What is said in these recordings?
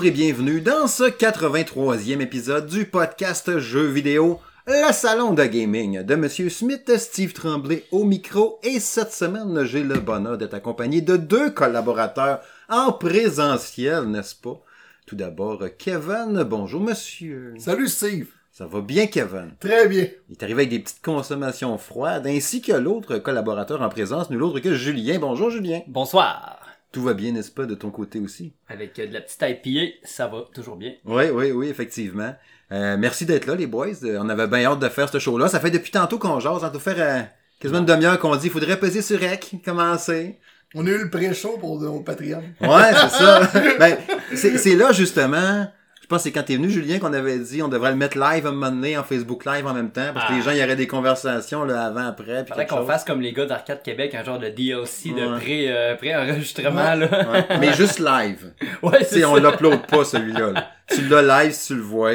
bonjour et bienvenue dans ce 83e épisode du podcast Jeux vidéo, le salon de gaming de Monsieur Smith, Steve Tremblay au micro. Et cette semaine, j'ai le bonheur d'être accompagné de deux collaborateurs en présentiel, n'est-ce pas? Tout d'abord, Kevin. Bonjour, monsieur. Salut Steve. Ça va bien, Kevin? Très bien. Il est arrivé avec des petites consommations froides, ainsi que l'autre collaborateur en présence, nul autre que Julien. Bonjour, Julien. Bonsoir. Tout va bien, n'est-ce pas, de ton côté aussi? Avec euh, de la petite IPA, ça va toujours bien. Oui, oui, oui, effectivement. Euh, merci d'être là, les boys. Euh, On avait bien hâte de faire ce show-là. Ça fait depuis tantôt qu'on jase. Ça doit faire euh, quasiment une demi-heure qu'on dit il faudrait peser sur REC, commencer. On a eu le pré-show pour au Patreon. Ouais, c'est ça. ben, c'est là, justement, pense que c'est quand t'es venu, Julien, qu'on avait dit on devrait le mettre live à un moment donné, en Facebook Live en même temps, parce que Ah. les gens, il y aurait des conversations là, avant, après. Faudrait qu'on fasse comme les gars d'Arcade Québec, un genre de DLC de pré, euh, pré-enregistrement, là. Ouais. Mais juste live. Ouais, c'est on l'upload pas, celui-là. là. Tu l'as live si tu le vois,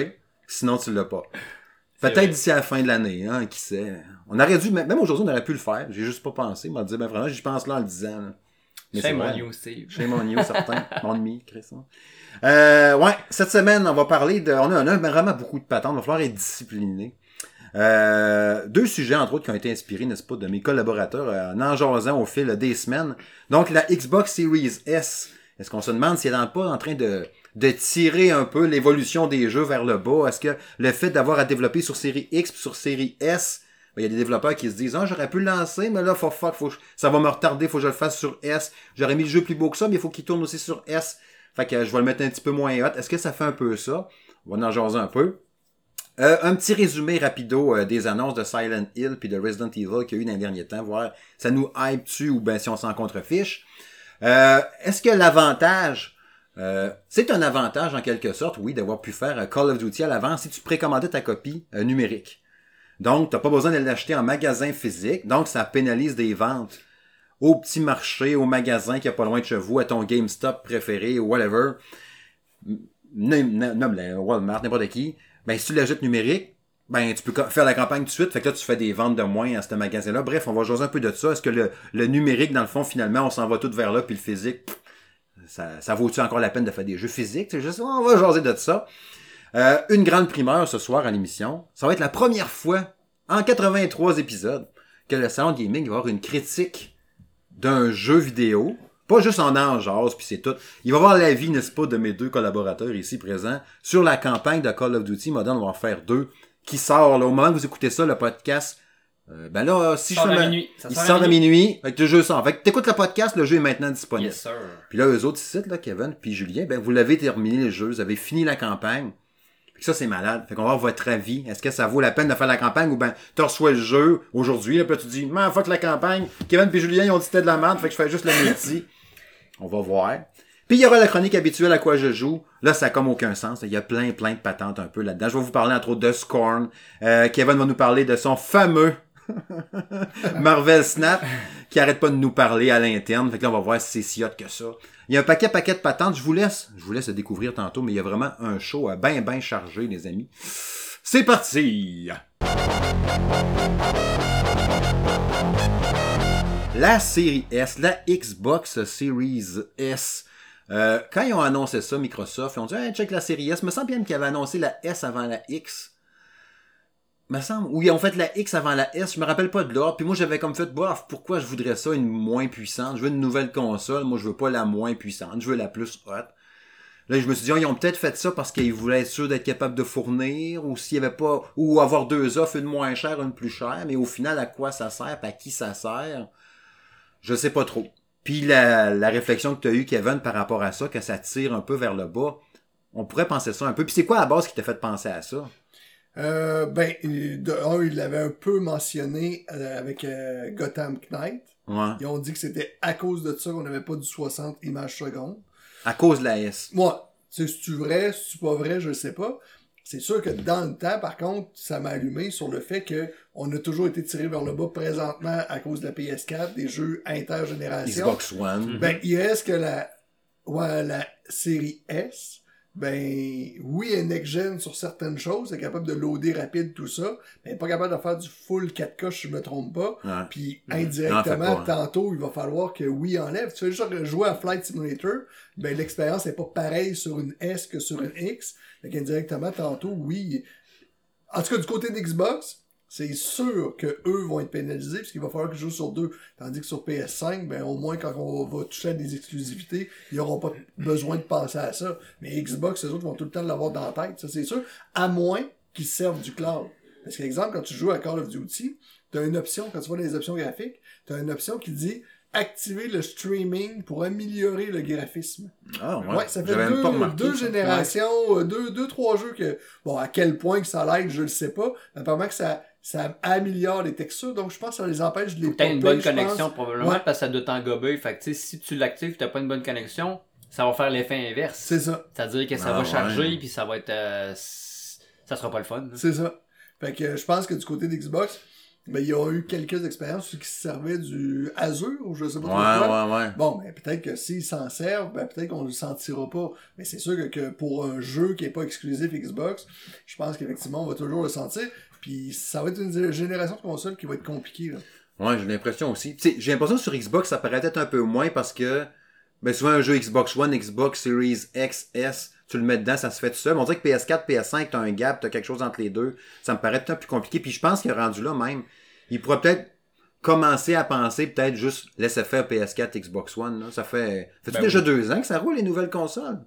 sinon tu l'as pas. Peut-être d'ici à la fin de l'année, hein, qui sait. On aurait dû, même aujourd'hui, on aurait pu le faire. J'ai juste pas pensé. M'a dit, ben vraiment, j'y pense là en le disant. là. Mais Shame c'est on you, Steve. Mon new, certain. Mon demi, Chris. Euh, ouais, cette semaine, on va parler de. On a, vraiment beaucoup de patentes. Il va falloir être discipliné. Euh, deux sujets, entre autres, qui ont été inspirés, n'est-ce pas, de mes collaborateurs euh, en en au fil des semaines. Donc, la Xbox Series S. Est-ce qu'on se demande si elle n'est pas en train de, de tirer un peu l'évolution des jeux vers le bas? Est-ce que le fait d'avoir à développer sur série X sur série S, ben, il y a des développeurs qui se disent, ah, j'aurais pu le lancer, mais là, faut, fuck, ça va me retarder, faut que je le fasse sur S. J'aurais mis le jeu plus beau que ça, mais il faut qu'il tourne aussi sur S. Fait que je vais le mettre un petit peu moins hot. Est-ce que ça fait un peu ça? On va en jaser un peu. Euh, un petit résumé rapido euh, des annonces de Silent Hill puis de Resident Evil qu'il y a eu dans les derniers temps, voir ça nous hype-tu ou ben si on s'en contrefiche. Euh, Est-ce que l'avantage, euh, c'est un avantage en quelque sorte, oui, d'avoir pu faire Call of Duty à l'avance si tu précommandais ta copie numérique. Donc, t'as pas besoin de l'acheter en magasin physique, donc ça pénalise des ventes au petit marché, au magasin qui est pas loin de chez vous, à ton GameStop préféré whatever. Nomme Walmart, n'importe qui. Ben, si tu l'achètes numérique, ben, tu peux faire la campagne tout de suite. Fait que là, tu fais des ventes de moins à ce magasin-là. Bref, on va jaser un peu de ça. Est-ce que le, le numérique, dans le fond, finalement, on s'en va tout vers là, puis le physique, ça, vaut-tu encore la peine de faire des jeux physiques? On va jaser de ça. Euh, une grande primeur ce soir à l'émission. Ça va être la première fois, en 83 épisodes, que le Salon Gaming va avoir une critique d'un jeu vidéo. Pas juste en angeance, puis c'est tout. Il va voir l'avis, n'est-ce pas, de mes deux collaborateurs ici présents sur la campagne de Call of Duty Modern Warfare 2 qui sort, là, au moment que vous écoutez ça, le podcast. euh, ben là, si je fais minuit. Ça il sort à sort à minuit, fait que le jeu sort. Fait que t'écoutes le podcast, le jeu est maintenant disponible. Yes, sir. Puis là, eux autres ici, là, Kevin, puis Julien, ben, vous l'avez terminé le jeu, vous avez fini la campagne. Puis ça, c'est malade. Fait qu'on va voir votre avis. Est-ce que ça vaut la peine de faire la campagne ou ben, tu reçois le jeu aujourd'hui, là, puis tu dis, man, fuck la campagne. Kevin puis Julien, ils ont dit c'était de la merde, fait que je fais juste le multi. On va voir. Puis il y aura la chronique habituelle à quoi je joue. Là, ça a comme aucun sens. Il y a plein, plein de patentes un peu là-dedans. Je vais vous parler entre autres de Scorn. Euh, Kevin va nous parler de son fameux Marvel Snap qui arrête pas de nous parler à l'interne. Fait que là, on va voir si c'est si hot que ça. Il y a un paquet, paquet de patentes. Je vous laisse, je vous laisse le découvrir tantôt, mais il y a vraiment un show à bien, bien chargé, les amis. C'est parti! La série S, la Xbox Series S. Euh, quand ils ont annoncé ça, Microsoft, ils ont dit hey, check la série S. Me semble bien qu'ils avaient annoncé la S avant la X. Me semble. Ou ils ont fait la X avant la S. Je me rappelle pas de l'ordre. Puis moi, j'avais comme fait, bof, pourquoi je voudrais ça, une moins puissante? Je veux une nouvelle console. Moi, je veux pas la moins puissante. Je veux la plus hot. Là, je me suis dit, oh, ils ont peut-être fait ça parce qu'ils voulaient être sûrs d'être capables de fournir, ou s'il y avait pas, ou avoir deux offres, une moins chère, une plus chère, mais au final, à quoi ça sert, à qui ça sert? Je sais pas trop. Puis la, la réflexion que tu as eue, Kevin, par rapport à ça, que ça tire un peu vers le bas, on pourrait penser ça un peu. Puis c'est quoi la base qui t'a fait penser à ça? Euh, ben, de un, il l'avait un peu mentionné euh, avec euh, Gotham Knight. Ouais. Ils ont dit que c'était à cause de ça qu'on n'avait pas du 60 images secondes. À cause de la S. Moi, tu sais, c'est-tu vrai, c'est-tu pas vrai, je sais pas. C'est sûr que dans le temps, par contre, ça m'a allumé sur le fait que on a toujours été tiré vers le bas présentement à cause de la PS4, des jeux intergénération. Xbox One. Ben, il reste que la, ouais, la série S ben oui, elle est next-gen sur certaines choses, elle est capable de loader rapide tout ça, mais elle est pas capable de faire du full 4K si je me trompe pas. Ouais. Puis. Non, indirectement, pas, tantôt, il va falloir que oui enlève. Tu fais juste jouer à Flight Simulator, ben l'expérience n'est pas pareille sur une S que sur une X. Fait qu'indirectement, tantôt, oui. En tout cas, du côté d'Xbox, c'est sûr que eux vont être pénalisés parce qu'il va falloir qu'ils jouent sur deux. Tandis que sur PS5, ben au moins quand on va toucher à des exclusivités, ils n'auront pas besoin de penser à ça. Mais Xbox, eux autres vont tout le temps l'avoir dans la tête, ça c'est sûr. À moins qu'ils servent du cloud. Parce qu'exemple, quand tu joues à Call of Duty, tu as une option, quand tu vois les options graphiques, tu as une option qui dit activer le streaming pour améliorer le graphisme. Ah, ouais. Ouais, ça fait deux, deux ça. générations, euh, deux, deux, trois jeux que, bon, à quel point que ça l'aide, je le sais pas. Mais apparemment que ça, ça améliore les textures, donc je pense que ça les empêche de les t'aies une bonne pense. connexion, probablement, Ouais. parce que ça doit t'engober. Fait que, si tu l'actives, t'as pas une bonne connexion, ça va faire l'effet inverse. C'est ça, C'est-à-dire que ça Ah, va ouais. charger, puis ça va être. euh, ça sera pas le fun. c'est ça. Fait que je pense que du côté d'Xbox, ben, il y a eu quelques expériences qui se servaient du Azure, ou je sais pas trop quoi. Ouais, ouais, ouais. Bon, ben, peut-être que s'ils s'en servent, ben, peut-être qu'on le sentira pas. Mais c'est sûr que, que pour un jeu qui est pas exclusif Xbox, je pense qu'effectivement, on va toujours le sentir. Puis ça va être une génération de consoles qui va être compliquée, là. Ouais, j'ai l'impression aussi. Tu sais, j'ai l'impression que sur Xbox, ça paraît peut-être un peu moins parce que, ben, souvent, un jeu Xbox One, Xbox Series X, S, tu le mets dedans, ça se fait tout seul. Mais on dirait que PS4, PS5, t'as un gap, t'as quelque chose entre les deux. Ça me paraît peut-être plus compliqué. Puis je pense qu'il est rendu là même. Il pourrait peut-être commencer à penser peut-être juste laisser faire PS4, Xbox One, là. Ça fait, fait-tu Ben déjà oui. deux ans que ça roule les nouvelles consoles?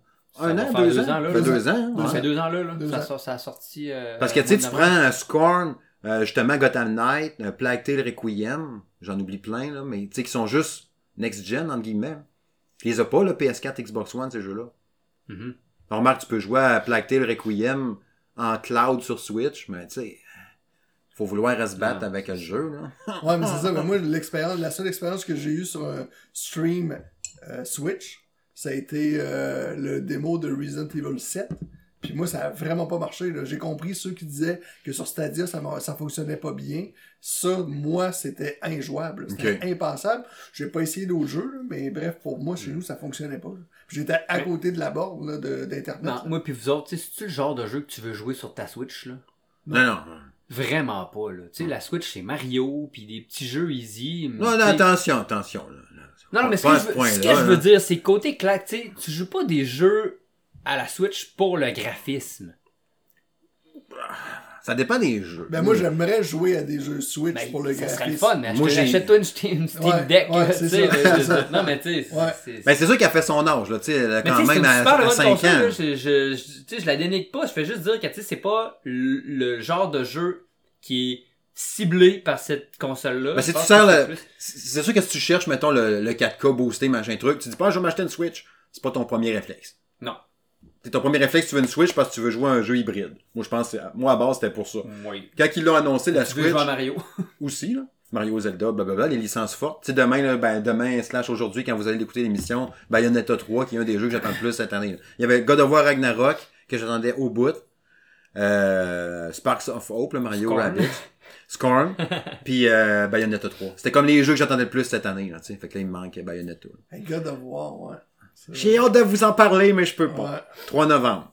Un an, deux, deux ans? ans, là, Ça fait là. deux ans, Ça fait deux ans là, là. Deux Ça, ans. sort- ça a sorti. euh, Parce que tu sais, tu prends un Scorn, euh, justement Gotham Knight, un Plague Tale Requiem, j'en oublie plein, là, mais tu sais, qui sont juste next-gen, entre guillemets. Tu les as pas, là, PS4, Xbox One, ces jeux-là. Mhm. On remarque, tu peux jouer à Plague Tale Requiem en cloud sur Switch, mais tu sais, faut vouloir se battre Non, avec le jeu, là. Ouais, mais c'est ça. Mais moi, l'expérience, la seule expérience que j'ai eue sur un stream euh, Switch, ça a été euh, le démo de Resident Evil 7. Puis moi, ça a vraiment pas marché. là. J'ai compris ceux qui disaient que sur Stadia, ça, ça fonctionnait pas bien. Ça, moi, c'était injouable. C'était Ok. impensable. J'ai pas essayé d'autres jeux, là, mais bref, pour moi, chez nous, ça fonctionnait pas. J'étais à côté de la borne là, de- d'Internet. Non, là. moi puis vous autres, tu sais, c'est-tu le genre de jeu que tu veux jouer sur ta Switch, là? Non, non. Vraiment pas, là. Tu sais, la Switch, c'est Mario, puis des petits jeux easy. Non, non, attention, attention, là. Non, non, mais ce que, je veux, point-là, ce que je veux là. dire, c'est côté claque, tu sais, tu joues pas des jeux à la Switch pour le graphisme. Ça dépend des jeux. Ben moi, j'aimerais jouer à des jeux Switch Ben, pour le ça graphisme. serait le fun. Achète- Moi, j'ai- Achète-toi une, Steam- une Steam Ouais, Deck, ouais, tu sais. ça, ça. Non, mais tu sais, c'est- Ouais. c'est- Ben, c'est sûr qu'elle fait son âge, là, tu sais, Mais quand même une à, super à bonne 5 console, ans. là. Je, je, je- tu sais, je la dénigre pas. Je fais juste dire que, tu sais, c'est pas le, le genre de jeu qui est ciblé par cette console-là. Ben, si tu sers le- plus- C'est sûr que si tu cherches, mettons, le, le 4K boosté, machin truc, tu dis pas, je vais m'acheter une Switch. C'est pas ton premier réflexe. Non. C'est ton premier réflexe, tu veux une Switch parce que tu veux jouer à un jeu hybride. Moi, je pense, moi, à base, c'était pour ça. Oui. Quand ils l'ont annoncé, la Tu veux Switch, jouer à Mario. aussi, là. Mario Zelda, blablabla, les licences fortes. Tu sais, demain, là, ben, demain, slash aujourd'hui, quand vous allez écouter l'émission, Bayonetta 3, qui est un des jeux que j'attends le plus cette année. là. Il y avait God of War Ragnarok, que j'attendais au bout. Euh, Sparks of Hope, le Mario Scorn. Scorn. puis euh, Bayonetta 3. C'était comme les jeux que j'attendais le plus cette année, là, tu sais. Fait que là, il me manque Bayonetta. Hey, God of War, ouais. J'ai hâte de vous en parler, mais je peux pas. Ouais. 3 novembre.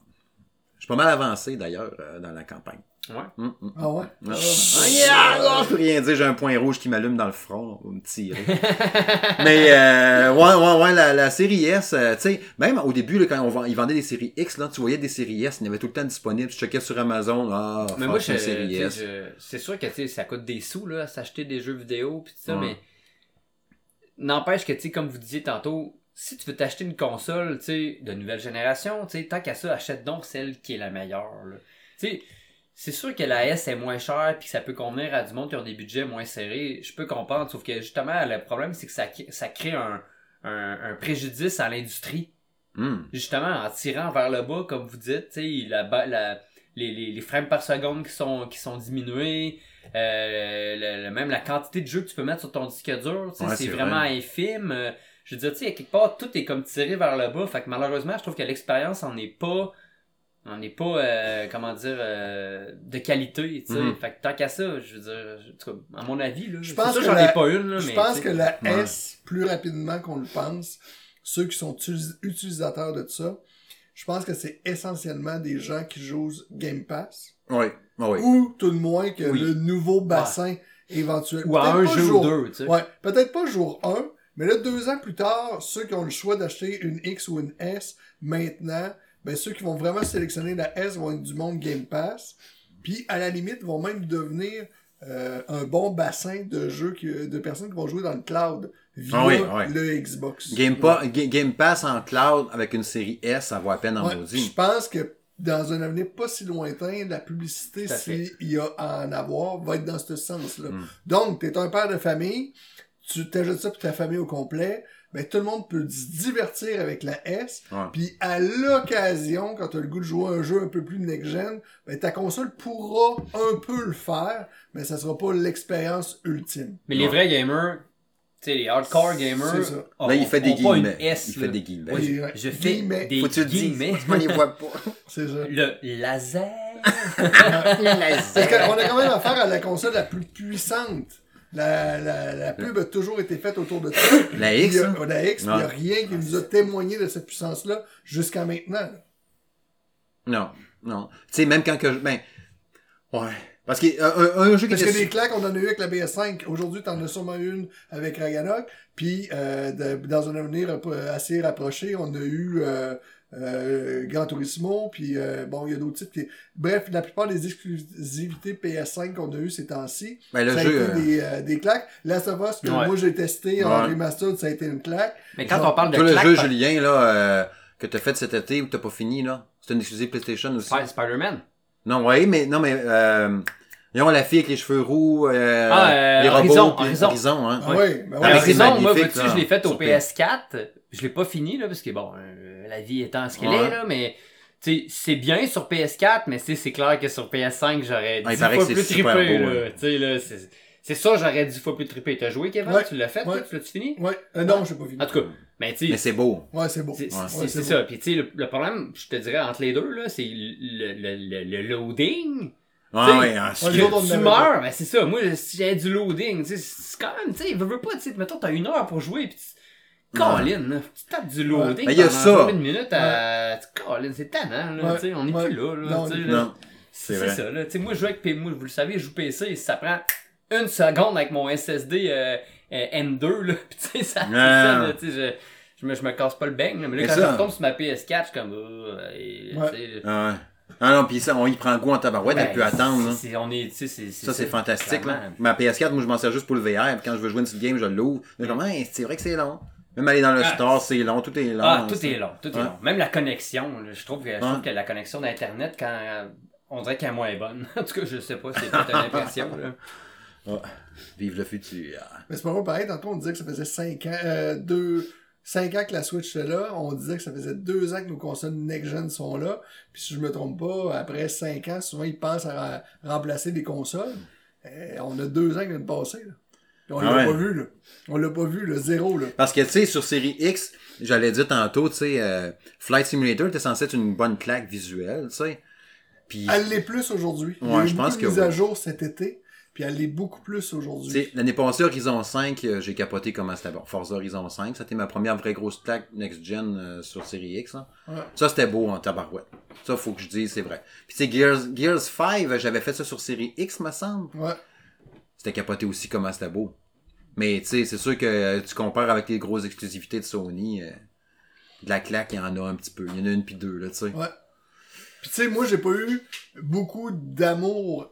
Je suis pas mal avancé, d'ailleurs, euh, dans la campagne. Ouais. Hum, hum. Ah ouais? Ah, Ah, yeah! je peux rien dire, j'ai un point rouge qui m'allume dans le front, on va me tirer. Mais euh, ouais, ouais, ouais, la, la série S, euh, tu sais, même au début, là, quand on vend- ils vendaient des séries X, là, tu voyais des séries S, il y en avait tout le temps disponibles, tu checkais sur Amazon, ah, Mais moi, je, une série S. je- c'est sûr que tu sais, ça coûte des sous là, s'acheter des jeux vidéo pis tout ça, Ouais. mais n'empêche que tu sais, comme vous disiez tantôt, si tu veux t'acheter une console, tu sais, de nouvelle génération, tu sais, tant qu'à ça, achète donc celle qui est la meilleure. Tu sais, c'est sûr que la S est moins chère puis que ça peut convenir à du monde qui ont des budgets moins serrés. Je peux comprendre, sauf que justement, le problème, c'est que ça, ça crée un, un, un préjudice à l'industrie Hum. justement en tirant vers le bas comme vous dites la, la les, les, les frames par seconde qui sont qui sont diminués euh, le- le- même la quantité de jeux que tu peux mettre sur ton disque dur Ouais, c'est vraiment vrai. infime Euh, je veux dire tu sais à quelque part tout est comme tiré vers le bas fait que malheureusement je trouve que l'expérience en est pas on n'est pas euh, comment dire euh, de qualité tu sais Mhm. fait que tant qu'à ça je veux dire je- en tout cas, à mon avis là Je pense que j'en la- ai pas une là, Je mais pense que la Ouais. S, plus rapidement qu'on le pense, ceux qui sont utilisateurs de ça, je pense que c'est essentiellement des gens qui jouent Game Pass. Oui, ah oui. Ou tout de moins que Oui. le nouveau bassin éventuel. Ou à Peut-être un pas jeu jour- ou deux, tu sais. Ouais, peut-être pas jour 1, mais là, deux ans plus tard, ceux qui ont le choix d'acheter une X ou une S maintenant, ben ceux qui vont vraiment sélectionner la S vont être du monde Game Pass. Puis, à la limite, vont même devenir euh, un bon bassin de jeux qui- de personnes qui vont jouer dans le cloud via Ah oui, ah oui. le Xbox. Game, Pa- Ga- Game Pass en cloud avec une série S, ça vaut à peine en Ouais, je pense que dans un avenir pas si lointain, la publicité, s'il y a à en avoir, va être dans ce sens-là. Mm. Donc, tu es un père de famille, tu t'ajoutes ça pour ta famille au complet, ben tout le monde peut se divertir avec la S, puis à l'occasion, quand tu as le goût de jouer à un jeu un peu plus next-gen, ben ta console pourra un peu le faire, mais ça sera pas l'expérience ultime. Mais les vrais gamers, tu sais, les hardcore gamers, C'est ça. ont- Là, il fait des guillemets. S, Il là. fait des guillemets. Ouais, je fais Guillemets. des Faut tu le dises. guillemets. On les voit pas. C'est ça. Le laser. Parce qu'on a quand même affaire à la console la plus puissante. La, la, la pub a toujours été faite autour de ça. La X, a- hein? La X, il n'y a Ouais. rien qui nous a témoigné de cette puissance-là jusqu'à maintenant. Non, non. Tu sais, même quand que je... Ben, ouais. Parce qu'un un, un jeu qui Parce que des claques, on en a eu avec la PS5. Aujourd'hui, t'en as sûrement une avec Ragnarok. Puis, euh, de- dans un avenir rap- assez rapproché, on a eu euh, euh, Gran Turismo. Puis, euh, bon, il y a d'autres titres. qui- Bref, la plupart des exclusivités PS5 qu'on a eu ces temps-ci, Ben, le ça jeu... a été euh, des, euh, des claques. Last of Us, que Ouais. moi j'ai testé en Ouais. remastered, ça a été une claque. Mais quand Genre, on parle de Toi, le claque, jeu, par- Julien, là, euh, que t'as fait cet été ou que t'as pas fini, là, c'est une exclusive PlayStation aussi. Spider- Spider-Man. Non, ouais, mais, non, mais, euh, ils ont la fille avec les cheveux roux, euh, Ah, euh, les robots, Horizon, puis Horizon. Horizon, hein. Ah Ouais. ouais, ben c'est Horizon, moi, vois-tu, je l'ai fait au sur PS4. Je l'ai pas fini, là, parce que bon, la vie étant ce qu'elle Ouais. est, là, mais, tu sais, c'est bien sur PS4, mais tu sais, c'est clair que sur PS5, j'aurais Ah, dix fois que plus trippé, là. Tu sais, là, c'est, c'est ça, j'aurais dix fois plus trippé. T'as joué, Kevin? Ouais. Tu l'as fait, Ouais. toi? Tu l'as-tu fini? Ouais. Euh, non, j'ai pas fini. En tout cas, mais tu Mais sais, c'est beau. Ouais, c'est beau. c'est, ça. Puis tu sais, le, le problème, je te dirais, entre les deux, là, c'est le, le, le, le loading. Ouais, ouais, tu meurs, ben c'est ça. Moi, si j'avais du loading, tu sais, c'est quand même, tu sais, veux, pas, tu sais, mettons, t'as une heure pour jouer, pis tu... Colin, tu tapes du loading Ben, y a pendant ça. une minute à... Colin, c'est tannant, là, Ouais. on est Ouais. plus là, là, Non, là. C'est ça, là. Moi, je joue avec P... moi, vous le savez, je joue PC, et ça prend une seconde avec mon SSD euh, euh, M2, là, pis tu sais, ça, là, je... Je me, je me casse pas le beigne, mais là, Mais quand ça- je retombe sur ma PS4, je suis comme, euh, et, Ouais. Ah, ouais. Ah non, pis ça, on y prend goût en tabarouette, elle ben, peut attendre, là. on est, Ça, c'est fantastique, là. Ma PS4, moi, je m'en sers juste pour le VR, puis quand je veux jouer une petite game, je l'ouvre. Hey, c'est vrai que c'est long. Même aller dans le Ah, store, c'est long, tout est long. Ah, tout est long, tout est Ouais. long. Même la connexion, je trouve que, je trouve Ouais. que la connexion d'Internet, quand euh, on dirait qu'elle est moins bonne. en tout cas, je sais pas, c'est peut-être une impression. Là. Vive le futur. Mais c'est pas vrai, pareil, tantôt on disait que ça faisait 5 ans, euh, deux, 5 ans que la Switch était là, on disait que ça faisait 2 ans que nos consoles next-gen sont là, puis si je me trompe pas, après 5 ans, souvent ils pensent à remplacer des consoles. Eh, on a 2 ans qui viennent de passer, là. On Ah l'a ouais. pas vu, là. On l'a pas vu, le zéro, là. Parce que, tu sais, sur série X, j'allais dire tantôt, tu sais, euh, Flight Simulator était censé être une bonne claque visuelle, tu sais. Puis, Elle l'est plus aujourd'hui. Il y Ouais, a eu je pense que de mises à jour cet été, puis elle l'est beaucoup plus tu aujourd'hui. sais, l'année passée, Horizon 5, euh, j'ai capoté comment c'était bon. Forza Horizon 5, c'était ma première vraie grosse claque next-gen euh, sur série X, là. Ouais. Ça, c'était beau en tabarouette. Ça, faut que je dise, c'est vrai. Puis, tu sais, Gears, Gears 5, j'avais fait ça sur série X, me semble. Ouais. C'était capoté aussi comment c'était beau. Mais, tu sais, c'est sûr que euh, tu compares avec les grosses exclusivités de Sony, euh, de la claque, il y en a un petit peu. Il y en a une puis deux, là, tu sais. Ouais. Puis tu sais, moi, j'ai pas eu beaucoup d'amour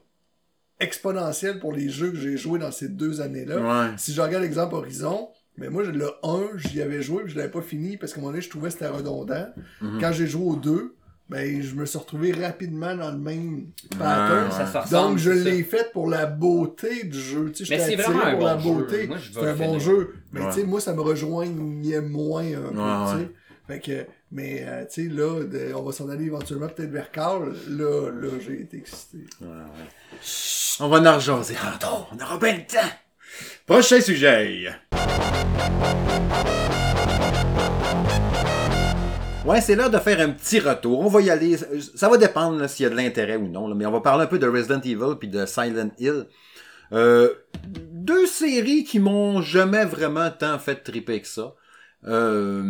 exponentiel pour les jeux que j'ai joués dans ces deux années-là. Ouais. Si je regarde l'exemple Horizon, mais moi, le 1, j'y avais joué, puis je l'avais pas fini parce qu'à un moment donné, je trouvais que c'était redondant. Mhm. Quand j'ai joué au 2, ben, je me suis retrouvé rapidement dans le même pattern. Ouais, Donc, je l'ai fait pour la beauté du jeu. Tu sais, Mais j'étais c'est attiré vraiment un pour la bon beauté. jeu. Moi, je vais C'est un bon jeu. Mais Ouais. tu sais, moi, ça me rejoignait moins un peu. Ouais, tu sais. Fait que, mais euh, tu sais, là, de- on va s'en aller éventuellement peut-être vers Carl. Là, là, j'ai été excité. Ouais, ouais. On va en rejaser tantôt. On aura bien le temps. Prochain sujet. Ouais, c'est l'heure de faire un petit retour. On va y aller. Ça va dépendre s'il y a de l'intérêt ou non. là, mais on va parler un peu de Resident Evil puis de Silent Hill. Euh, deux séries qui m'ont jamais vraiment tant fait triper que ça. Euh,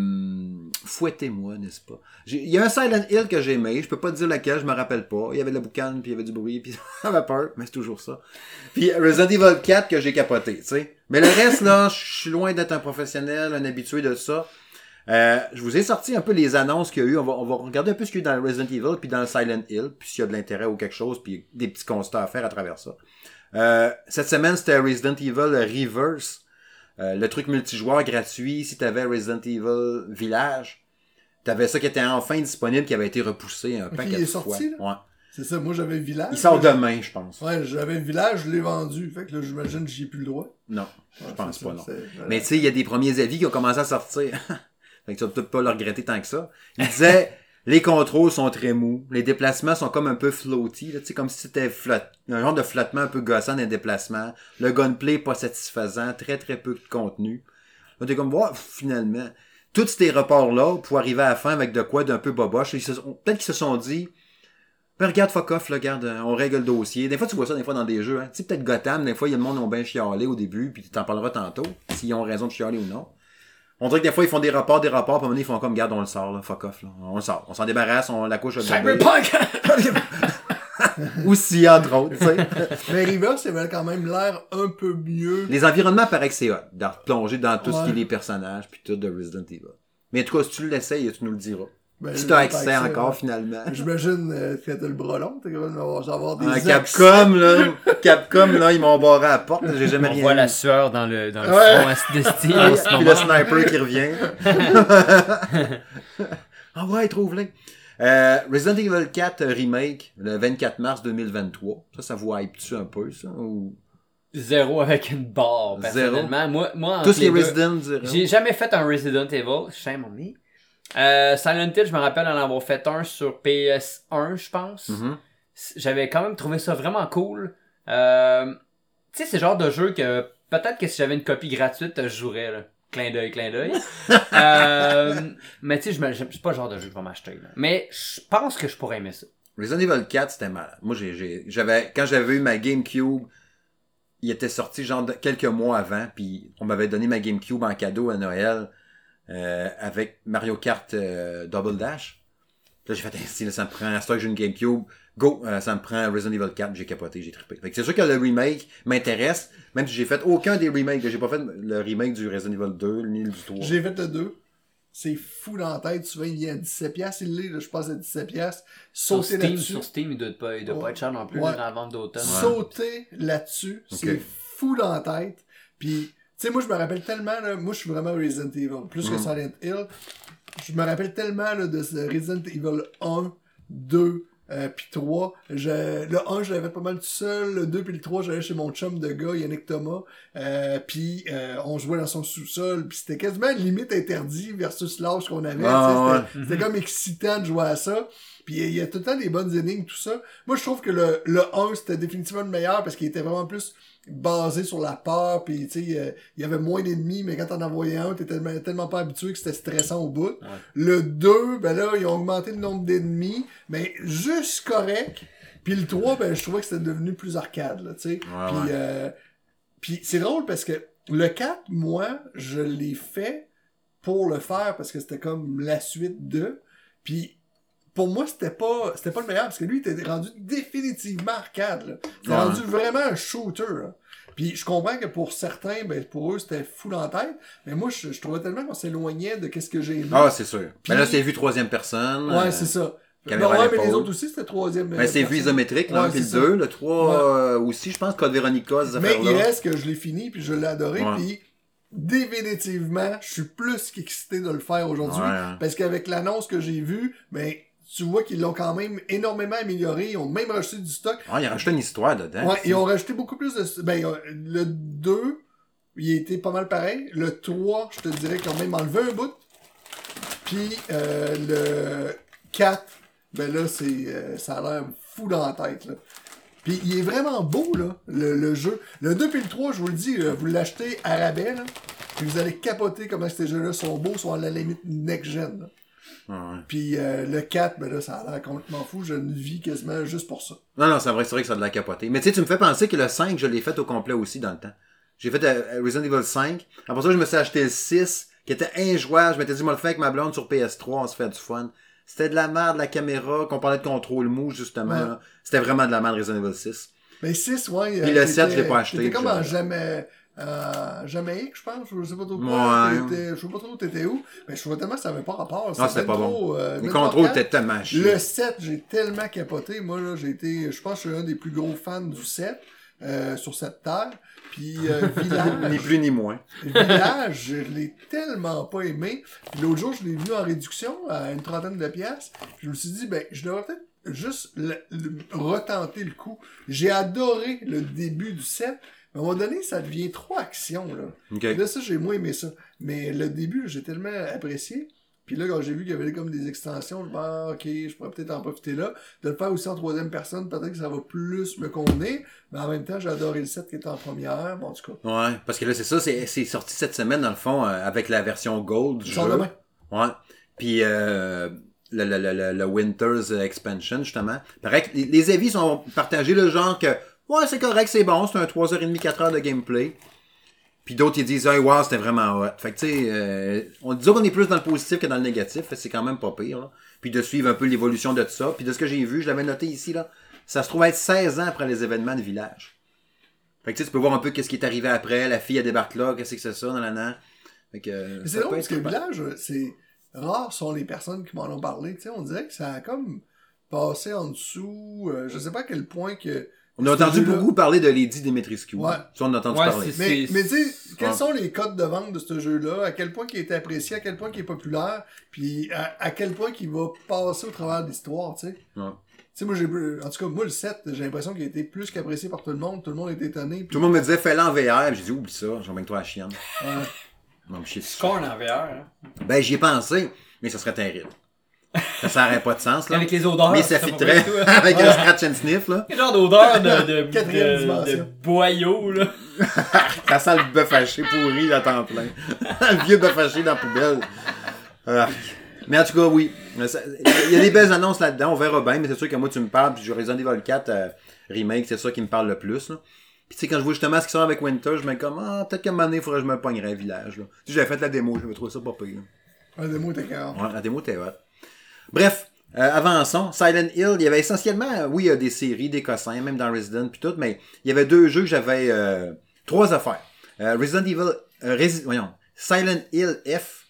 fouettez-moi, n'est-ce pas? Il y a un Silent Hill que j'ai aimé, je peux pas te dire lequel, je me rappelle pas. Il y avait de la boucane, puis il y avait du bruit, puis j'avais peur, mais c'est toujours ça. Puis Resident Evil 4 que j'ai capoté, tu sais. Mais le reste, là, je suis loin d'être un professionnel, un habitué de ça. Euh, je vous ai sorti un peu les annonces qu'il y a eu. On va, on va regarder un peu ce qu'il y a eu dans le Resident Evil, puis dans le Silent Hill, puis s'il y a de l'intérêt ou quelque chose, puis des petits constats à faire à travers ça. Euh, cette semaine, c'était Resident Evil Reverse. Euh, le truc multijoueur gratuit, si t'avais Resident Evil Village, t'avais ça qui était enfin disponible, qui avait été repoussé un paquet il est de sorti, fois. Ouais. C'est ça, moi j'avais Village. Il sort demain, je pense. Ouais, j'avais Village, je l'ai vendu. Fait que là, j'imagine que j'y ai plus le droit. Non, Ouais, je pense pas, ça, non. Mais tu sais, il y a des premiers avis qui ont commencé à sortir. fait que tu vas peut-être pas le regretter tant que ça. Il disait, les contrôles sont très mous, les déplacements sont comme un peu floaty, là, tu sais, comme si c'était un genre de flottement un peu gossant les déplacements. Le gunplay pas satisfaisant, très très peu de contenu. Là, t'es comme, ouais, finalement. Tous ces reports-là, pour arriver à la fin avec de quoi d'un peu boboche, ils se sont- peut-être qu'ils se sont dit, ben regarde, fuck off, là, regarde, euh, on règle le dossier. Des fois, tu vois ça, des fois, dans des jeux, hein. Tu sais, peut-être Gotham, des fois, il y a le monde qui ont bien chialé au début, puis tu t'en parleras tantôt, s'ils ont raison de chialer ou non. On dirait que des fois, ils font des rapports, des rapports, puis à un moment donné, ils font comme, regarde, on le sort, là, fuck off, là. On le sort. On s'en débarrasse, on la couche. Cyberpunk! Aussi, entre autres, tu sais. Mais Reverse, avait quand même l'air un peu mieux. Les environnements paraît que c'est hot, de replonger dans tout ce qui est les personnages, puis tout de Resident Evil. Mais en tout cas, si tu l'essayes, tu nous le diras. Ben, Si t'as accès encore, finalement. J'imagine euh, que t'as le bras long, t'es capable d'avoir avoir des Un axes. Capcom, là, Capcom, là, ils m'ont barré à la porte, j'ai jamais On rien voit vu. la sueur dans le, dans le Ouais. front en ce Puis le sniper qui revient. ah ouais, trouve-le. Euh, Resident Evil 4 Remake, le 24 mars 2023. Ça, ça vous hype-tu un peu, ça? Ou... Zéro avec une barre, personnellement. Moi, moi Tous les deux- Resident. J'ai jamais fait un Resident Evil, shame on me. Euh, Silent Hill, je me rappelle en avoir fait un sur PS1, je pense. Mhm. J'avais quand même trouvé ça vraiment cool. Euh, tu sais, c'est le genre de jeu que peut-être que si j'avais une copie gratuite, je jouerais. Là. Clin d'œil, clin d'œil. euh, mais tu sais, c'est pas le genre de jeu que je vais m'acheter. Mais je pense que je pourrais aimer ça. Resident Evil 4, c'était malade. Moi, j'avais, quand j'avais eu ma GameCube, il était sorti genre quelques mois avant, puis on m'avait donné ma GameCube en cadeau à Noël euh, avec Mario Kart euh, Double Dash. Là, j'ai fait, ainsi, là, ça me prend, à ce temps que j'ai une GameCube, go, euh, ça me prend Resident Evil 4, j'ai capoté, j'ai trippé. Fait que c'est sûr que le remake m'intéresse, même si j'ai fait aucun des remakes, j'ai pas fait le remake du Resident Evil 2, ni le du 3. J'ai fait le 2. C'est fou dans la tête. Souvent, il y a 17 piastres. Il l'est, là, je pense à 17 piastres. Sur Sauter Steam, là-dessus. sur Steam, il doit pas, il doit Ouais. pas être cher non plus Ouais. dans la vente d'automne. Sauter là-dessus. C'est fou dans la tête. Puis, sais, moi, je me rappelle tellement, là, moi, je suis vraiment Resident Evil. Plus que Mm. Silent Hill. Je me rappelle tellement là, de ce Resident Evil 1, 2, euh, puis 3. Je, le 1, je l'avais pas mal tout seul. Le 2 puis le 3, j'allais chez mon chum de gars, Yannick Thomas. Euh, puis euh, on jouait dans son sous-sol. Puis c'était quasiment limite interdit versus l'âge qu'on avait. Ah, c'était c'était comme excitant de jouer à ça. Puis il y a tout le temps des bonnes énigmes, tout ça. Moi, je trouve que le, le 1, c'était définitivement le meilleur parce qu'il était vraiment plus basé sur la peur. Puis, tu sais, euh, il y avait moins d'ennemis, mais quand t'en envoyais un, t'étais tellement, tellement pas habitué que c'était stressant au bout. Le 2, ben là, ils ont augmenté le nombre d'ennemis, mais juste correct. Puis le 3, ben, je trouvais que c'était devenu plus arcade, là, tu sais. Puis, ouais. euh, puis c'est drôle parce que le 4, moi, je l'ai fait pour le faire parce que c'était comme la suite de. Puis pour moi, c'était pas c'était pas le meilleur parce que lui, il était rendu définitivement arcade. là. C'était Ouais. rendu vraiment un shooter. là. Puis je comprends que pour certains, ben pour eux, c'était fou dans la tête. Mais moi, je, je trouvais tellement qu'on s'éloignait de qu'est-ce que j'ai aimé. Ah, c'est sûr. Puis- Mais là, c'est vu troisième personne. ouais, euh, c'est ça. caméra Non, à ouais, mais les autres aussi, c'était troisième. Ben, c'est vu isométrique, là, Ouais, puis le c'est 2, le 3 euh, aussi, je pense, Code Veronica, Mais il reste que je l'ai fini, puis je l'ai adoré, puis définitivement, je suis plus qu'excité de le faire aujourd'hui, Ouais, parce qu'avec l'annonce que j'ai vue, ben, tu vois qu'ils l'ont quand même énormément amélioré, ils ont même rajouté du stock. Ah, il a rajouté une histoire dedans. Ouais, ils ont rajouté beaucoup plus de... Ben, euh, le 2, il était pas mal pareil. Le 3, je te dirais qu'ils ont même enlevé un bout. Puis euh, le 4, ben là, c'est euh, ça a l'air fou dans la tête, là. Puis il est vraiment beau, là, le, le jeu. Le 2 puis le 3, je vous le dis, là, vous l'achetez à rabais, là, puis vous allez capoter comment ces jeux-là sont beaux, sont à la limite next-gen. Ouais. Puis euh, le 4, ben là, ça a l'air complètement fou. Je ne vis quasiment juste pour ça. Non, non, c'est vrai, c'est vrai que ça a de la capoter. Mais tu sais, tu me fais penser que le 5, je l'ai fait au complet aussi dans le temps. J'ai fait euh, Resident Evil 5. Après ça, je me suis acheté le 6, qui était injouable. Je m'étais dit, moi le fait avec ma blonde sur PS3, on se fait du fun. C'était de la merde, la caméra, qu'on parlait de contrôle mou, justement. Ouais. C'était vraiment de la merde Resident Evil 6. Mais 6, ouais. Puis euh, le 7, je l'ai pas acheté, C'était comme jamais, euh, Jamaïque, je pense. Je sais pas trop quoi. Je sais pas trop où t'étais où. Mais je trouvais tellement que ça avait pas rapport. Non, c'était pas trop, euh, Le contrôle était tellement Le chiant. 7, j'ai tellement capoté. Moi, là, j'ai été, je pense que je suis un des plus gros fans du 7, euh, sur cette terre. Puis, euh, ni Village, plus ni moins. Village, je l'ai tellement pas aimé. L'autre jour, je l'ai vu en réduction à une trentaine de pièces. Je me suis dit, ben, je devrais peut-être juste le- le- retenter le coup. J'ai adoré le début du 7. À un moment donné, ça devient trop action, là. Là, ça, j'ai moins aimé ça. Mais le début, j'ai tellement apprécié. Puis là, quand j'ai vu qu'il y avait comme des extensions, je me ah, ok, je pourrais peut-être en profiter là. De le faire aussi en troisième personne, peut-être que ça va plus me convenir. Mais en même temps, j'ai adoré le set qui était en première. Bon, en tout cas, Ouais, parce que là, c'est ça, c'est sorti cette semaine, dans le fond, euh, avec la version Gold du jeu. demain. Ouais. Puis euh, le, le, le, le, Winter's Expansion, justement. Pareil, les avis sont partagés, le genre que ouais, c'est correct, c'est bon, c'est un 3h30, 4h de gameplay. Puis d'autres, ils disent, hey, wow, c'était vraiment hot. Fait que, tu sais, euh, on dit qu'on est plus dans le positif que dans le négatif. Fait que c'est quand même pas pire, là. Puis de suivre un peu l'évolution de tout ça. Puis de ce que j'ai vu, je l'avais noté ici, là. Ça se trouve être 16 ans après les événements de village. Fait que, tu sais, tu peux voir un peu qu'est-ce qui est arrivé après. La fille, elle débarque là. Qu'est-ce que c'est ça, nan, nan. Fait que. euh, c'est drôle parce que le village, c'est rares sont les personnes qui m'en ont parlé. Tu sais, on dirait que ça a comme passé en dessous. euh, je sais pas à quel point que. On a entendu beaucoup parler de Lady Dimitrescu. Ouais. Ça, on a entendu Ouais, parler. Mais, mais tu sais, quels Ouais. sont les codes de vente de ce jeu-là? À quel point il est apprécié, à quel point il est populaire, puis à, à quel point il va passer au travers de l'histoire, tu sais? Ouais. Tu sais, moi, j'ai, en tout cas, moi, le 7, j'ai l'impression qu'il a été plus qu'apprécié par tout le monde. Tout le monde était étonné. puis- Tout le monde me disait, fais-le en VR. J'ai dit, oublie ça, j'emmène toi à la chienne. Ouais. Non, chier dessus. Scorn en VR. Hein? Ben, j'y ai pensé, mais ça serait terrible. Ça n'aurait pas de sens, là. Avec les odeurs. mais ça ça pas être avec un hein. scratch and sniff, là. Quel genre d'odeur de, de, Quatrième de, dimension. de boyau, là. Ça sent le bœuf haché pourri à temps plein. le vieux bœuf haché dans la poubelle. Ah. Mais en tout cas, oui. Il y a des belles annonces là-dedans, on verra bien, mais c'est sûr que moi, tu me parles, puis je Resident Evil 4 euh, Remake, c'est ça qui me parle le plus, là. Puis tu sais, quand je vois justement ce qui sort avec Winter, je me dis comme, ah, peut-être qu'à un moment donné, il faudrait que je me pognerais un village, là. Tu sais, j'avais fait la démo, j'avais trouvé ça pas pire. Des mots était carré. Ouais, la démo était hot. Bref, euh, avançons. Silent Hill, il y avait essentiellement, euh, oui, il y a des séries, des cossins, même dans Resident puis tout, mais il y avait deux jeux que j'avais euh, trois affaires. Euh, Resident Evil, voyons, Silent Hill F,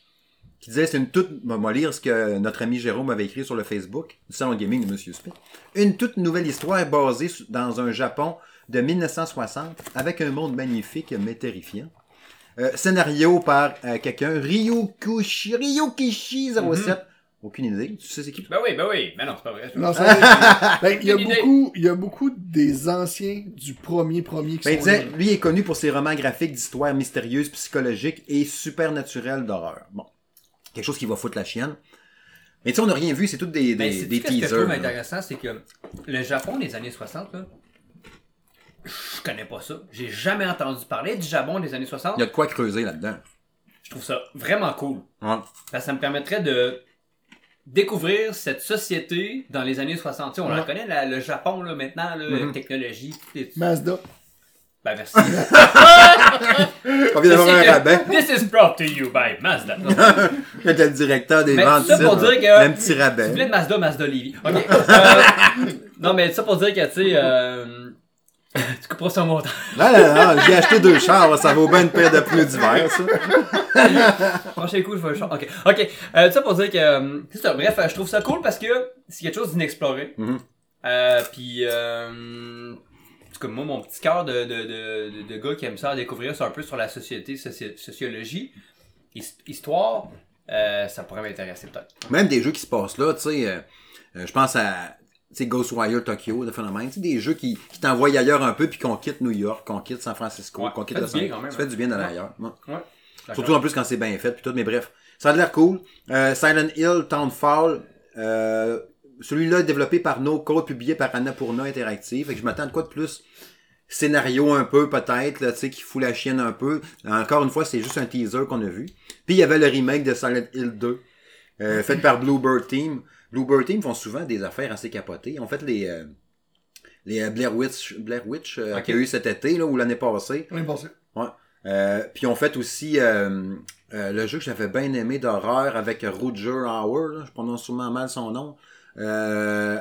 qui disait c'est une toute, on va lire ce que notre ami Jérôme avait écrit sur le Facebook du salon gaming de Monsieur Smith. Une toute nouvelle histoire basée dans un Japon de 1960 avec un monde magnifique mais terrifiant. Scénario par quelqu'un, Ryukushi, Ryukishi 07. Aucune idée. Tu sais c'est qui? Ben oui, ben oui. Ben non, c'est pas vrai. Non, ça, ben, il y a beaucoup, il y a beaucoup des anciens du premier premier qui Ben, il sont disait, là. lui est connu pour ses romans graphiques d'histoires mystérieuses, psychologiques et supernaturelles d'horreur. Bon. Quelque chose qui va foutre la chienne. Mais tu sais, on n'a rien vu, c'est toutes des, des, Ben, des ce que je teasers. là. intéressant, c'est que le Japon des années 60, là, je connais pas ça. J'ai jamais entendu parler du Japon des années 60. Il y a de quoi creuser là-dedans. Je trouve ça vraiment cool. Ouais. Parce que ça me permettrait de découvrir cette société dans les années 60. Tu sais, on la connaît, la- le Japon, là, maintenant, là, Mhm. technologie. tout est- Mazda. Ben, merci. On vient d'avoir un rabais. This is brought to you by Mazda. Il était le directeur des Mais ventes. ça pour dire que- Un petit Tu voulais rabais. de Mazda, Mazda Levy. Ok. Euh, non, mais ça pour dire que, tu sais, euh, tu couperas son montant. Non, non, non, j'ai acheté deux chars, ça vaut bien une paire de pneus d'hiver, ça. Prochain coup, je vais le changer. Ok. Ok. Euh, ça pour dire que, euh, c'est ça. Bref, euh, je trouve ça cool parce que c'est quelque chose d'inexploré. Mhm. Euh, puis, euh, en tout cas, moi, mon petit cœur de, de, de, de, de gars qui aime ça à découvrir, c'est un peu sur la société, soci- sociologie, his- histoire, euh, ça pourrait m'intéresser peut-être. Même des jeux qui se passent là, tu sais, euh, euh, je pense à tu sais, Ghostwire Tokyo, le phénomène, tu sais, des jeux qui, qui t'envoient ailleurs un peu, puis qu'on quitte New York, qu'on quitte San Francisco, Ouais, qu'on quitte Los Angeles. Ça fait hein. du bien d'aller Ouais. ailleurs. Ouais. Surtout en plus quand c'est bien fait, puis tout, mais bref. Ça a l'air cool. Euh, Silent Hill, Townfall, euh, celui-là est développé par No Code, publié par Annapurna Interactive. Fait que je m'attends de quoi de plus scénario un peu peut-être, là, tu sais, qui fout la chienne un peu. Encore une fois, c'est juste un teaser qu'on a vu. Puis il y avait le remake de Silent Hill 2, euh, fait par Bluebird Team. Bluebird Team font souvent des affaires assez capotées. En fait, les, euh, les euh, Blair Witch, Blair Witch euh, qu'il y a eu cet été, là, ou l'année passée, On est passé. Ouais. Euh, puis on fait aussi euh, euh, le jeu que j'avais bien aimé d'horreur avec Roger Hauer, là, je prononce sûrement mal son nom. Euh,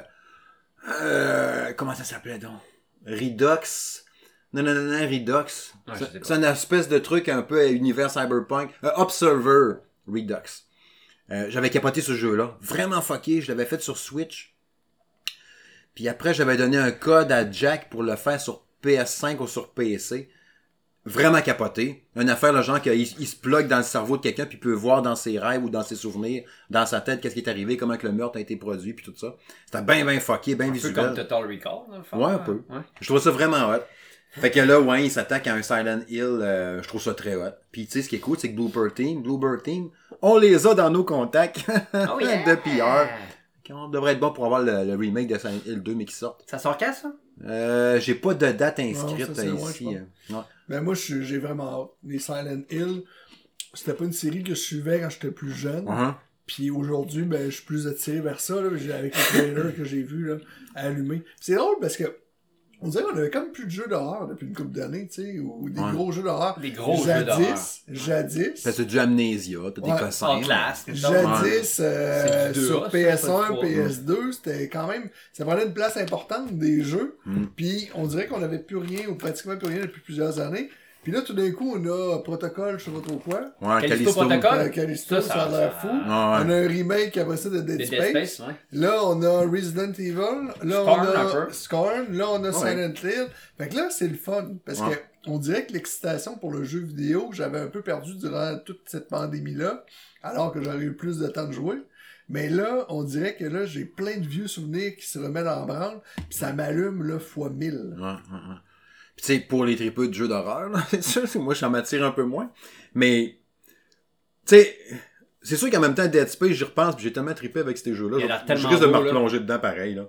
euh, comment ça s'appelait donc? Redux. Non, non, non, non, C'est- une espèce de truc un peu à univers cyberpunk. Euh, Observer Redux. Euh, j'avais capoté ce jeu-là. Vraiment fucké. Je l'avais fait sur Switch. Puis après, j'avais donné un code à Jack pour le faire sur PS5 ou sur PC. Vraiment capoté. Une affaire, le genre qu'il il se plug dans le cerveau de quelqu'un puis peut voir dans ses rêves ou dans ses souvenirs, dans sa tête, qu'est-ce qui est arrivé, comment que le meurtre a été produit puis tout ça. C'était bien, bien fucké, bien Un peu visuel. comme Total Recall, dans le fond. Ouais, un hein? peu. Ouais. Je trouve ça vraiment hot. Fait que là, ouais, il s'attaque à un Silent Hill, euh, je trouve ça très hot. Puis tu sais, ce qui est cool, c'est que Blooper Team, Blooper Team, on les a dans nos contacts Oh yeah! de PR. On devrait être bon pour avoir le, le remake de Silent Hill 2, mais qui sort. Ça sort quand, ça? Euh, j'ai pas de date Non, inscrite ça, ici. euh, ouais. Ben moi, j'ai vraiment hâte. Les Silent Hill, c'était pas une série que je suivais quand j'étais plus jeune. Mhm. Puis aujourd'hui, ben, je suis plus attiré vers ça, là, j'ai- avec le trailer que j'ai vu, là, allumé. Puis C'est drôle parce que, on dirait qu'on avait comme plus de jeux d'horreur depuis une couple d'années, tu sais, ou des Ouais. gros jeux d'horreur. Des gros jeux jadis, d'horreur. Jadis, Fait que c'est du Amnesia, t'as des cossins. En classe. Jadis, euh, sur ça, c'est PS1, pas du PS2, c'était quand même, ça prenait une place importante des jeux. Mm. Puis on dirait qu'on avait plus rien, ou pratiquement plus rien depuis plusieurs années. Puis là, tout d'un coup, on a Protocol, je sais pas trop quoi. Ouais, Callisto. Protocol? Euh, Callisto, Ça, ça, ça- a l'air fou. Ouais, On a un remake après ça de Dead, Space. Dead Space, ouais. Là, on a Resident Evil. Là, Scorn, on un a peu. Scorn. Là, on a Ouais. Silent Hill. Fait que là, c'est le fun. Parce Ouais. que on dirait que l'excitation pour le jeu vidéo, que j'avais un peu perdu durant toute cette pandémie-là, alors que j'aurais eu plus de temps de jouer. Mais là, on dirait que là, j'ai plein de vieux souvenirs qui se remettent en branle, puis ça m'allume, là, fois mille. Ouais, ouais, ouais. Tu sais, pour les tripeux de jeux d'horreur, c'est sûr, moi, ça m'attire un peu moins. Mais, tu sais, c'est sûr qu'en même temps, Dead Space, j'y repense, puis j'ai tellement trippé avec ces jeux-là. Je risque de me replonger dedans pareil, là.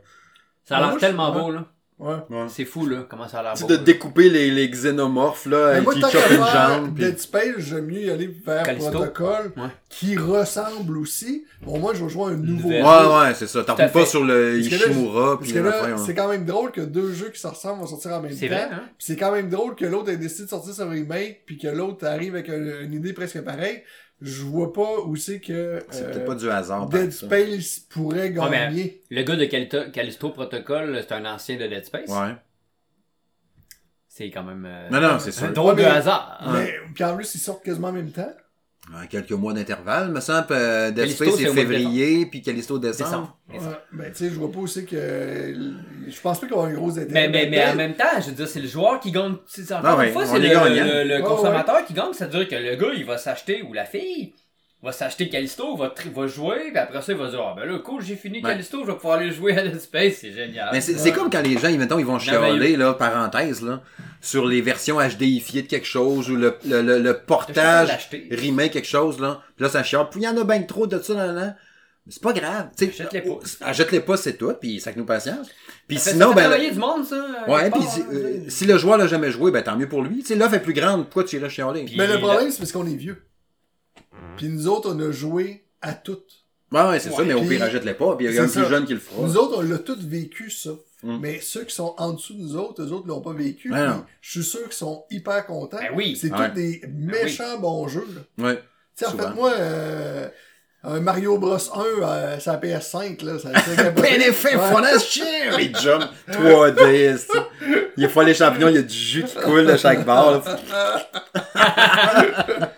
Ça a l'air tellement beau, là. Ouais. Ouais. C'est fou, là, comment ça a l'air Tu de découper les, les xénomorphes, là, et qui chopent une faire jambe. puis- Dead Space, j'aime mieux y aller vers Callisto. Protocol, Ouais. qui ressemble aussi. Bon, moi, je vais jouer à un nouveau nouvelle. jeu. Ouais, ouais, c'est ça. À pas sur le Parce que là, Ishimura, Parce puis que là, fin, ouais. c'est quand même drôle que deux jeux qui se ressemblent vont sortir en même temps. C'est vrai, hein? Puis c'est quand même drôle que l'autre ait décidé de sortir son remake, puis que l'autre arrive avec un- une idée presque pareille. Je vois pas où c'est que C'est euh, peut-être pas du hasard. Dead ça. Space pourrait Ouais, mais- gagner. Le gars de Calito- Callisto Protocol, c'est un ancien de Dead Space. Ouais. C'est quand même. euh, Non, non, c'est Un drôle Ouais, de mais- hasard. Mais, puis en plus, ils sortent quasiment en même temps. Quelques mois d'intervalle, me semble. euh, Dead Space, c'est février, puis Callisto décembre. Décembre. Ouais. Ben, tu sais, je vois pas c'est que. Je pense pas qu'il va y avoir un gros intérêt. Mais, mais, mais en même temps, je veux dire, c'est le joueur qui gagne. Encore Ah ouais, une fois, on c'est est le, le- le Ouais, consommateur qui gagne. C'est-à-dire que le gars, il va s'acheter, ou la fille, va s'acheter Callisto, va, va jouer, puis après ça, il va dire Ah ben là, cool, j'ai fini Ouais. Callisto, je vais pouvoir aller jouer à Dead Space, c'est génial. Mais c'est comme quand les gens, ils, mettons, ils vont chialer, là, parenthèse, là, sur les versions HDifiées de quelque chose, ou le, portage remake quelque chose, là. Puis là, ça chiale. Puis il y en a bien trop de ça, là, là. Mais c'est pas grave. tu sais. Achète-les pas. Achète-les pas, c'est tout, puis ça que nous patience. Puis Ça fait- sinon, ça fait ben. travailler du monde, ça. Ouais, puis si, hein, euh, si le joueur l'a jamais joué, ben tant mieux pour lui. Tu sais, l'offre est plus grande, pourquoi tu irais chialer? Mais le problème, c'est parce qu'on est vieux. Puis nous autres, on a joué à toutes. Ouais, ouais, c'est ça, mais au pire, achète-les pas, puis il y a un plus jeune qui le fera. Nous autres, on l'a tous vécu, ça. Mm. Mais ceux qui sont en dessous de nous autres, eux autres l'ont pas vécu. Non. je suis sûr qu'ils sont hyper contents. Ben oui. C'est Ouais. tous des méchants bons jeux. là. Ouais. Tu sais, en fait, moi, euh, un Mario Bros 1 euh, sur la PS5, là, ça Ben as shit! Les jumps 3D, esti. Il faut les champignons, il y a du jus qui coule de chaque barre.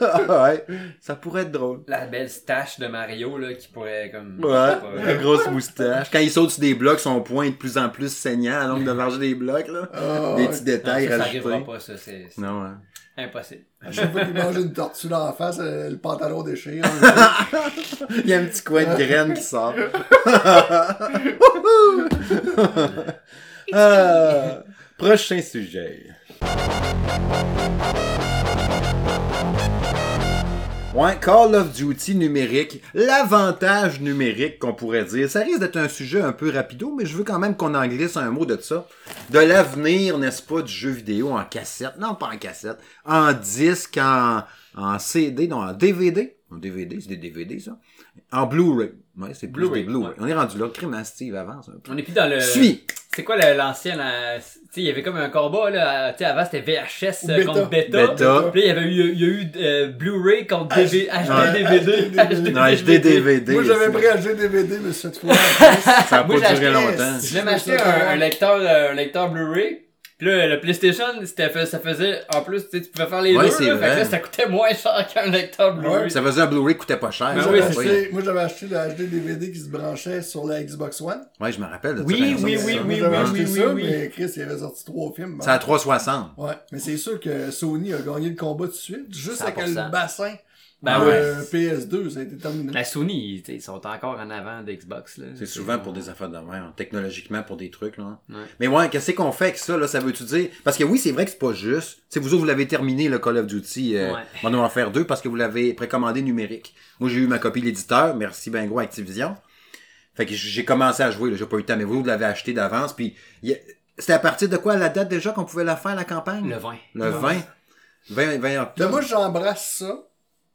ouais, ça pourrait être drôle. La belle stache de Mario, là, qui pourrait, comme. Ouais, je la grosse moustache. Quand il saute sur des blocs, son poing est de plus en plus saignant à longue de marger des blocs, là. Ah, des petits Non, détails ça, ça rajoutés. arrivera pas, ça. C'est Non, ouais. impossible. À chaque fois qu'il mange une tortue dans la face, euh, le pantalon déchire. Il y a un petit coin de graine qui sort. Ah, prochain sujet. Ouais, Call of Duty numérique, l'avantage numérique qu'on pourrait dire. Ça risque d'être un sujet un peu rapido, mais je veux quand même qu'on en glisse un mot de ça. De l'avenir, n'est-ce pas, du jeu vidéo en cassette. Non, pas en cassette. En disque, en, en CD, non, en DVD. En DVD, c'est des DVD, ça. En Blu-ray. Ouais, c'est plus Blu-ray, des Blu-ray. ouais. On est rendu là. Crime, Steve, avance un peu. On est plus dans le. Suis! C'est quoi le- l'ancien, là? Tu sais, il y avait comme un combat, là. Tu sais, avant, c'était VHS euh, Beta. contre Beta. Beta. Puis là, il y avait eu, il y a eu euh, Blu-ray contre H- DV, HD Ouais. DVD. HD. Non, HD DVD. Moi, j'avais pris un DVD, mais cette fois. Ça a Moi, pas duré longtemps. Je m'ai acheté un, un lecteur, euh, un lecteur Blu-ray. Puis là, le PlayStation, c'était fait, ça faisait, en plus, tu sais, tu pouvais faire les Ouais, deux, c'est là. Fait que vrai. là, ça coûtait moins cher qu'un lecteur Blu-ray. Ça faisait un Blu-ray qui coûtait pas cher. Ben Moi, oui, j'avais c'est acheté, moi, j'avais acheté le HD DVD qui se branchait sur la Xbox One. Ouais, je me rappelle de ça. Oui, oui, oui, oui, oui, oui, ça, oui. mais Chris, il avait sorti trois films. C'est à 360. Ouais, mais c'est sûr que Sony a gagné le combat tout de suite, juste avec 100%. le bassin Ben de ouais. PS2, ça a été terminé. La Sony, ils, tu sais, ils sont encore en avant d'Xbox, là. C'est souvent pour des affaires de technologiquement pour des trucs, là. Ouais. Mais ouais, qu'est-ce qu'on fait avec ça, là? Ça veut-tu dire? Parce que oui, c'est vrai que c'est pas juste. Tu sais, vous autres, vous l'avez terminé, le Call of Duty, euh, Ouais. Modern Warfare 2, parce que vous l'avez précommandé numérique. Moi, j'ai eu ma copie de l'éditeur. Merci, ben gros, Activision. Fait que j'ai commencé à jouer, là. J'ai pas eu le temps, mais vous, vous l'avez acheté d'avance, puis il y a- c'était à partir de quoi, la date déjà qu'on pouvait la faire, la campagne? Le vin. Le Ouais. 20. 20, 20 Là, octobre. moi, j'embrasse ça,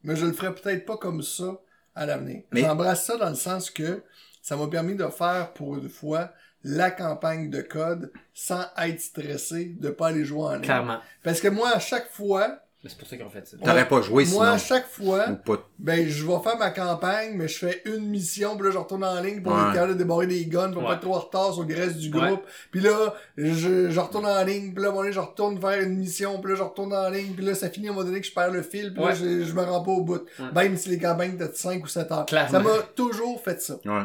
mais je le ferai peut-être pas comme ça à l'avenir. Mais- J'embrasse ça dans le sens que ça m'a permis de faire pour une fois la campagne de code sans être stressé de pas aller jouer en ligne. Clairement. Parce que moi, à chaque fois, C'est pour ça ont fait ça. T'aurais pas joué moi, à sinon. chaque fois, Ou pas. ben, je vais faire ma campagne, mais je fais une mission, puis là, je retourne en ligne pour Ouais. être capable de débarrer des guns, pour Ouais. pas être trop en retard sur le reste du Ouais. groupe. Puis là, je, je retourne en ligne, puis là, à un moment donné, je retourne faire une mission, puis là, je retourne en ligne, puis là, ça finit à un moment donné que je perds le fil, puis là, je, je me rends pas au bout. Ouais. Même si les campagnes de 5 ou 7 heures. Clairement. Ça m'a toujours fait ça. Ouais.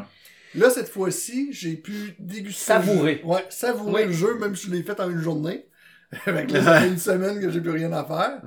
Là, cette fois-ci, j'ai pu déguster. Savourer. le jeu. Ouais, savourer Oui. le jeu, même si je l'ai fait en une journée. Fait que là, ça fait une semaine que j'ai plus rien à faire.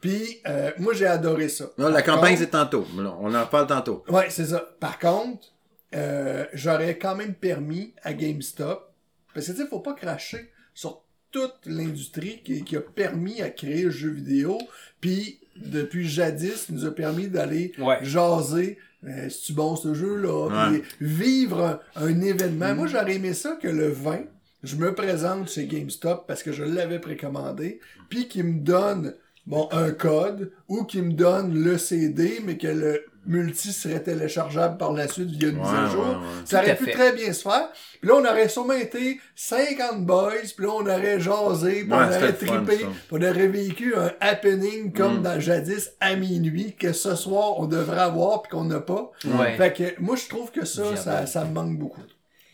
Puis, euh, moi, j'ai adoré ça. Non, la Par campagne, contre- c'est tantôt. Là, On en parle tantôt. Ouais, c'est ça. Par contre, euh, j'aurais quand même permis à GameStop, parce que tu sais, faut pas cracher sur toute l'industrie qui, qui a permis à créer le jeu vidéo, puis depuis jadis, nous a permis d'aller Ouais. jaser. Euh, C'est-tu bon ce jeu-là? Ouais. Vivre un, un événement. Moi, j'aurais aimé ça que le 20, je me présente chez GameStop parce que je l'avais précommandé, puis qu'il me donne bon un code ou qu'il me donne le CD, mais que le multi serait téléchargeable par la suite via une mise à jour. ouais, ouais. Ça aurait pu fait. très bien se faire. Puis là, on aurait sûrement été 50 boys, puis là, on aurait jasé, puis on aurait fun, trippé, puis on aurait vécu un happening comme Mm. dans jadis à minuit, que ce soir, on devrait avoir, puis qu'on n'a pas. Ouais. Fait que moi, je trouve que ça, ça, ça me manque beaucoup.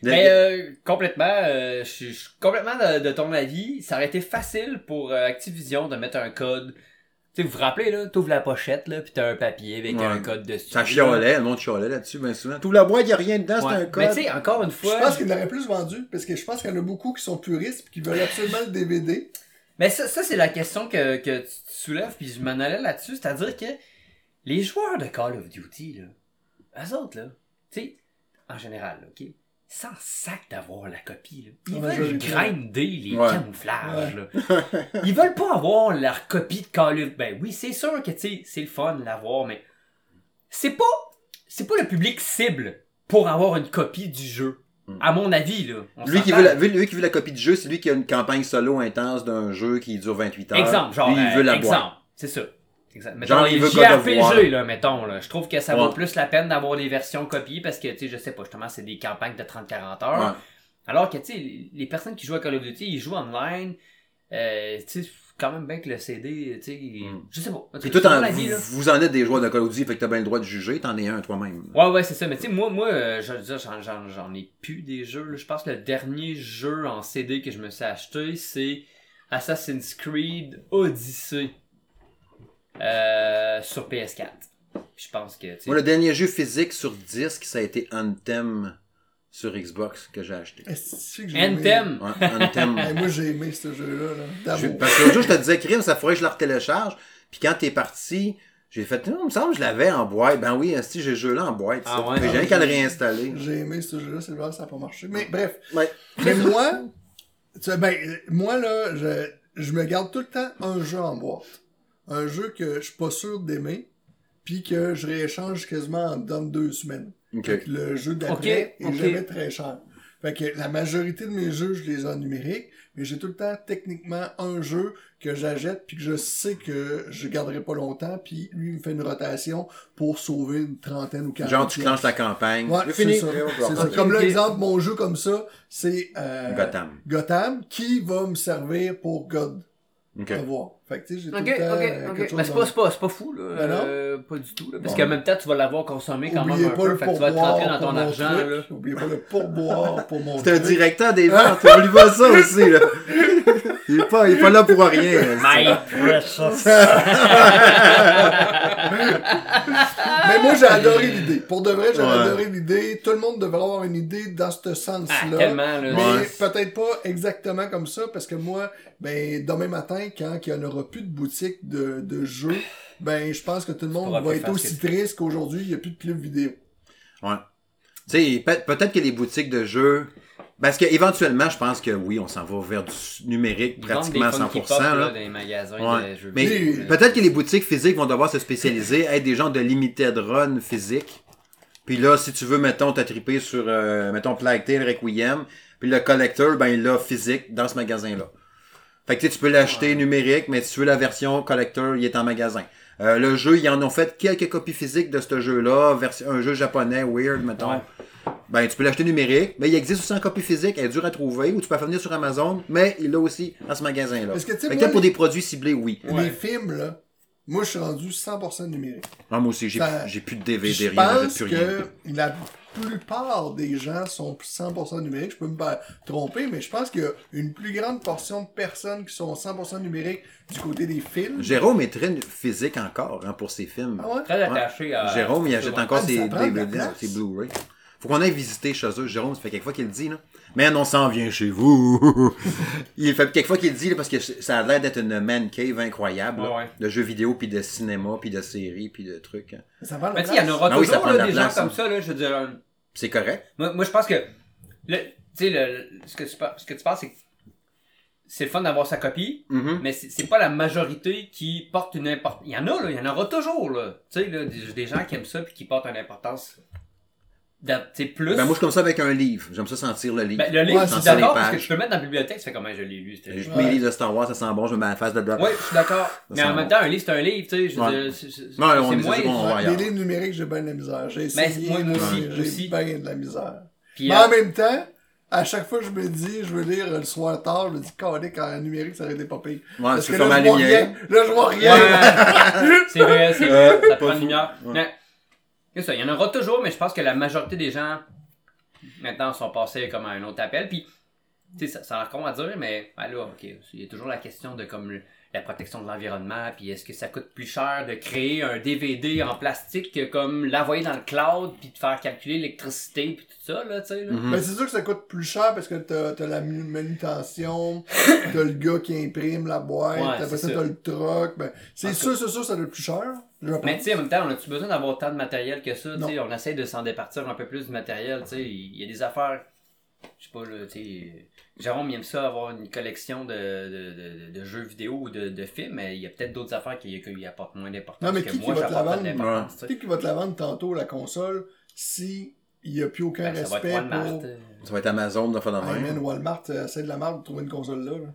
Mais euh, complètement, euh, je suis je complètement de, de ton avis. Ça aurait été facile pour euh, Activision de mettre un code. Tu sais, vous vous rappelez, là, t'ouvres la pochette, là, pis t'as un papier avec Ouais. un code dessus. Ça chiolait, le monde chiolait là-dessus, bien souvent. Tout la boîte, y a rien dedans, c'est un code. Mais tu sais, encore une Je fois. pense qu'il l'aurait plus vendu, parce que je pense qu'il y en a beaucoup qui sont puristes, puis qui veulent absolument le DVD. Mais ça, ça c'est la question que, que tu soulèves, puis je m'en allais là-dessus. C'est-à-dire que les joueurs de Call of Duty, là, eux autres, là, tu sais, en général, là, ok, sans sac d'avoir la copie, là. Ils Ouais, veulent grinder les Ouais. camouflages, là. Ils veulent pas avoir leur copie de Call of Ben oui, c'est sûr que, tu sais, c'est le fun de l'avoir, mais c'est pas, c'est pas le public cible pour avoir une copie du jeu. À mon avis, là. On Lui qui, veut la, lui qui veut la copie du jeu, c'est lui qui a une campagne solo intense d'un jeu qui dure 28 heures. Exemple, genre, Lui, il veut euh, la exemple, c'est ça. Genre, Mettons, il les veut. JRPG, là, mettons, là. Je trouve que ça vaut plus la peine d'avoir les versions copiées parce que, tu sais, je sais pas, justement, c'est des campagnes de 30-40 heures. Ouais. Alors que, tu sais, les personnes qui jouent à Call of Duty, ils jouent online, euh, tu sais, quand même bien que le CD, tu sais, Mm. je sais pas. En cas, toi, mon avis, là. vous, vous en êtes des joueurs de Call of Duty, fait que t'as bien le droit de juger, t'en es un toi-même. Ouais, ouais, c'est ça. Mais tu sais, moi, moi euh, je veux dire, j'en, j'en, j'en ai plus des jeux. Je pense que le dernier jeu en CD que je me suis acheté, c'est Assassin's Creed Odyssey euh, sur PS4. Je pense que, Moi, le dernier jeu physique sur disque, ça a été Anthem sur Xbox que j'ai acheté. Est-ce que j'ai aimé? Anthem. Ouais, Anthem. Hey, moi, j'ai aimé ce jeu-là. Là, parce que l'autre jour, je te disais, Crime, ça faudrait que je la retélécharge. Puis quand t'es parti, j'ai fait, non, il me semble que je l'avais en boîte. Ben oui, si j'ai le jeu là en boîte. Ah ça. ouais? Mais j'ai rien qu'à le réinstaller. J'ai aimé ce jeu-là, c'est vrai, ça n'a pas marché. Mais bref. Ouais. Mais moi, tu sais, ben, moi, là, je, je me garde tout le temps un jeu en boîte. Un jeu que je suis pas sûr d'aimer, puis que je rééchange quasiment en dans deux semaines. Ok. Fait que le jeu d'après Ok, est ok. jamais très cher. Fait que la majorité de mes jeux, je les ai en numérique, mais j'ai tout le temps techniquement un jeu que j'achète puis que je sais que je garderai pas longtemps puis lui il me fait une rotation pour sauver une trentaine ou quarante. Genre, tu clenches ta campagne. Ouais, C'est ça. Comme Ok. l'exemple, mon jeu comme ça, c'est euh, Gotham. Gotham, qui va me servir pour God. Ok. À voir. Fait que tu sais, j'ai tout Ok, le temps ok, quelque ok. chose Mais c'est pas, c'est pas, c'est pas fou, là. Ben non. Euh, pas du tout, là. Parce Bon. qu'en même temps, tu vas l'avoir consommé quand Oubliez même un pas peu. le Fait que tu vas te rentrer pourboire dans ton argent, truc. là. Oubliez pas le pourboire pour mon C'est un directeur des ventes. Oublie pas ça aussi, là. Il est pas, il est pas là pour rien. là. My precious. Mais moi, j'ai adoré l'idée. Pour de vrai, j'ai Ouais. adoré l'idée. Tout le monde devrait avoir une idée dans ce Ah, sens-là. là. Mais Ouais. peut-être pas exactement comme ça, parce que moi, ben, demain matin, quand il n'y en aura plus de boutique de, de jeux, ben, je pense que tout le monde va être aussi triste qu'aujourd'hui, il n'y a plus de club vidéo. Ouais. Tu sais, peut- peut-être que les boutiques de jeux. Parce que éventuellement, je pense que oui, on s'en va vers du numérique Ils pratiquement à des Funky 100%. Pop, là. là, les magasins Ouais. de jeux Mais peut-être que les boutiques physiques vont devoir se spécialiser, être des gens de limited run physique. Puis là, si tu veux, mettons, t'as trippé sur, euh, mettons, Plague Tale Requiem, puis le collector, ben, il l'a physique dans ce magasin-là. Fait que tu sais, tu peux l'acheter numérique, mais si tu veux la version collector, il est en magasin. Euh, le jeu, ils en ont fait quelques copies physiques de ce jeu-là, un jeu japonais weird, mettons. Ouais. Ben, tu peux l'acheter numérique, mais il existe aussi en copie physique, elle est dure à trouver, ou tu peux la faire venir sur Amazon, mais il l'a aussi dans ce magasin-là. Parce que, tu sais, Fait que moi, pour les- des produits ciblés, oui. Les films, là, moi, je suis rendu 100% numérique. Ah, moi aussi, j'ai Ça- j'ai plus de DVD, je rien, pense plus rien. que la plupart des gens sont 100% numériques. Je peux me ba- tromper, mais je pense qu'il y a une plus grande portion de personnes qui sont 100% numériques du côté des films. Jérôme est très physique encore hein, pour ses films. Ah ouais? Très attaché à. Jérôme, il achète encore Ah, mais ses ça prend de la DVD, place. ses Blu-ray. Faut qu'on aille visiter chez eux. Jérôme, ça fait quelques fois qu'il le dit, là. Man, on s'en vient chez vous. il fait quelques fois qu'il le dit, là, parce que ça a l'air d'être une man cave incroyable, là, Ouais, ouais. de jeux vidéo, puis de cinéma, puis de séries, puis de trucs. hein. Ça la Mais tu sais, il y en aura oui, ça toujours prend de là, la des gens comme hein. ça, là. Je veux dire, euh, C'est correct. moi, moi je pense que. Le, tu sais, le, ce, que tu, par- ce que tu penses, c'est que c'est le fun d'avoir sa copie, Mhm. mais c'est c'est pas la majorité qui porte une importance. Il y en a, là, il y en aura toujours, là. Tu sais, là, des, des gens qui aiment ça puis qui portent une importance. Sais, plus. Ben, moi, je suis comme ça avec un livre. J'aime ça sentir le livre. Ben, le livre, Ouais, les d'accord parce que pages. tu peux le mettre dans la bibliothèque, tu fais comment je l'ai lu. Ouais. mes livres de Star Wars, ça sent bon, je me mets à la face de blanc. Ouais, je suis d'accord. Mais en même bon. temps, un livre, c'est un livre, tu sais. Je Ouais. c'est- c'est- Ouais, on c'est est moins. ailleurs. les livres numériques, j'ai bien de la misère. J'ai Mais essayé, moi aussi, j'ai aussi. bien de la misère. Puis, Mais euh, en même temps, à chaque fois que je me dis, je veux lire le soir tard, je me dis, calé, en numérique, ça aurait été pas pire. Ouais, Parce que là, je vois rien. Là, je vois rien. C'est vrai, c'est vrai. Euh, ça prend une lumière. C'est il y en aura toujours, mais je pense que la majorité des gens, maintenant, sont passés comme à un autre appel. Puis, tu sais, ça, ça a l'air con à dire, mais ben là, ok, il y a toujours la question de comme la protection de l'environnement, puis est-ce que ça coûte plus cher de créer un DVD en plastique que comme l'envoyer dans le cloud, puis de faire calculer l'électricité, puis tout ça, là, tu sais, là? Mhm. Ben, c'est sûr que ça coûte plus cher parce que t'as, t'as la manutention, t'as le gars qui imprime la boîte, Ouais, après c'est ça, ça. t'as le truck. Ben, c'est sûr, c'est sûr, ça doit être plus cher. Je pense. Mais tu sais, en même temps, on a-tu besoin d'avoir tant de matériel que ça? tu sais? On essaie de s'en départir un peu plus du matériel. tu sais. Il y a des affaires, je sais pas, là, tu sais. Jérôme, il aime ça avoir une collection de, de, de, de jeux vidéo ou de, de films, mais il y a peut-être d'autres affaires qui, qui apportent moins d'importance Non, mais que qui qui moi, va te la j'apporte pas vendre? d'importance. tu sais. qui va te la vendre tantôt, la console, si il n'y a plus aucun Ben, ça va respect être Walmart. pour... euh. Ça va être Amazon de de Ah, man, Walmart, euh, c'est de la merde de trouver une console là. là.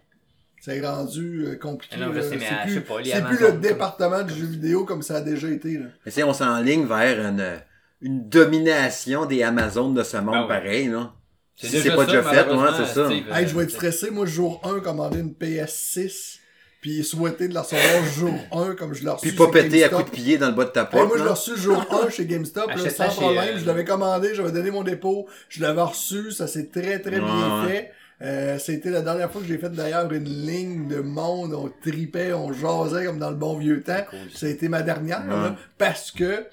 Ça est rendu compliqué. Non, je là. sais, mais, c'est plus, pas, c'est plus le comme- département du jeu vidéo comme ça a déjà été. Là. Mais on s'enligne vers une, une domination des Amazones de ce monde ouais. pareil, là. C'est Si c'est pas déjà fait, ouais, c'est ça. Steve, Hey, je vais euh, être stressé. Moi, jour 1, commander une PS6, puis souhaiter de la recevoir jour 1 comme je l'ai reçu Puis pas péter à coups de pied dans le bas de ta Hey, porte. moi, je l'ai reçu jour 1 chez GameStop, là, sans problème. euh, Je l'avais commandé, j'avais donné mon dépôt, je l'avais reçu, ça s'est très très bien Ouais, fait. Euh, c'était la dernière fois que j'ai fait d'ailleurs une ligne de monde, on tripait, on jasait comme dans le bon vieux temps. cool. Ça a été ma dernière, Ouais. là, parce que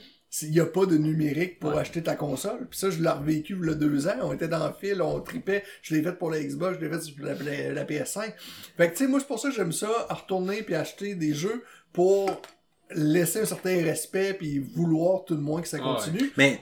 il n'y a pas de numérique pour Ouais. acheter ta console. Puis ça, je l'ai revécu il y a deux ans. On était dans le fil, on tripait. Je l'ai fait pour la Xbox, je l'ai fait sur la, la- la PS5. Fait que, tu sais, moi, c'est pour ça que j'aime ça, à retourner puis acheter des jeux pour laisser un certain respect puis vouloir tout le moins que ça Ouais. continue. Mais,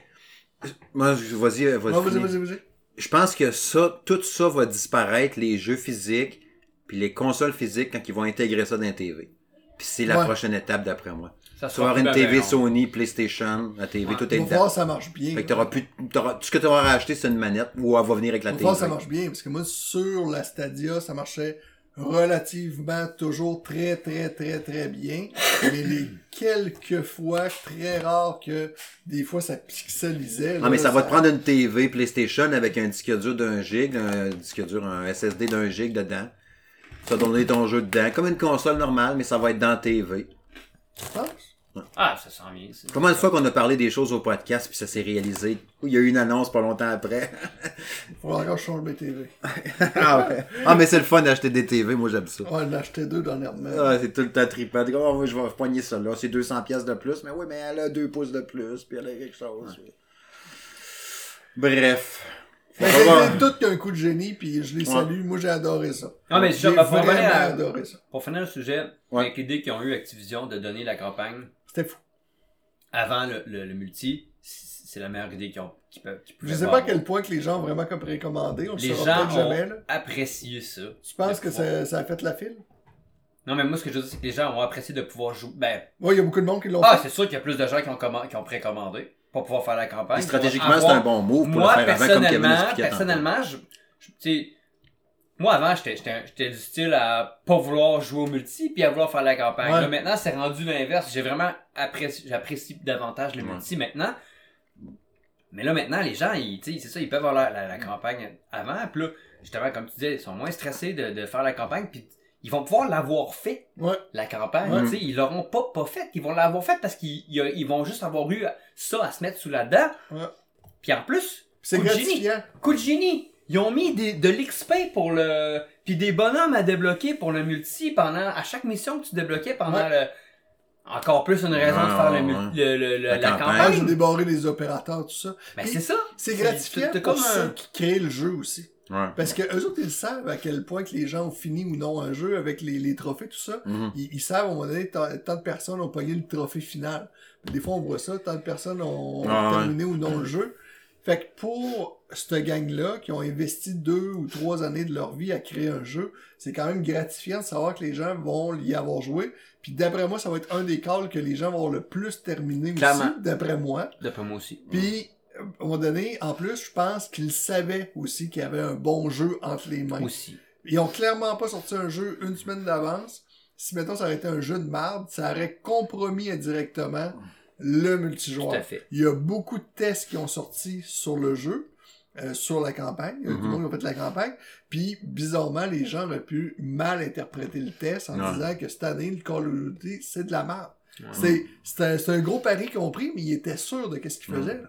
moi, je- vas-y, vas-y. Ah, vas-y, vas-y, vas-y. Je pense que ça, tout ça va disparaître, les jeux physiques, puis les consoles physiques quand ils vont intégrer ça dans la TV. Puis c'est la Ouais. prochaine étape d'après moi. Ça Tu vas avoir plus une ben, TV ben, on- Sony, PlayStation, la TV, Ouais. tout est va dedans. ça marche bien. Fait que t'auras plus, t'auras- tout ce que tu auras acheté, c'est une manette, ou elle va venir avec la va TV. voir ça marche bien, parce que moi, sur la Stadia, ça marchait relativement toujours très, très, très, très bien. Mais les quelques fois, très rares que des fois ça pixelisait. Non, là, mais ça va te prendre une TV PlayStation avec un disque dur d'un gig, un disque dur, un SSD d'un gig dedans. Tu vas donner ton jeu dedans, comme une console normale, mais ça va être dans la TV. Tu penses? Ah, ça sent bien. ça. Comment de fois qu'on a parlé des choses au podcast, puis ça s'est réalisé? Il y a eu une annonce pas longtemps après. Faut encore que je change mes TV. ah, ouais. Ah, mais c'est le fun d'acheter des TV, moi j'aime ça. Ouais, acheté deux dernièrement. Ah, c'est tout le temps dis, Oh, moi, je vais poigner ça là. C'est 200 pièces de plus. Mais oui, mais elle a 2 pouces de plus. Puis elle a quelque chose. Bref. Mais tout qu'un coup de génie, puis je les Ouais. salue. Moi, j'ai adoré ça. Ah, mais j'ai ça, pour vraiment à- adoré ça. Pour finir le sujet, Ouais. avec l'idée qu'ils ont eu Activision de donner la campagne C'était fou. avant le, le, le multi, c'est la meilleure idée qu'ils ont. Qu'ils peuvent, Je sais pas à quel point que les gens ont vraiment comme précommandé. On le Les gens peut-être jamais, ont là. apprécié ça. Tu penses que ça, ça a fait la file? Non, mais moi, ce que je veux dire, c'est que les gens ont apprécié de pouvoir jouer. Ben, Ouais, il y a beaucoup de monde qui l'ont ah, fait. c'est sûr qu'il y a plus de gens qui ont, qui ont précommandé pour pouvoir faire la campagne. Et stratégiquement, c'est un bon move pour moi, le faire avant, comme Kevin personnellement, je, je- tu sais, moi avant, j'étais, j'étais, j'étais du style à pas vouloir jouer au multi puis à vouloir faire la campagne. Ouais. Là, maintenant, c'est rendu l'inverse. J'ai vraiment apprécié, j'apprécie davantage le Ouais. multi maintenant. Mais là, maintenant, les gens, ils, tu sais, c'est ça, ils peuvent avoir la, la, la campagne avant. Puis là, justement, comme tu disais, ils sont moins stressés de, de faire la campagne puis ils vont pouvoir l'avoir fait Ouais. la campagne. Ouais. tu sais, Ils l'auront pas, pas faite. Ils vont l'avoir faite parce qu'ils ils, vont juste avoir eu ça à se mettre sous la dent. Ouais. Puis en plus, C'est coup de génie. Coup de génie. Ils ont mis des, de l'XP pour le. Puis des bonhommes à débloquer pour le multi pendant. À chaque mission que tu débloquais pendant Ouais. le. Encore plus une raison de faire le, le- le- le- La la, campagne. Ah, campagne. débarré les opérateurs, tout ça. Ben c'est ça. C'est gratifiant c'est pour comme ceux un- qui créent le jeu aussi. Ouais. Parce que eux autres, ils savent à quel point que les gens ont fini ou non un jeu avec les, les trophées, tout ça. Mhm. Ils, ils savent, à un moment donné, tant, tant de personnes ont pogné le trophée final. Des fois, on voit ça, tant de personnes ont, Ah ouais. terminé ou non le jeu. Fait que pour cette gang-là, qui ont investi deux ou trois années de leur vie à créer un jeu, c'est quand même gratifiant de savoir que les gens vont y avoir joué. Puis d'après moi, ça va être un des calls que les gens vont le plus terminer Clairement. aussi, d'après moi. D'après moi aussi. Puis, à un moment donné, en plus, je pense qu'ils savaient aussi qu'il y avait un bon jeu entre les mains. Aussi. Ils ont clairement pas sorti un jeu une semaine d'avance. Si, mettons, ça aurait été un jeu de marde, ça aurait compromis indirectement le Tout multijoueur. à fait. Il y a beaucoup de tests qui ont sorti sur le jeu, euh, sur la campagne. Il Mhm. Tout le monde qui a fait la campagne. Puis, bizarrement, les gens auraient pu mal interpréter le test en Ouais. disant que cette année, le Call of Duty, c'est de la merde. Ouais. C'est un, un gros pari qu'ils ont pris, mais ils étaient sûrs de ce qu'ils Mhm. faisaient. là.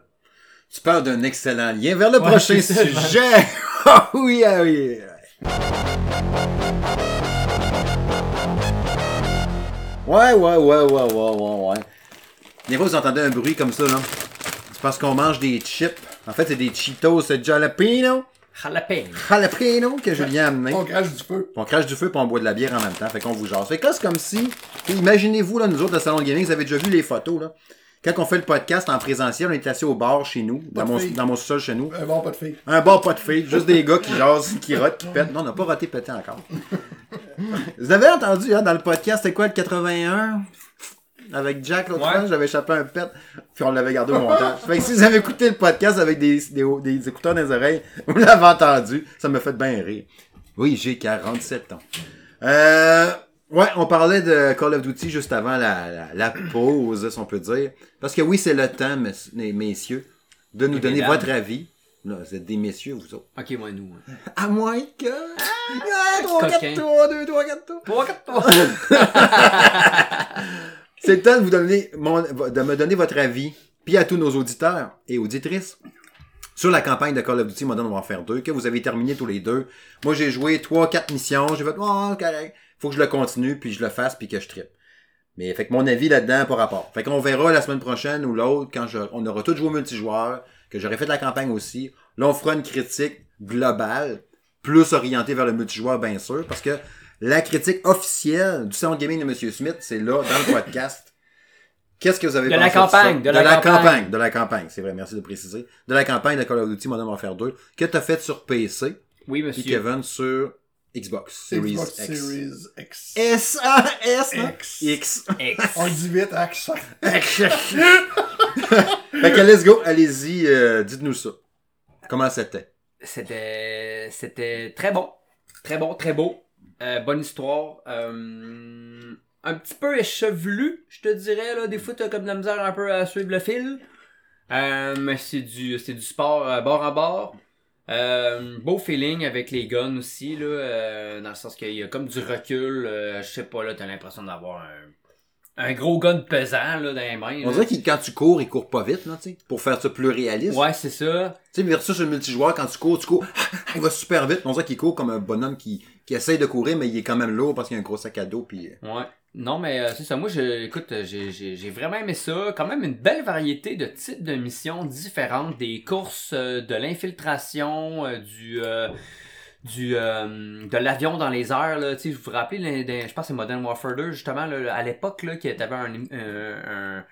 Tu parles d'un excellent lien vers le Ouais, prochain sujet. Ah oui, ah oui. Ouais, ouais, ouais, ouais, ouais, ouais, ouais. Des fois, vous entendez un bruit comme ça, là. C'est parce qu'on mange des chips. En fait, c'est des Cheetos jalapeno. Jalapeno. Jalapeno que Julien a amené. On crache du feu. On crache du feu puis on boit de la bière en même temps. Fait qu'on vous jase. Fait que là, c'est comme si. Imaginez-vous, là, nous autres, le salon de gaming, vous avez déjà vu les photos, là. Quand on fait le podcast en présentiel, on est assis au bar chez nous, Pas dans mon, filles. dans mon sous-sol chez nous. Euh, bon, pas de filles. Un bar pas de filles, juste des gars qui jasent, qui rotent, qui pètent. Non, on n'a pas roté pété encore. Vous avez entendu, hein, dans le podcast, c'est quoi, le 81? Avec Jack, l'autre Ouais. fois, j'avais échappé un pet, puis on l'avait gardé au montage. Fait que si vous avez écouté le podcast avec des, des, des écouteurs dans les oreilles, vous l'avez entendu, ça me fait bien rire. Oui, j'ai 47 ans. Euh, ouais, on parlait de Call of Duty juste avant la, la, la pause, si on peut dire. Parce que oui, c'est le temps, mes- messieurs, de nous Et donner mesdames. votre avis. Là, vous êtes des messieurs, vous autres. Ok, moi, nous. hein. À moins que. Ah, 3, 4 coquin. tours, 2, 3, 4 tours. Trois, quatre, trois. C'est le temps de vous donner mon, de me donner votre avis, puis à tous nos auditeurs et auditrices, sur la campagne de Call of Duty Modern Warfare 2, que vous avez terminé tous les deux. Moi, j'ai joué 3-4 missions, j'ai fait, oh, correct. Faut que je le continue, puis je le fasse, puis que je trippe. Mais, fait que mon avis là-dedans, pas rapport. Fait qu'on verra la semaine prochaine ou l'autre, quand je, on aura tous joué au multijoueur, que j'aurai fait la campagne aussi. Là, on fera une critique globale, plus orientée vers le multijoueur, bien sûr, parce que la critique officielle du salon de gaming de M. Smith, c'est là, dans le podcast. Qu'est-ce que vous avez De pensé la campagne, ça? de la campagne. De la campagne, c'est vrai, merci de préciser. De la campagne de Call of Duty Modern Warfare 2, que tu as fait sur PC, Oui, puis monsieur. Kevin sur Xbox Series Xbox X. Series X. S, A, S, hein? X. X. X. On dit vite, accent. fait que let's go, allez-y, euh, dites-nous ça. Comment c'était? C'était, c'était très bon. Très bon, très beau. Euh, bonne histoire. Euh, un petit peu échevelu, je te dirais. Là. Des fois, t'as comme de la misère un peu à suivre le fil. Euh, mais c'est du, c'est du sport bord à bord. Beau feeling avec les guns aussi, là, dans le sens qu'il y a comme du recul. je sais pas, là, t'as l'impression d'avoir un, un gros gun pesant là, dans les mains. On dirait que quand tu cours, il court pas vite, là, tu sais, pour faire ça plus réaliste. Ouais, c'est ça. Tu sais, versus le multijoueur, quand tu cours, tu cours, il va super vite. On dirait qu'il court comme un bonhomme qui, qui essaye de courir, mais il est quand même lourd parce qu'il a un gros sac à dos. Puis... euh, Ouais. Non, mais euh, c'est ça. Moi, je, écoute, euh, j'ai, vraiment aimé ça. Quand même une belle variété de types de missions différentes. Des courses, de l'infiltration, du, du, de l'avion dans les airs. Là. Tu sais, vous vous rappelez, je pense que c'est Modern Warfare 2, justement, à l'époque, là, que t'avais un, un,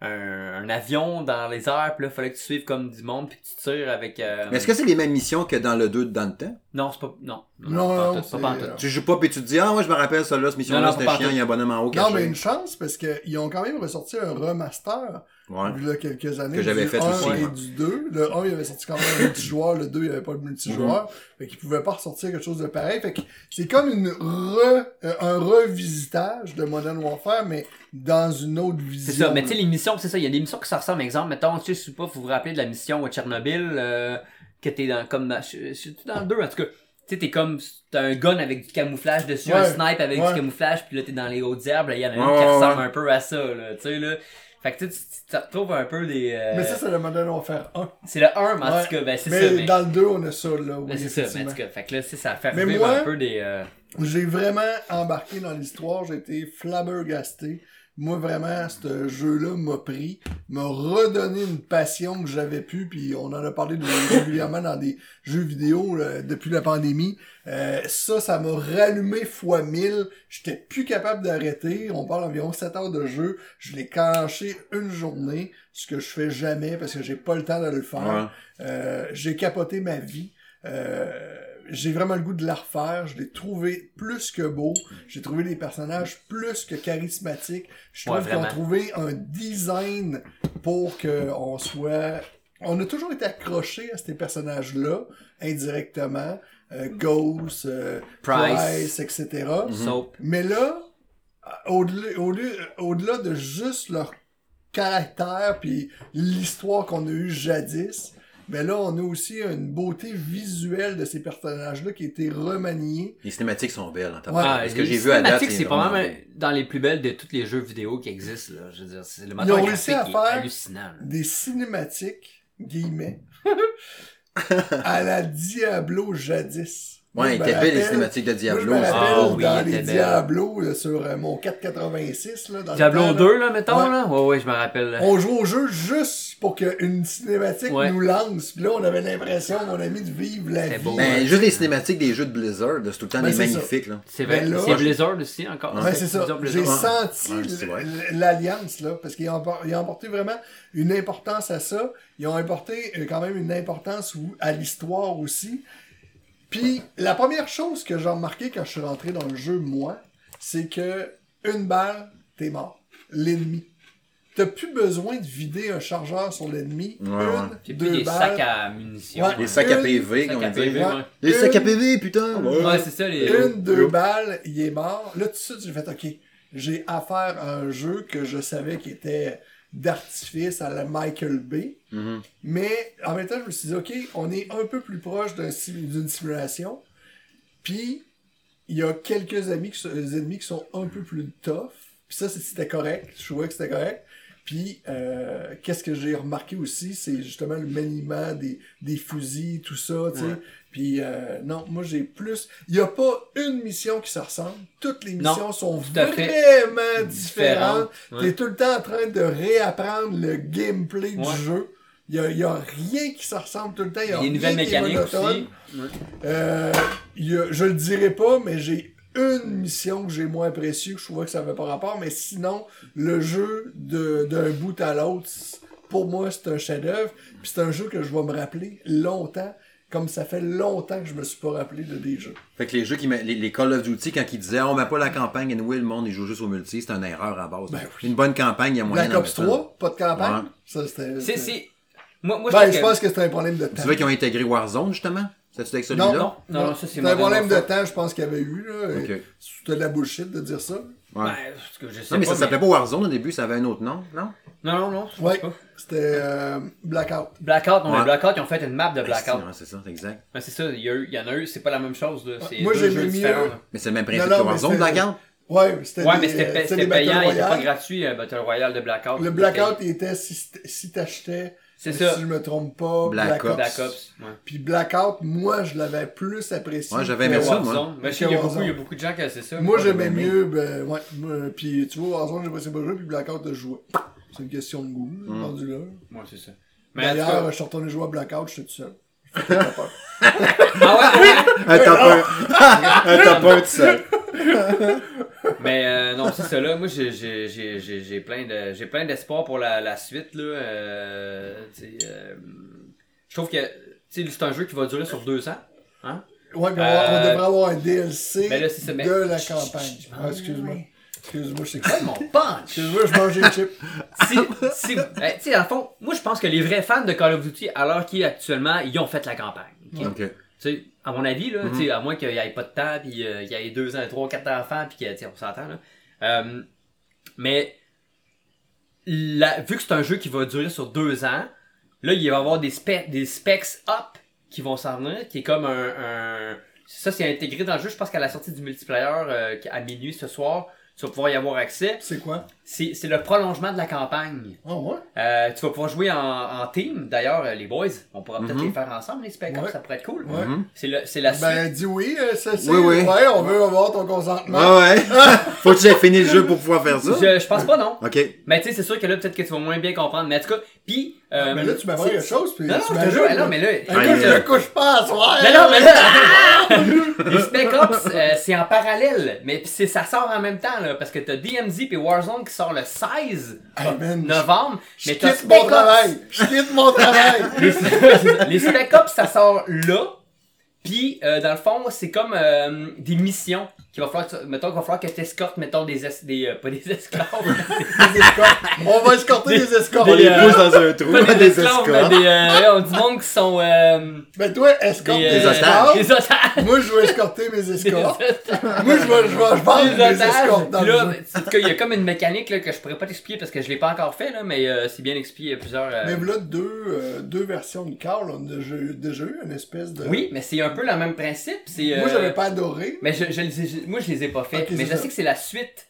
un, avion dans les airs, puis là, fallait que tu suives comme du monde, puis que tu tires avec... euh, Mais est-ce que c'est les mêmes missions que dans le 2 dans le temps? Non, c'est pas... Non, Non, pas en non, tout, pas c'est- en tout. Tu joues pas puis tu te dis, ah, moi je me rappelle ça là, cette mission-là, c'était chiant, il y a un bonhomme en haut Non, mais une chance, parce qu'ils ont quand même ressorti un remaster, Ouais. il y a quelques années. Que j'avais fait 1 aussi, et ouais. du 2. Le 1, il avait sorti quand même un multijoueur, le 2, il n'y avait pas de multijoueur. Mhm. Fait qu'ils pouvaient pas ressortir quelque chose de pareil. Fait que c'est comme une re, euh, un revisitage de Modern Warfare, mais dans une autre vision. C'est ça, mais tu sais, les missions, c'est ça, il y a des missions qui se ressemblent. Exemple, mettons, tu sais, je sais pas, vous vous rappelez de la mission à Tchernobyl, euh, que t'es dans, comme, dans- je je suis dans le 2, en tout cas. Tu sais, t'es comme, t'as un gun avec du camouflage dessus, un Ouais, snipe avec ouais. du camouflage, puis là, t'es dans les hautes herbes, là, il y en a une qui ouais, ressemble ouais. un peu à ça, là, tu sais, là. Fait que tu, tu retrouves un peu des... euh, Mais ça, c'est le Modern Warfare 1. c'est le 1, mais en Ouais. tout cas, ben, c'est Mais ça, mais... dans le 2, on a ça, là. Oui, ben, c'est ça, mais en tout cas, fait que là, sais, ça fait revivre moi- un peu des... euh, J'ai vraiment embarqué dans l'histoire, j'ai été flabbergasté. Moi, vraiment, ce jeu-là m'a pris, m'a redonné une passion que j'avais pu, puis on en a parlé de- régulièrement dans des jeux vidéo là, depuis la pandémie. Euh, ça, ça m'a rallumé fois 1000. J'étais plus capable d'arrêter. On parle environ 7 heures de jeu. Je l'ai canché une journée, ce que je fais jamais parce que j'ai pas le temps de le faire. Ouais. Euh, j'ai capoté ma vie. Euh, j'ai vraiment le goût de la refaire. Je l'ai trouvé plus que beau. J'ai trouvé les personnages plus que charismatiques. Je Ouais, trouve qu'ils ont vraiment. trouvé un design pour que on soit... On a toujours été accroché à ces personnages-là, indirectement. Euh, Ghost, euh, Price. Price, etc. Soap. Mais là, au-delà de juste leur caractère puis l'histoire qu'on a eue jadis, mais là, on a aussi une beauté visuelle de ces personnages-là qui a été remaniée. Les cinématiques sont belles. En Ouais. tabac. Ce que j'ai vu à date, cinématiques, c'est vraiment probablement beau. dans les plus belles de tous les jeux vidéo qui existent. Là. Je veux dire, c'est le Ils ont réussi à faire. Des cinématiques, guillemets, à la Diablo jadis. Ouais, il était belle les cinématiques de Moi, je Diablo. Ah oui, dans elle les était belle. Diablo là, sur euh, mon 486. Là, dans le Diablo temps, là. 2, là, mettons, Ouais. là? Ouais, ouais, je me rappelle. On joue au jeu juste pour qu'une cinématique Ouais. nous lance. Puis là, on avait l'impression, mon ami, de vivre la vie. beau. Ben, juste les cinématiques des jeux de Blizzard, c'est tout le temps Ben, des c'est ça. magnifiques. Là. C'est vrai. Ben là- c'est Blizzard aussi, encore. Ouais, c'est ça. Blizzard, Blizzard. J'ai senti l'alliance, là, parce qu'ils ont, appor- ils ont apporté vraiment une importance à ça. Ils ont apporté euh, quand même une importance à l'histoire aussi. Puis, la première chose que j'ai remarqué quand je suis rentré dans le jeu, moi, c'est que une balle, t'es mort. L'ennemi. T'as plus besoin de vider un chargeur sur l'ennemi. Ouais, une, deux plus des balles. sacs à munitions. Ouais. Les sacs à PV, comme on dit. PV, Ouais. ouais. Les Une- sacs à PV, putain! Ouais, c'est ça, les. Une, deux balles, il est mort. Là, tout de suite, j'ai fait, OK, j'ai affaire à un jeu que je savais qui était d'artifice à la Michael Bay. Mhm. Mais en même temps, je me suis dit, OK, on est un peu plus proche sim- d'une simulation. Puis, il y a quelques amis qui sont, ennemis qui sont un peu plus tough. Puis ça, c'était correct. Je trouvais que c'était correct. Puis, euh, qu'est-ce que j'ai remarqué aussi, c'est justement le maniement des, des fusils, tout ça, tu sais. Ouais. Puis, euh, non, moi, j'ai plus... Il n'y a pas une mission qui se ressemble. Toutes les Non, missions sont vraiment différentes. Ouais. T'es tout le temps en train de réapprendre le gameplay Ouais. du jeu. Il y a, rien qui se ressemble tout le temps. Il y a, une nouvelle mécanique aussi. Ouais. Euh, il y a- je le dirai pas, mais j'ai une mission que j'ai moins appréciée, que je trouvais que ça avait pas rapport, mais sinon, le jeu de- d'un bout à l'autre, pour moi, c'est un chef-d'œuvre, puis c'est un jeu que je vais me rappeler longtemps. Comme ça fait longtemps que je me suis pas rappelé de des jeux. Fait que les jeux qui met- les, les Call of Duty, quand ils disaient on met pas la campagne, anyway, le monde il joue juste au multi, c'est une erreur à base. Ben Une bonne campagne, il y a moyen Black Ops mettre 3, pas de campagne? Ouais. Ça, c'était. C'est, c'était- c'est... Moi, moi je Ben, je que- pense que c'était un problème de temps. Tu vois qu'ils ont intégré Warzone, justement? C'est-tu avec celui-là? Non, Non, non, non, ça, c'est C'était un problème de temps, je pense qu'il y avait eu. Là. C'était de la bullshit de dire ça. Ouais. Ben, parce que je sais non, mais pas, ça s'appelait pas Warzone au début, ça avait un autre nom, non? Non, non, non. Ouais. C'était euh, Blackout. Blackout, non, Ouais. mais Blackout, ils ont fait une map de Blackout. Ouais, c'est ça, c'est exact. Ouais, c'est ça, il y, a eu- il y en a eu, c'est pas la même chose, là. Moi, jeux mieux- différents, là. Mais c'est le même principe Non, non, que Warzone, c'était- Blackout? Ouais, c'était Ouais, mais c'était, Battle payant, il était pas gratuit, euh, Battle Royale de Blackout. Le Blackout, il était si, si t'achetais, C'est si ça. je me trompe pas, Black Black, Ops. Black Ops, ouais. Puis Blackout, moi, je l'avais plus apprécié. Ouais, j'avais aimé ça, moi. Je sais, il y a beaucoup, il y a beaucoup de gens que c'est ça. Moi, Moi, j'aimais mieux, ben, ouais. moi, Puis, tu vois, Warzone, j'ai passé pas jouer, puis Blackout, de jouer. C'est une question de goût, Mm. rendu là. Ouais, c'est ça. Mais D'ailleurs, cas- je suis retourné jouer à Blackout, j'étais tout seul. Peur. Ah ouais, ouais. Un topper. Un topper tout seul. Mais euh, non, c'est ça là. Moi, j'ai, j'ai, j'ai, j'ai, j'ai plein de, j'ai plein d'espoir pour la, la suite là. Euh, tu sais, euh, je trouve que c'est un jeu qui va durer sur deux ans. Hein? Ouais, mais on Euh, devrait avoir un DLC mais là, c'est ça, mais- de la campagne. Ah, excuse-moi. Excuse-moi, je sais Comme mon punch? Excuse-moi, je mange une chip. si, si, eh, tu sais, dans le fond, moi, je pense que les vrais fans de Call of Duty, à l'heure qui est actuellement, ils ont fait la campagne. ok? Ok. Tu sais, à mon avis, là, Mhm. à moins qu'il n'y ait pas de temps, puis euh, qu'il y ait deux ans, trois, quatre enfants, puis que, tu sais, on s'entend. Euh, mais, la- vu que c'est un jeu qui va durer sur deux ans, là, il va y avoir des, spe- des specs up qui vont s'en venir, qui est comme un, un- ça, c'est intégré dans le jeu. Je pense qu'à la sortie du multiplayer, euh, à minuit ce soir, tu vas pouvoir y avoir accès. C'est quoi? C'est c'est le prolongement de la campagne. Ah ouais? Euh, tu vas pouvoir jouer en, en team. D'ailleurs, les boys, on pourra peut-être Mhm. les faire ensemble, les spec Ouais. ça pourrait être cool. Ouais. Mhm. C'est le- c'est la suite. Ben, dis oui, euh, c'est. Oui, oui. Ouais, on veut avoir ton consentement. Ah ouais. Faut que j'ai fini le jeu pour pouvoir faire ça. je, je pense pas, non. Ok. Mais tu sais, c'est sûr que là, peut-être que tu vas moins bien comprendre. Mais en tout cas, puis. euh, Mais là, tu c'est- quelque chose, puis Non, non, tu je te jure, non, mais là. Écoute, je euh, couche pas à soir. Non, non, mais là, les Spec Ops, euh, c'est en parallèle, mais pis c'est, ça sort en même temps, là, parce que t'as DMZ et Warzone qui sort le 16 Hey, man, novembre, Je mais t'as quitte mon travail. Je quitte mon travail. Les, les Spec Ops, ça sort là, puis euh, dans le fond, c'est comme euh, des missions qu'il va falloir, que tu- mettons qu'il va falloir que t'escortes, mettons, des, es- des euh, pas des esclaves, Des escortes. On va escorter des, escortes. On les euh, pousse dans un trou, pas des des mais escortes. des, euh, on dit monde qui sont, euh, Ben toi, escorte des, des, euh, escortes. des otages. Moi, je vais escorter mes Des escortes. otages. Moi, je vais, je vais, je vends des des otages. escortes dans le là, jeu. en tout cas, il y a comme une mécanique là, que je pourrais pas t'expliquer parce que je l'ai pas encore fait, là, mais euh, c'est bien expliqué. Plusieurs. Mais là, deux, deux versions de Carl, on a déjà, eu- une espèce de... Oui, mais c'est un peu le même principe. C'est, Moi, j'avais pas adoré. Mais je, je- moi, je les ai pas fait. Ok, mais je ça. sais que c'est la suite.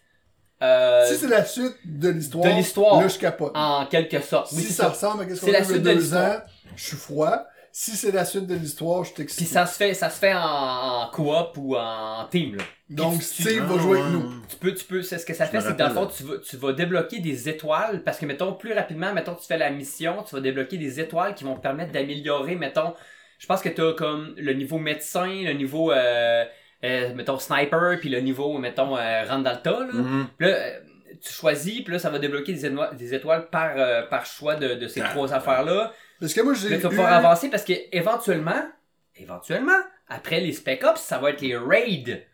euh, Si c'est la suite de l'histoire, de l'histoire. là, je capote. en quelque sorte. Si ça, ça. ressemble à ce qu'on C'est a deux l'histoire. ans, je suis froid. Si c'est la suite de l'histoire, je Puis t'excite. ça se fait, ça se fait en, en coop ou en team. Là. Donc, Puis tu- Steve Ah, va jouer avec nous. Tu peux, tu peux, c'est ce que ça Je fait, c'est que dans le fond, tu vas, tu vas débloquer des étoiles, parce que, mettons, plus rapidement, mettons, tu fais la mission, tu vas débloquer des étoiles qui vont te permettre d'améliorer, mettons, je pense que tu as comme le niveau médecin, le niveau, euh, euh, mettons, sniper, puis le niveau, mettons, euh, tas, là. Mhm. Là, euh, tu choisis, puis là, ça va débloquer des, étoiles- des étoiles par, euh, par choix de, de ces Ah, trois ouais. affaires-là. Parce que moi, j'ai tu vas eu... pouvoir avancer parce que éventuellement, éventuellement, après les Spec Ops, ça va être les raids.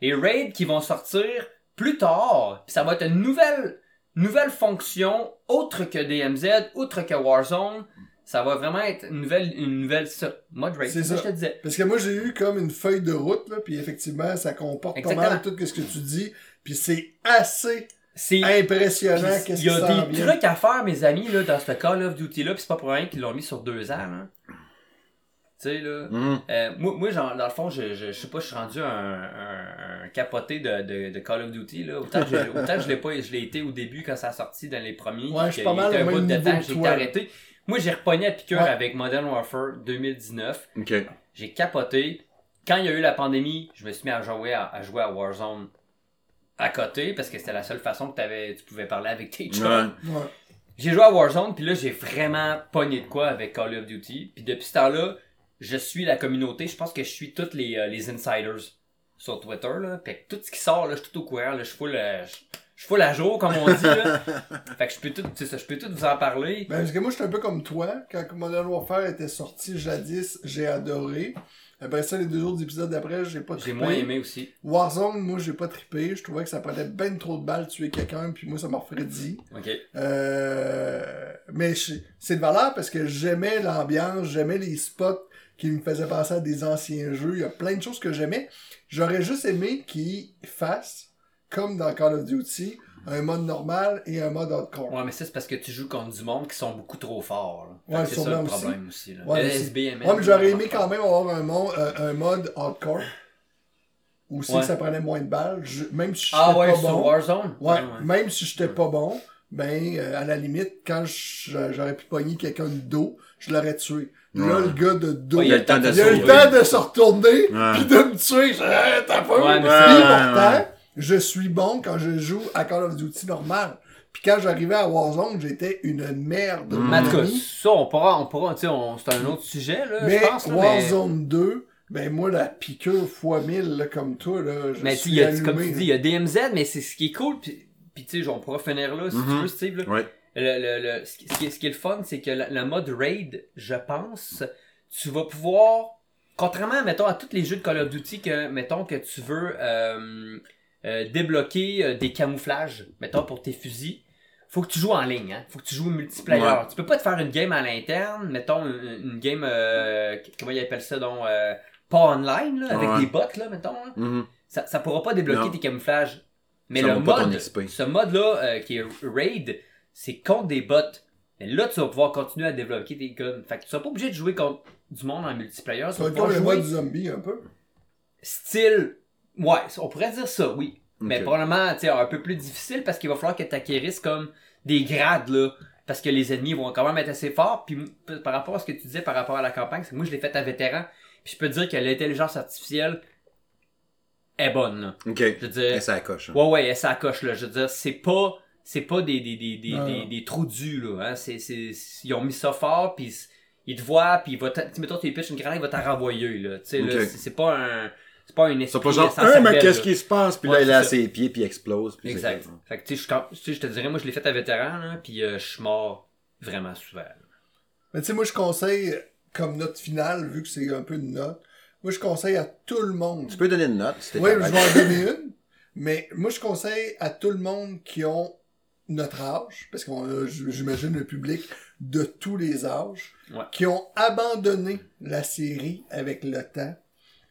Les raids qui vont sortir plus tard. Puis ça va être une nouvelle, nouvelle fonction autre que DMZ, autre que Warzone. Ça va vraiment être une nouvelle, une nouvelle ça, mode raid. C'est ça que je te disais. Parce que moi, j'ai eu comme une feuille de route, là, puis effectivement, ça comporte pas Exactement. mal tout ce que tu dis, puis c'est assez C'est impressionnant qu'est-ce Il y a des trucs à faire, mes amis, là, dans ce Call of Duty-là, pis c'est pas pour rien qu'ils l'ont mis sur deux ans, là. Tu sais, là. Mhm. Euh, moi, moi genre, dans le fond, je, je, je sais pas, je suis rendu un, un, un capoté de, de, de Call of Duty. Là. Autant que je, autant que je l'ai pas, je l'ai été au début quand ça a sorti dans les premiers. Ouais, je suis pas qu'il mal était au un bout même de temps, j'ai arrêté. Moi, j'ai repogné à piqûre Ouais. avec Modern Warfare 2019. Ok. J'ai capoté. Quand il y a eu la pandémie, je me suis mis à jouer à, à jouer à Warzone à côté parce que c'était la seule façon que t'avais, tu pouvais parler avec tes chums. Ouais. Ouais. J'ai joué à Warzone, puis là, j'ai vraiment pogné de quoi avec Call of Duty. Puis depuis ce temps-là, je suis la communauté. Je pense que je suis tous les, euh, les insiders sur Twitter. Là. Puis tout ce qui sort, là, je suis tout au courant. Là, je suis full, euh, je- je fous la jour, comme on dit, là. fait que je peux tout, tu sais ça, je peux tout vous en parler. Ben, parce que moi, je suis un peu comme toi. Quand Modern Warfare était sorti jadis, j'ai adoré. Après ça, les deux autres épisodes d'après, j'ai pas J'ai trippé. moins aimé aussi. Warzone, moi, j'ai pas trippé. Je trouvais que ça prenait ben trop de balles tuer quelqu'un, puis moi, ça m'a refroidi. Ok. Euh, mais c'est de valeur parce que j'aimais l'ambiance, j'aimais les spots qui me faisaient penser à des anciens jeux. Il y a plein de choses que j'aimais. J'aurais juste aimé qu'ils fassent, comme dans Call of Duty, un mode normal et un mode hardcore. Ouais, mais ça, c'est parce que tu joues contre du monde qui sont beaucoup trop forts, là. Ouais, c'est ça le aussi. problème aussi, là. Ouais, aussi. Ouais, mais j'aurais aimé quand même avoir un, mon- un, un mode hardcore. Aussi Ouais. que ça prenait moins de balles. Je- même si j'étais Ah ouais, pas sur bon. Warzone? Ouais, même si j'étais pas bon, ben, euh, à la limite, quand j'aurais pu pogner quelqu'un de dos, je l'aurais tué. Là, Ouais. le gars de dos, Ouais, Il a le temps de il a se le sauver. temps de se retourner, Ouais. puis de me tuer. Je hey, t'as peur? Ouais, je suis bon quand je joue à Call of Duty normal. Puis quand j'arrivais à Warzone, j'étais une merde. Mm. Mais en tout cas, Mamie. ça, on pourra, on pourra, tu sais, on- c'est un autre sujet, là, Mais je pense, là, mais... Warzone 2, ben moi, la piqûre fois 1000, là, comme toi, là, je Mais tu sais, suis il y a- allumé. comme tu dis, il y a DMZ, mais c'est ce qui est cool, puis, puis tu sais, on pourra finir là, si tu Mhm. veux, Steve, là. Ouais. Le, le, le- ce, qui, est, ce qui est le fun, c'est que le, le mode raid, je pense, tu vas pouvoir, contrairement, mettons, à tous les jeux de Call of Duty que, mettons, que tu veux euh, euh, débloquer euh, des camouflages, mettons, pour tes fusils, faut que tu joues en ligne, hein. Faut que tu joues multiplayer. Ouais. Tu peux pas te faire une game à l'interne, mettons, une, une game, euh, comment ils appellent ça, donc, euh, pas online, là, avec Ouais. des bots, là, mettons, là Mhm. ça, ça pourra pas débloquer Non. tes camouflages. Mais Ça le mode, ce mode-là, euh, qui est Raid, c'est contre des bots. Mais là, tu vas pouvoir continuer à développer tes guns. Fait que tu seras pas obligé de jouer contre du monde en multiplayer. Tu Ça vas va être comme le jouer mode zombie, un peu. style... Ouais, on pourrait dire ça, oui. Mais probablement, tu sais, un peu plus difficile parce qu'il va falloir que tu acquérisses comme des grades, là. Parce que les ennemis vont quand même être assez forts. Puis m- par rapport à ce que tu disais par rapport à la campagne, c'est que moi, je l'ai fait à vétéran. Puis je peux te dire que l'intelligence artificielle est bonne, là. Ok. Je veux dire... Et ça coche. hein. Ouais, ouais, ça coche, là. Je veux dire, c'est pas, c'est pas des, des, des, des, des, des trous dus, là. Hein. C'est, c'est, ils ont mis ça fort, puis ils te voient, puis il va, t'a- tu sais, mettons, tu lui pitches une grenade, il va t'en renvoyer, là. Tu sais, là, c'est pas un, c'est pas un C'est esprit pas genre, hein, mais qu'est-ce qui se passe? Puis là, il est c'est à ça. ses pieds, puis il explose. puis c'est Exact. Fait que, tu sais, je, te dirais, moi, je l'ai fait à vétéran, là, puis euh, je suis mort vraiment souvent. là. Mais tu sais, moi, je conseille, comme note finale, vu que c'est un peu une note, moi, je conseille à tout le monde. Tu peux donner une note, si t'es Oui, je vais en donner une. Mais moi, je conseille à tout le monde qui ont notre âge, parce qu'on a, j'imagine, le public de tous les âges, Ouais. qui ont abandonné la série avec le temps,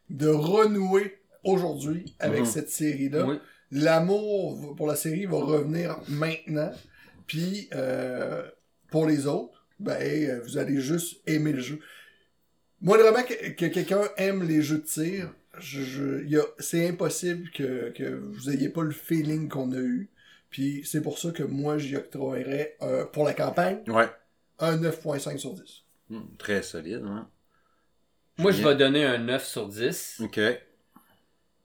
de renouer aujourd'hui avec Mhm. cette série-là. Oui. L'amour pour la série va revenir maintenant. Puis, euh, pour les autres, ben, euh, vous allez juste aimer le jeu. Moi, vraiment, que, que quelqu'un aime les jeux de tir, je, je- c'est impossible que, que vous ayez pas le feeling qu'on a eu. Puis, c'est pour ça que moi, j'y octroyerais, euh, pour la campagne, Ouais. un 9.5 sur 10. Hmm, Très solide, hein. Moi, je vais donner un 9 sur 10. Ok.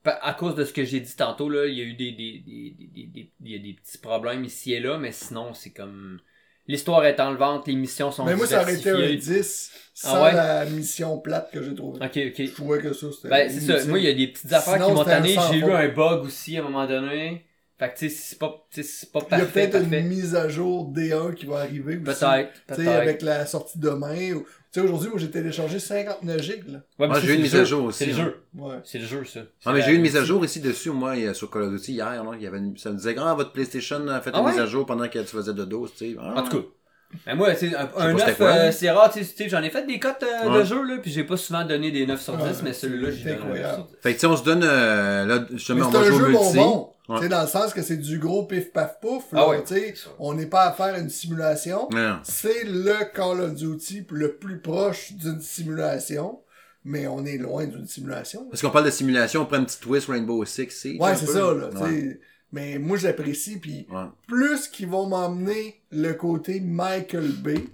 À cause de ce que j'ai dit tantôt, là, il y a eu des, des, des, des, des, des- il y a des petits problèmes ici et là, mais sinon, c'est comme... L'histoire est enlevante, les missions sont Mais moi, ça aurait été un diversifiées. 10 sans Ah ouais? la mission plate que j'ai trouvée. Ok, ok. Je trouvais que ça, c'était. Ben, c'est ça. Moi, il y a des petites affaires Sinon, qui m'ont tanné. sans J'ai eu un bug aussi à un moment donné. Fait que, tu sais, c'est pas, pas Il y a parfait, peut-être parfait. une mise à jour D1 qui va arriver aussi. Peut-être, Tu sais, avec la sortie demain. ou- Tu sais, aujourd'hui, moi, j'ai téléchargé 59 gigs, là. Ouais, mais Moi, ça, j'ai eu c'est une le mise à jeu. jour aussi, C'est le hein. jeu. Ouais. C'est le jeu, ça. Ah, mais j'ai eu une mise à jour ici dessus, moi, a- sur Call of Duty hier, là. Il y avait une- ça me disait, ah, votre PlayStation a fait Ah une ouais? mise à jour pendant que tu faisais de dos, tu sais. Ah, En tout cas. Mais moi, c'est un, pas un c'était 9, quoi, euh, c'est rare, tu sais, j'en ai fait des cotes euh, de jeu, là, puis j'ai pas souvent donné des 9 sur 10, Ouais, mais celui-là, j'ai donné un 9 incroyable. sur 10. Fait que, tu sais, on se donne, euh, là, justement, on c'est va un jouer au jeu multi. bonbon. Ouais. Tu sais, dans le sens que c'est du gros pif paf pouf. Ah Là, ouais. tu sais, on n'est pas à faire une simulation. Non. C'est le Call of Duty le plus proche d'une simulation. Mais on est loin d'une simulation. Parce qu'on parle de simulation, on prend un petit twist Rainbow Six Siege. Ouais, c'est ça, là. Ouais. Mais moi, j'apprécie. Puis Ouais. plus qu'ils vont m'emmener le côté Michael Bay,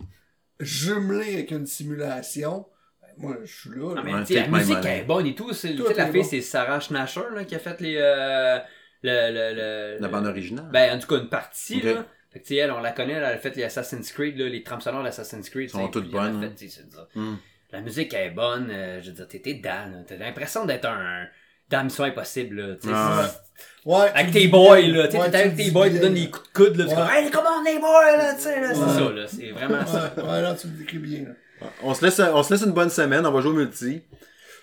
jumelé avec une simulation, ben, moi, je suis là. Non, là. mais Ouais, la musique est bonne et tout. C'est, tu Tout sais, la fille, bon. c'est Sarah Schnasher, là, qui a fait les, euh, le, le, le, La bande originale. Ben, en tout cas, une partie, Ok. là. Fait que, tu sais, elle, on la connaît, elle a fait les Assassin's Creed, là, les trames sonores d'Assassin's Creed. Sont tu sais, toutes bonnes, fait, hein. Hmm. La musique est bonne, euh, je veux dire, t'es dedans. T'as l'impression d'être un, dans Mission Impossible, là. tu sais, Ah, Ouais. Avec tu tes boys, là. Tu sais, ouais, avec tes boys, tu donnes des coups de coude, là. Tu Ouais. comme, hey, comment on est boys, là, tu sais, là. C'est ça, là. C'est vraiment ça. Ouais, là, tu le décris bien, là. On se laisse, on se laisse une bonne semaine, on va jouer au multi.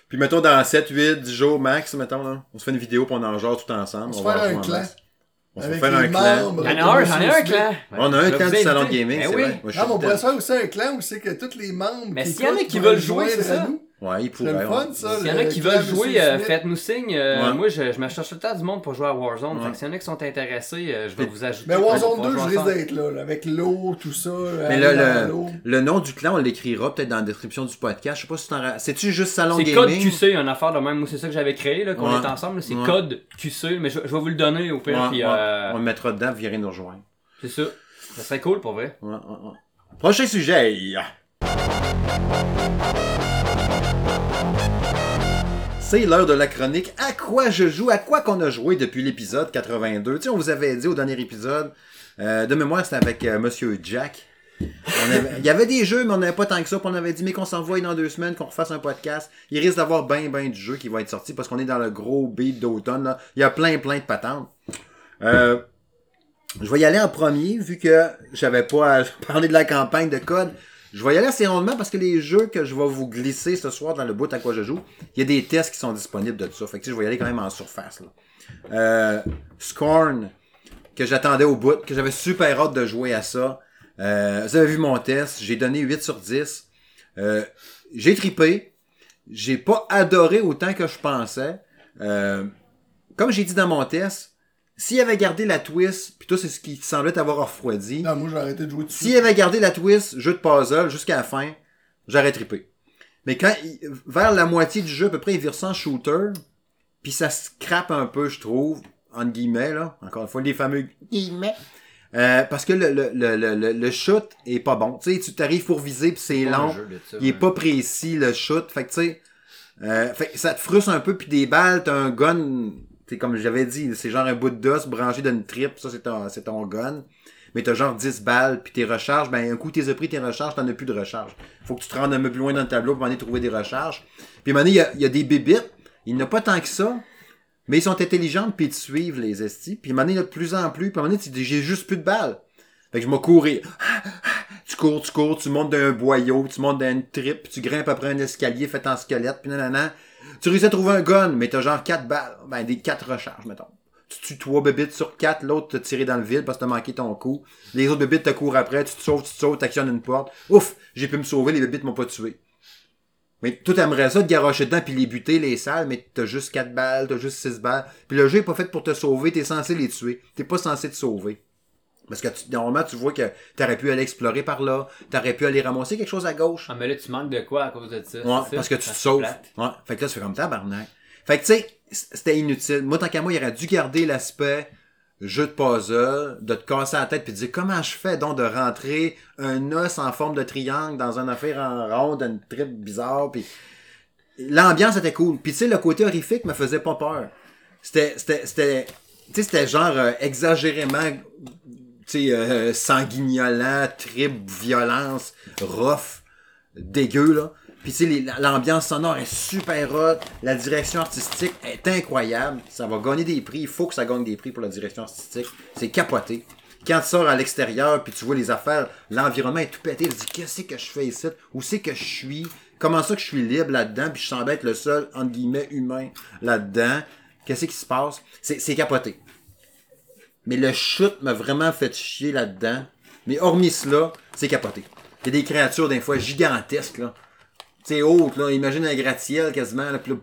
Puis mettons dans 7, 8, 10 jours max, mettons là. On se fait une vidéo pour on en genre tout ensemble. On se va fait jouer un en clan. On se fait faire un clan. un, j'en ai un Smith. clan. On a un clan du salon inviter. gaming, Ben c'est oui. vrai. Moi, je suis Non, mais on pourrait faire aussi un clan où c'est que tous les membres. Mais qui s'il y en a qui veulent jouer, c'est à ça. Ouais, il C'est pourrait. le ouais. fun, ça. S'il y en a qui veulent jouer, euh, faites-nous signe. Euh, Ouais. Moi, je, je me cherche tout le temps du monde pour jouer à Warzone. Ouais. Fait que s'il y en a qui sont intéressés, euh, je vais vous ajouter. Mais Warzone pouvoir 2, je risque d'être là, là, avec l'eau, tout ça. Mais là, le, le nom du clan, on l'écrira peut-être dans la description du podcast. Je sais pas si t'en C'est-tu juste salon C'est gaming? code QC, une affaire de même. Moi, c'est ça que j'avais créé, là, qu'on Ouais. est ensemble. C'est Ouais. code QC, mais je, je vais vous le donner au pire. Ouais, puis, ouais. euh, On le mettra dedans, vous viendrez nous rejoindre. C'est ça. Ça serait cool pour vrai. Ouais, ouais, ouais. Prochain sujet. C'est l'heure de la chronique. À quoi je joue? À quoi qu'on a joué depuis l'épisode 82? Tu sais, on vous avait dit au dernier épisode, euh, de mémoire, c'était avec euh, Monsieur Jack. Il y avait des jeux, mais on n'avait pas tant que ça. Puis on avait dit, mais qu'on s'envoie dans deux semaines, qu'on refasse un podcast. Il risque d'avoir ben, ben du jeu qui va être sorti parce qu'on est dans le gros beat d'automne. Il y a plein, plein de patentes. Euh, je vais y aller en premier, vu que j'avais pas à parler de la campagne de code. Je vais y aller assez rondement parce que les jeux que je vais vous glisser ce soir dans le bout à quoi je joue, il y a des tests qui sont disponibles de tout ça. Fait que je vais y aller quand même en surface. Là. Euh, Scorn, que j'attendais au bout, que j'avais super hâte de jouer à ça. Euh, vous avez vu mon test, j'ai donné 8 sur 10. Euh, j'ai tripé. J'ai pas adoré autant que je pensais. Euh, comme j'ai dit dans mon test, s'il avait gardé la twist, puis tout c'est ce qui semblait t'avoir refroidi, Non, moi, j'ai arrêté de jouer dessus. s'il avait gardé la twist, jeu de puzzle, jusqu'à la fin, j'aurais trippé. Mais quand, il- vers la moitié du jeu, à peu près, il vire en shooter, puis ça scrape un peu, je trouve, entre guillemets, là. Encore une fois, les fameux guillemets. Euh, parce que le, le, le, le, le shoot est pas bon. Tu sais, tu t'arrives pour viser, puis c'est long. Il est ouais. pas précis, le shoot. Fait que, tu sais, euh, fait que ça te frustre un peu, puis des balles, t'as un gun, c'est comme j'avais dit, c'est genre un bout d'os branché d'une trip, ça c'est ton, gun. Mais t'as genre 10 balles, puis tes recharges, ben un coup t'es pris tes recharges, t'en as plus de recharge. Faut que tu te rendes un peu plus loin dans le tableau pour aller trouver des recharges. Puis à un moment donné, il y a, des bébites, il n'y a pas tant que ça, mais ils sont intelligents, puis ils te suivent, les estis. Puis à un moment donné, il y a de plus en plus, puis à un moment donné, tu dis, j'ai juste plus de balles. Fait que je m'ai couru. Tu cours, tu cours, tu montes d'un boyau, tu montes d'une trip, tu grimpes après un escalier fait en squelette, puis nanana. Tu réussis à trouver un gun, mais t'as genre 4 balles. Ben, des 4 recharges, mettons. Tu tues 3 bébites sur 4, l'autre t'a tiré dans le vide parce que t'as manqué ton coup. Les autres bébites te courent après, tu te sauves, tu te sauves, t'actionnes une porte. Ouf, j'ai pu me sauver, les bébites m'ont pas tué. Mais tout aimerais ça, te garocher dedans puis les buter, les salles, mais t'as juste 4 balles, t'as juste 6 balles. Puis le jeu est pas fait pour te sauver, t'es censé les tuer. T'es pas censé te sauver. Parce que tu- normalement, tu vois que t'aurais pu aller explorer par là, t'aurais pu aller ramasser quelque chose à gauche. Ah, mais là, tu manques de quoi à cause de ça? Ouais, c'est parce que tu te c'est sauves. Ouais. Fait que là, tu fais comme tabarnak. Fait que tu sais, c'était inutile. Moi, tant qu'à moi, il aurait dû garder l'aspect jeu de puzzle, de te casser la tête puis de dire comment je fais donc de rentrer un os en forme de triangle dans une affaire en ronde, une trip bizarre puis l'ambiance était cool. Puis tu sais, le côté horrifique me faisait pas peur. C'était, c'était, c'était, tu sais, c'était genre euh, exagérément, sais, euh, sanguignolant, trip, violence, rough, dégueu, là. Puis tu sais, l'ambiance sonore est super hot, la direction artistique est incroyable, ça va gagner des prix, il faut que ça gagne des prix pour la direction artistique, c'est capoté. Quand tu sors à l'extérieur, puis tu vois les affaires, l'environnement est tout pété, tu te dis, qu'est-ce que je fais ici? Où c'est que je suis? Comment ça que je suis libre là-dedans, puis je semble être le seul, entre guillemets, humain là-dedans? Qu'est-ce qui se passe? C'est capoté. Mais le shoot m'a vraiment fait chier là-dedans. Mais hormis cela, c'est capoté. Il y a des créatures, des fois, gigantesques, là. Tu sais, hautes, là. Imagine un gratte-ciel quasiment, là. Puis là,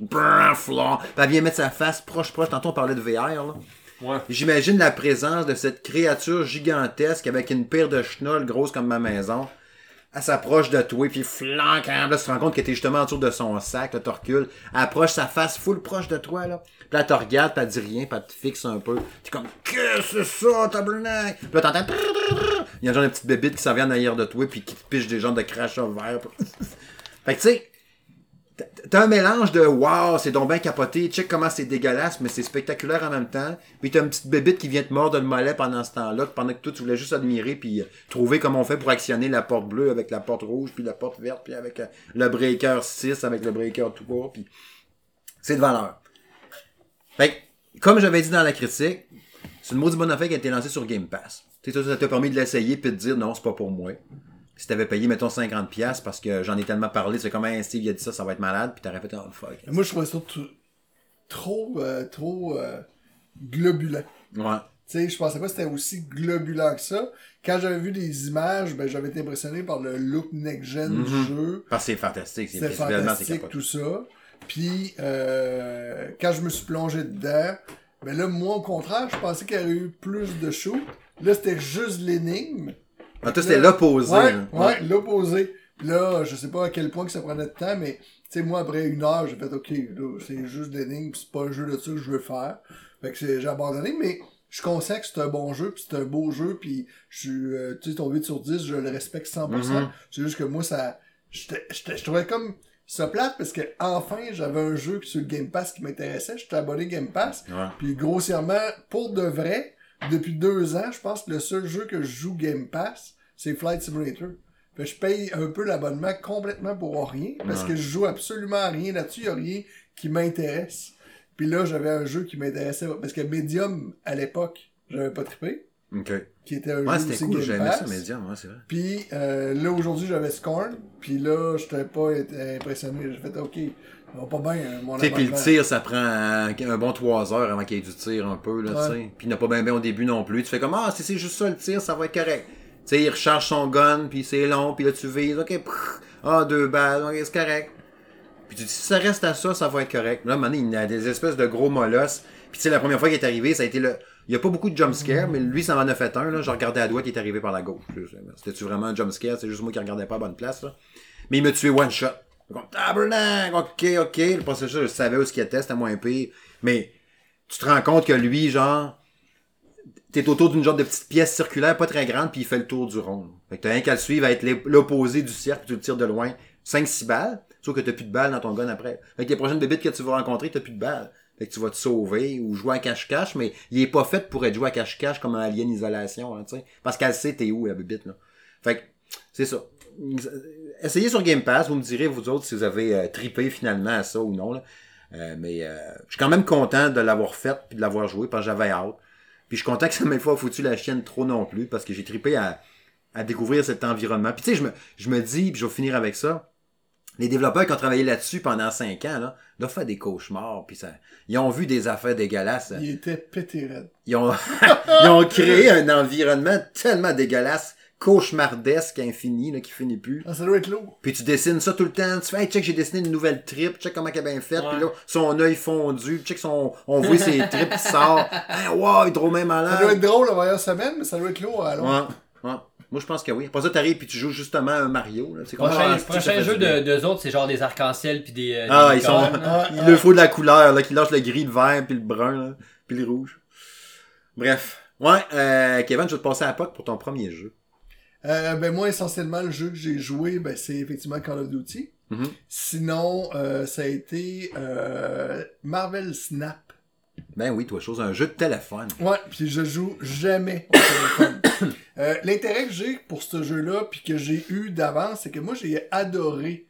brrr, elle vient mettre sa face proche, proche. Tantôt, on parlait de VR, là. Ouais. J'imagine la présence de cette créature gigantesque avec une paire de chenolles grosses comme ma maison. Elle s'approche de toi, puis flanque, hein, là, tu te rends compte que t'es justement autour de son sac, là, recules. Elle approche sa face full proche de toi, là. Puis là, elle te regarde, puis elle dit rien, puis elle te fixe un peu. T'es comme, que c'est ça, tabarnak? Puis là, t'entends, il y a genre une petite bébite qui s'en vient en arrière de toi, puis qui te piche des genres de crachats verts. fait que, tu sais, T'as- un mélange de wow, c'est donc bien capoté, check comment c'est dégueulasse, mais c'est spectaculaire en même temps. Puis t'as une petite bébite qui vient te mordre le mollet pendant ce temps-là, pendant que toi tu voulais juste admirer puis euh, trouver comment on fait pour actionner la porte bleue avec la porte rouge, puis la porte verte, puis avec euh, le breaker 6, avec le breaker 3, puis c'est de valeur. Fait que, comme j'avais dit dans la critique, c'est une maudite bonne affaire qui a été lancée sur Game Pass. Tu sais, ça, ça t'a permis de l'essayer puis de dire non, c'est pas pour moi. Si t'avais payé, mettons, 50$ parce que j'en ai tellement parlé, c'est comme, Hey, Steve, il a dit ça, ça va être malade, puis t'aurais fait, oh fuck. Moi, je trouvais ça trop, euh, trop euh, globulent. Ouais. Tu sais, je pensais pas que c'était aussi globulent que ça. Quand j'avais vu des images, ben, j'avais été impressionné par le look next-gen du Mhm. jeu. Parce que c'est fantastique. C'est fantastique, tout ça. Puis, euh, quand je me suis plongé dedans, ben là, moi, au contraire, je pensais qu'il y aurait eu plus de shoot. Là, c'était juste l'énigme. Ah, toi, c'était l'opposé. Ouais, là. ouais, l'opposé. Là, je sais pas à quel point que ça prenait de temps, mais, tu sais, moi, après une heure, j'ai fait, OK, c'est juste l'énigme, pis c'est pas un jeu de ça que je veux faire. Fait que j'ai abandonné, mais je conscient que c'est un bon jeu, puis c'est un beau jeu, puis je suis, euh, tu sais, ton 8 sur 10, je le respecte 100%. Mhm. C'est juste que moi, ça, je trouvais comme ça plate parce que enfin j'avais un jeu sur le Game Pass qui m'intéressait. J'étais abonné Game Pass. Ouais. Puis grossièrement, pour de vrai, depuis deux ans, je pense que le seul jeu que je joue Game Pass, c'est Flight Simulator. Fait que je paye un peu l'abonnement complètement pour rien, parce que je joue absolument à rien là-dessus, il a rien qui m'intéresse. Puis là, j'avais un jeu qui m'intéressait, parce que Medium, à l'époque, j'avais pas trippé, Ok. qui était un Ouais, jeu c'était aussi cool. J'aimais ça, Medium. Ouais, c'est vrai. Puis euh, là, aujourd'hui, j'avais Scorn. Puis là, j'étais pas été impressionné. J'ai fait, OK, va pas bien, euh, mon puis le tir, ça prend un, un bon 3 heures avant qu'il y ait du tir un peu, là, Ouais. tu sais. Puis il n'a pas bien bien au début non plus. Tu fais comme, ah, si c'est juste ça le tir, ça va être correct. Tu sais, il recharge son gun, puis c'est long, puis là tu vises, ok, ah, deux balles, ok, c'est correct. Puis tu dis, si ça reste à ça, ça va être correct. Là, donné, il a des espèces de gros molosses. Puis tu sais, la première fois qu'il est arrivé, ça a été le. Il n'y a pas beaucoup de jumpscare, mais lui, ça m'en a fait un, là. Je regardais à droite, il est arrivé par la gauche. C'était-tu vraiment un jumpscare? C'est juste moi qui regardais pas à bonne place, là. Mais il m'a tué one shot. Comme, ok, ok. Le processus, je savais où ce qu'il était, c'était moins pire. Mais tu te rends compte que lui, genre, t'es autour d'une genre de petite pièce circulaire, pas très grande, puis il fait le tour du rond. Fait que t'as rien qu'à le suivre, à être l'opposé du cercle, tu le tires de loin. 5-6 balles, sauf que t'as plus de balles dans ton gun après. Fait que les prochaines bébites que tu vas rencontrer, t'as plus de balles. Fait que tu vas te sauver ou jouer à cache-cache, mais il est pas fait pour être joué à cache-cache comme un alien isolation, là, tu sais. Parce qu'elle sait t'es où, la bébite, là. Fait que, c'est ça. Essayez sur Game Pass, vous me direz, vous autres, si vous avez euh, tripé finalement à ça ou non, là. Euh, mais euh, je suis quand même content de l'avoir fait puis de l'avoir joué parce que j'avais hâte. Puis je suis content que ça m'ait pas foutu la chienne trop non plus parce que j'ai tripé à, à découvrir cet environnement. Puis tu sais, je me, je me dis, puis je vais finir avec ça, les développeurs qui ont travaillé là-dessus pendant 5 ans, là, doivent faire des cauchemars. Puis ça, ils ont vu des affaires dégueulasses. Il était pété raide. Ils ont, ils ont créé un environnement tellement dégueulasse, cauchemardesque, infini, là, qui finit plus. Ah, ça doit être lourd. Puis tu dessines ça tout le temps. Tu fais, hey, check, j'ai dessiné une nouvelle trip. Check comment elle est bien faite. Ouais. Puis là, son œil fondu. Check son, on voit ses tripes qui sortent. Hey, wow, il est trop même Ça doit malade. être drôle la première semaine, mais ça doit être lourd à. Ouais, ouais. Moi, je pense que oui. Après ça, t'arrives puis tu joues justement un Mario. Là. C'est comme, Prochain, ah, prochain jeu de deux autres, c'est genre des arcs-en-ciel puis des. euh, Ah, des ils sont. il leur faut de la couleur, là, qui lâche le gris, le vert, puis le brun, là, puis le rouge. Bref. Ouais, euh, Kevin, je vais te passer à la POC pour ton premier jeu. Euh, ben moi, essentiellement, le jeu que j'ai joué, ben c'est effectivement Call of Duty. Mhm. Sinon, euh, ça a été euh, Marvel Snap. Ben oui, toi, chose, un jeu de téléphone. Ouais, puis je joue jamais au téléphone. L'intérêt que j'ai pour ce jeu-là, puis que j'ai eu d'avance, c'est que moi, j'ai adoré.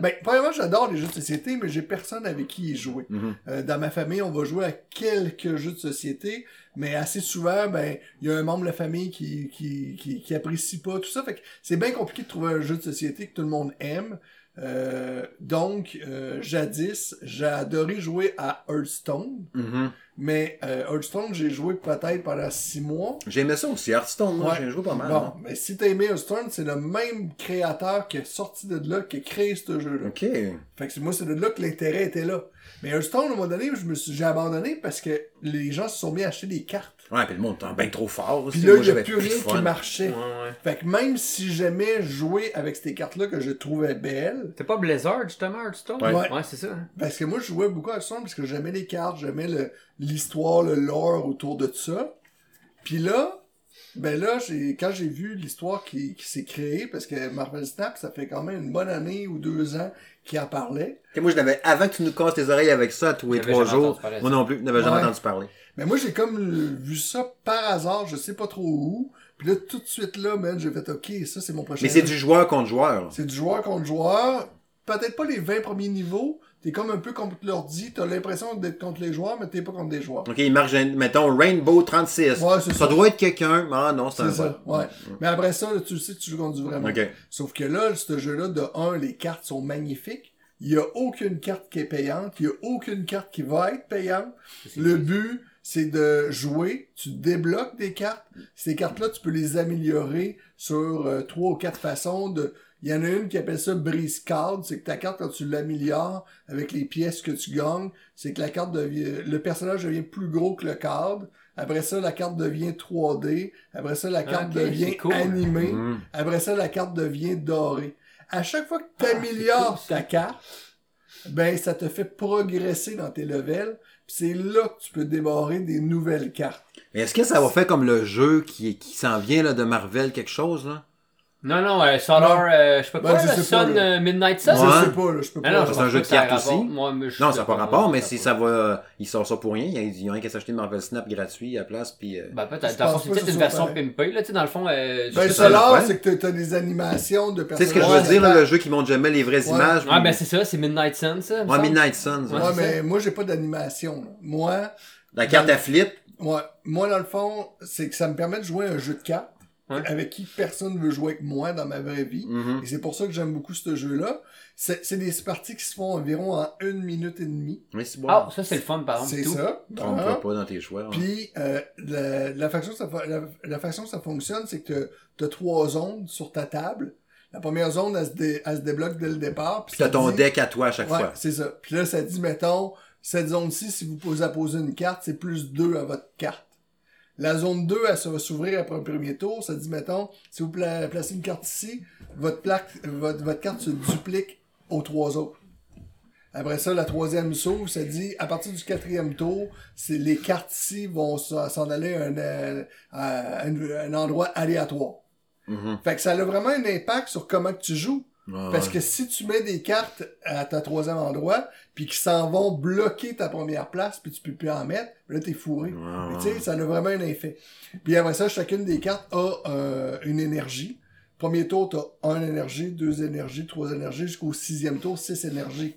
Ben, premièrement, j'adore les jeux de société, mais j'ai personne avec qui y jouer. Mhm. Euh, dans ma famille, on va jouer à quelques jeux de société, mais assez souvent, ben, il y a un membre de la famille qui, qui, qui, qui apprécie pas tout ça. Fait que c'est bien compliqué de trouver un jeu de société que tout le monde aime. Euh, donc, euh, jadis, j'ai adoré jouer à Hearthstone, Mhm. mais euh, Hearthstone, j'ai joué peut-être pendant six mois. J'aimais ça aussi. Hearthstone, moi, Ouais. j'ai joué pas mal. Bon, hein. mais si t'as aimé Hearthstone, c'est le même créateur qui est sorti de là, qui a créé ce jeu-là. Ok. Fait que c'est- moi, c'est de là que l'intérêt était là. Mais Hearthstone, à un moment donné, je me suis, j'ai abandonné parce que les gens se sont mis à acheter des cartes. Ouais, puis le monde est bien trop fort aussi. Puis là, il n'y a plus rien qui marchait. Ouais, ouais. Fait que même si j'aimais jouer avec ces cartes-là que je trouvais belles, T'es pas Blizzard, justement, Hearthstone? Ouais. Ouais, c'est ça. hein. parce que moi, je jouais beaucoup à Hearthstone parce que j'aimais les cartes, j'aimais le- l'histoire, le, lore autour de ça. Puis là, ben là, j'ai, quand j'ai vu l'histoire qui, qui s'est créée, parce que Marvel Snap, ça fait quand même une bonne année ou deux ans qu'il en parlait. Et moi, je n'avais, avant que tu nous casses les oreilles avec ça tous les trois jours, moi non plus, je n'avais jamais Ouais. entendu parler. Mais moi, j'ai comme vu ça par hasard, je sais pas trop où. Puis là, tout de suite là, man, j'ai fait, OK, ça, c'est mon prochain Mais c'est du joueur contre joueur. C'est du joueur contre joueur. Peut-être pas les 20 premiers niveaux. T'es comme un peu contre l'ordi, t'as l'impression d'être contre les joueurs, mais t'es pas contre des joueurs. Ok, il marque, mettons, Rainbow 36. Ouais, c'est ça ça. doit être quelqu'un. Ah non, c'est un C'est ça, bot. ouais. Mais après ça, là, tu sais que tu joues contre du vraiment. Ok. Sauf que là, ce jeu-là, de un, les cartes sont magnifiques. Il y a aucune carte qui est payante. Il y a aucune carte qui va être payante. Le but, c'est de jouer. Tu débloques des cartes. Ces cartes-là, tu peux les améliorer sur euh, trois ou quatre façons. De... Il y en a une qui appelle ça brise card. C'est que ta carte, quand tu l'améliores avec les pièces que tu gagnes, c'est que la carte devient, le personnage devient plus gros que le card. Après ça, la carte devient 3D. Après ça, la carte Ok, devient cool. animée. Mhm. Après ça, la carte devient dorée. À chaque fois que tu Ah, améliores cool, ta carte, ben ça te fait progresser dans tes levels. Puis c'est là que tu peux débarrer des nouvelles cartes. Mais est-ce que ça va faire comme le jeu qui, qui s'en vient là, de Marvel, quelque chose, là? Non, non, euh, Solar, euh, je sais pas Ben, quoi, je là, sais Sun, pas, là. euh, Midnight Sun? Ouais. Je sais pas, là, je peux Ah pas. non, C'est je un jeu pas de que ça a cartes rapport. aussi. Moi, mais je Non, sais ça n'a pas rapport, moi, mais si ça va. euh, il sort ça pour rien. Il y a, il y a rien qu'à s'acheter une Marvel Snap gratuit à la place, puis. euh, Ben Je peut-être. Dans le fond, pense c'est pas peut-être que une ce version soit pareil. pimpée, là, tu sais, dans le fond, euh, je Ben, ça, Solar, c'est que t'as- t'as des animations de Tu personnages. sais ce que je veux dire, là, le jeu qui montre jamais les vraies Ouais. images. Ah, puis- ben c'est ça, c'est Midnight Sun, ça. me Ouais, semble. Midnight Suns. Ouais. ouais. Ouais, c'est mais moi, j'ai pas d'animation. là. Moi, La carte à flip? ouais, moi, dans le fond, c'est que ça me permet de jouer un jeu de cartes Ouais. avec qui personne veut jouer avec moi dans ma vraie vie. Mhm. Et c'est pour ça que j'aime beaucoup ce jeu-là. C'est c'est des parties qui se font environ en une minute et demie. Mais c'est bon. Ah, ça c'est le fun, par exemple. C'est tout. ça. Trompe-toi Hein? pas dans tes choix. hein. Puis euh, la, la façon ça, la, la façon que ça fonctionne, c'est que tu as trois zones sur ta table. La première zone, elle se, dé- elle se débloque dès le départ. Puis t'as ton dit- deck à toi à chaque Ouais, fois. c'est ça. Puis là, ça dit, mettons, cette zone-ci, si vous posez à poser une carte, c'est plus 2 à votre carte. La zone 2, elle ça va s'ouvrir après un premier tour. Ça dit, mettons, si vous pla- placez une carte ici, votre, plaque, votre, votre carte se duplique aux trois autres. Après ça, la troisième s'ouvre, ça dit, à partir du quatrième tour, c'est les cartes ici vont s'en aller à un, à un, un endroit aléatoire. Mhm. Fait que ça a vraiment un impact sur comment que tu joues. Ouais, Parce que si tu mets des cartes à ta troisième endroit, puis qui s'en vont bloquer ta première place, puis tu peux plus en mettre, là t'es fourré. Ouais, Mais ouais. Tu sais, ça a vraiment un effet. Puis après ça, chacune des cartes a euh, une énergie. Premier tour, t'as un énergie, deux énergies, trois énergies, jusqu'au sixième tour, six énergies.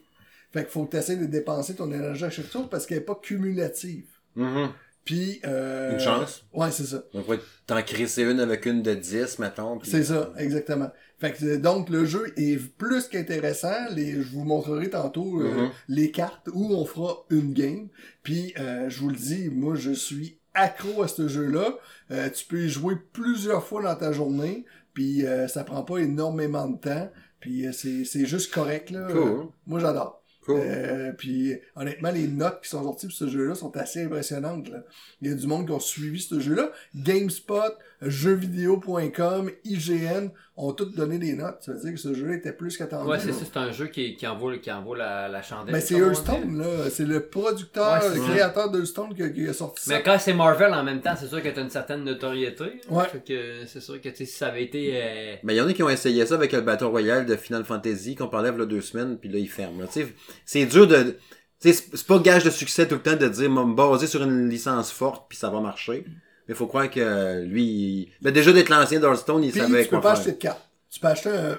Fait qu'il faut que tu essaies de dépenser ton énergie à chaque tour parce qu'elle est pas cumulative. Mhm. Puis... Euh, Une chance? Ouais, c'est ça. Donc, ouais, t'en crisser une avec une de 10, mettons. C'est ça, exactement. Fait que euh, donc le jeu est plus qu'intéressant. Les, je vous montrerai tantôt euh, Mhm. les cartes où on fera une game. Puis euh, je vous le dis, moi je suis accro à ce jeu-là. Euh, tu peux y jouer plusieurs fois dans ta journée. Puis euh, ça prend pas énormément de temps. Puis euh, c'est juste correct là. Cool. Moi j'adore. Cool. Euh, puis honnêtement, les notes qui sont sorties pour ce jeu-là sont assez impressionnantes. Là. Il y a du monde qui ont suivi ce jeu-là. GameSpot, jeuxvideo.com, IGN ont toutes donné des notes. Ça veut dire que ce jeu était plus qu'attendu. Ouais, c'est ça, c'est un jeu qui, qui envoie, qui envoie la, la chandelle. Ben, c'est. Hearthstone, là. C'est le producteur, Ouais, le créateur d'Hearthstone qui, qui a sorti ça. Mais quand c'est Marvel en même temps, c'est sûr que t'as une certaine notoriété. là. Ouais. Fait que c'est sûr que tu sais, si ça avait été. euh, Mais il y en a qui ont essayé ça avec le Battle Royale de Final Fantasy qu'on parlait il y a deux semaines, puis là, ils ferment. C'est dur de... c'est pas gage de succès tout le temps de dire, me baser sur une licence forte, puis ça va marcher. Mais faut croire que lui, il... ben, déjà d'être l'ancien d'Hearthstone, il Puis savait tu peux pas faire. acheter de cartes. Tu peux acheter un...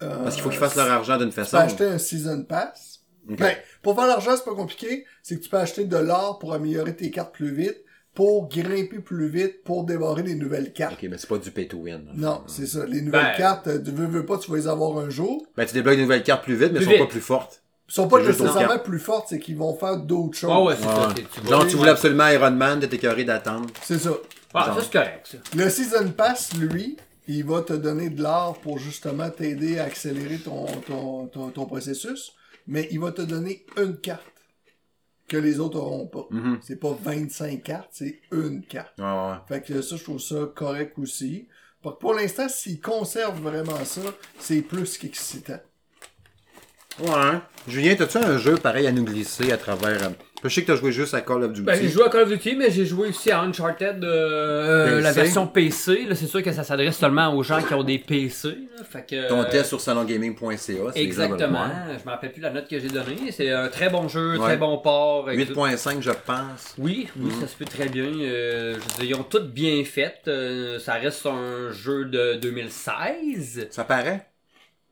un- Parce qu'il faut qu'ils fassent leur argent d'une Tu peux façon. acheter un Season Pass. Ben, pour faire l'argent, c'est pas compliqué. C'est que tu peux acheter de l'or pour améliorer tes cartes plus vite, pour grimper plus vite, pour dévorer des nouvelles cartes. Ok, mais c'est pas du pay to win. Non, c'est ça. Les nouvelles Ben- cartes, euh, tu veux, veux pas, tu vas les avoir un jour. Ben, tu débloques de nouvelles cartes plus vite, mais Plus elles sont vite. pas plus fortes. Ils sont pas nécessairement plus fortes, c'est qu'ils vont faire d'autres choses. Ouais, ouais, c'est Ouais. ça. c'est- tu Genre, tu voulais absolument Iron Man, t'es écœuré d'attendre. C'est ça. Ah, ça c'est correct, ça. Le Season Pass, lui, il va te donner de l'or pour justement t'aider à accélérer ton, ton, ton, ton processus, mais il va te donner une carte que les autres auront pas. Mhm. C'est pas 25 cartes, c'est une carte. Ouais. Fait que ça, je trouve ça correct aussi. Pour, pour l'instant, s'ils conservent vraiment ça, c'est plus qu'excitant. Ouais. Julien, t'as-tu un jeu pareil à nous glisser à travers... euh, Je sais que t'as joué juste à Call of Duty. Ben, j'ai joué à Call of Duty, mais j'ai joué aussi à Uncharted, euh, PC. la version PC. Là, c'est sûr que ça s'adresse seulement aux gens qui ont des PC. Là, fait que, Ton euh, test sur salongaming.ca. c'est les Exactement. voir. Je me rappelle plus la note que j'ai donnée. C'est un très bon jeu, Ouais. très bon port. et tout. 8.5, je pense. Oui, oui, ça se peut très bien. Euh, je veux dire, ils ont toutes bien fait. Euh, ça reste un jeu de 2016. Ça paraît?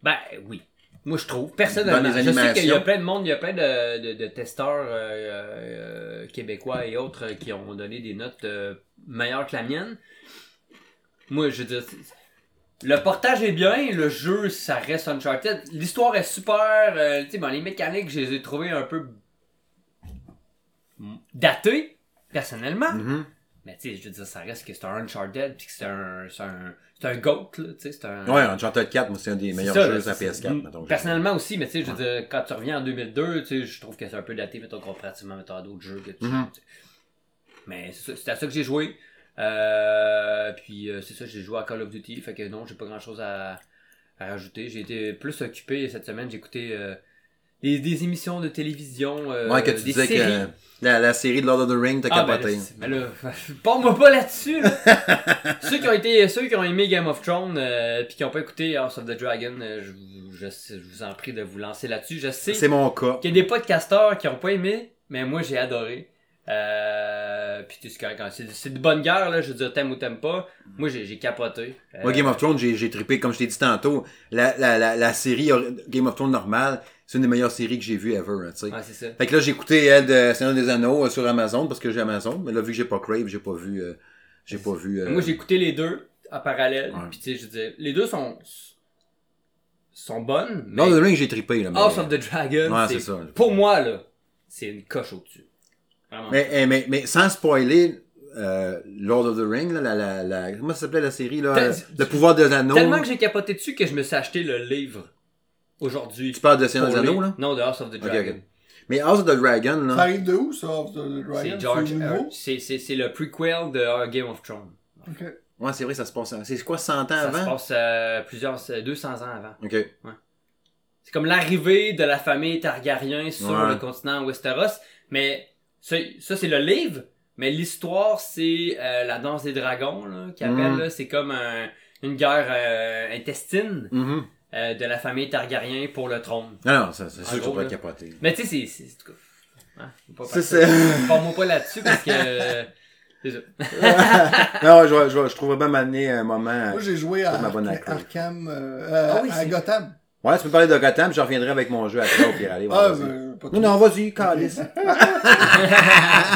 Ben oui. Moi, je trouve, personnellement. Je sais qu'il y a plein de monde, il y a plein de, de, de testeurs euh, euh, québécois et autres euh, qui ont donné des notes euh, meilleures que la mienne. Moi, je veux dire, le portage est bien, le jeu, ça reste Uncharted. L'histoire est super. tu sais, bon, les mécaniques, je les ai trouvées un peu datées, personnellement. Mhm. Mais tu sais, je veux dire, ça reste que c'est un Uncharted, puis que c'est un, c'est un, c'est un GOAT, là, tu sais, c'est un... Ouais, Uncharted 4, moi, c'est un des meilleurs ça, jeux là, à c'est- PS4, mm, mettons. Personnellement aussi, mais tu sais, je veux dire, quand tu reviens en 2002, tu sais, je trouve que c'est un peu daté, mettons, comparativement mettons, à d'autres jeux que tu sais. Mais c'est ça- c'est à ça que j'ai joué. Euh, puis euh, c'est ça, j'ai joué à Call of Duty, fait que non, j'ai pas grand chose à, à rajouter. J'ai été plus occupé cette semaine, j'ai écouté euh, des, des émissions de télévision, euh, Ouais, que tu des disais séries. que la, la série de Lord of the Rings, t'as Ah, ben capoté. là, c'est- mais là, parle-moi pas là-dessus, là. ceux qui ont été, ceux qui ont aimé Game of Thrones, euh, puis qui ont pas écouté House of the Dragon, euh, je, vous- je, sais- je vous en prie de vous lancer là-dessus. Je sais c'est mon cas. qu'il y a des podcasteurs qui ont pas aimé, mais moi j'ai adoré. Euh, puis tu sais, c'est de bonne guerre, là, je veux dire, t'aimes ou t'aimes pas. Moi j'ai capoté. Euh, Moi, Game of Thrones, j'ai, trippé, comme je t'ai dit tantôt. La, la, la, la série Game of Thrones normale, c'est une des meilleures séries que j'ai vues ever, tu sais. Ouais, c'est ça. Fait que là, j'ai écouté elle de Seigneur des Anneaux euh, sur Amazon parce que j'ai Amazon. Mais là, vu que j'ai pas Crave, j'ai pas vu. euh, j'ai pas vu. euh, Moi j'ai écouté les deux en parallèle. Ouais. Puis tu sais, je veux dire, les deux sont sont bonnes. Mais Lord of the Rings, j'ai trippé, là. Mais, House of the Dragon, Ouais, c'est c'est ça. pour moi là, c'est une coche au-dessus. Mais, eh, mais, mais sans spoiler, euh, Lord of the Rings, là, la, la, la, comment ça s'appelait la série, là? Euh, Le pouvoir des anneaux. Tellement que j'ai capoté dessus que je me suis acheté le livre aujourd'hui. Tu parles de Seigneur des Anneaux, là? Non, de House of the Dragon. Mais House of the Dragon, Ça là. arrive de où, ça, of the Dragon? C'est George. C'est euh, c'est c'est- c'est le prequel de Game of Thrones. Ok. Ouais, c'est vrai, ça se passe. C'est quoi, 100 ans Ça se avant? passe euh, plusieurs, euh, 200 ans avant. Ok. C'est comme l'arrivée de la famille Targaryen sur Ouais. le continent Westeros. Mais ça, ça, c'est le livre. Mais l'histoire, c'est euh, la danse des dragons, là, qui appelle. Mm. là. C'est comme un- une guerre euh, intestine Mhm. euh, de la famille Targaryen pour le trône. Non, non, ça, c'est sûr que je vais capoter. Mais tu sais, c'est. c'est- en tout cas, hein, faut pas C'est partir- ça. Parle-moi pas là-dessus parce que. euh, c'est ça. non, je, vais- je, vais- je trouve bien m'amener un moment. Moi, j'ai joué à accord. Arkham, euh, euh, Ah oui, à Gotham. Ouais, tu peux parler de Gotham, je reviendrai avec mon jeu après au pire. Allez, Ah, vas-y. Pas Non, non, vas-y, calice.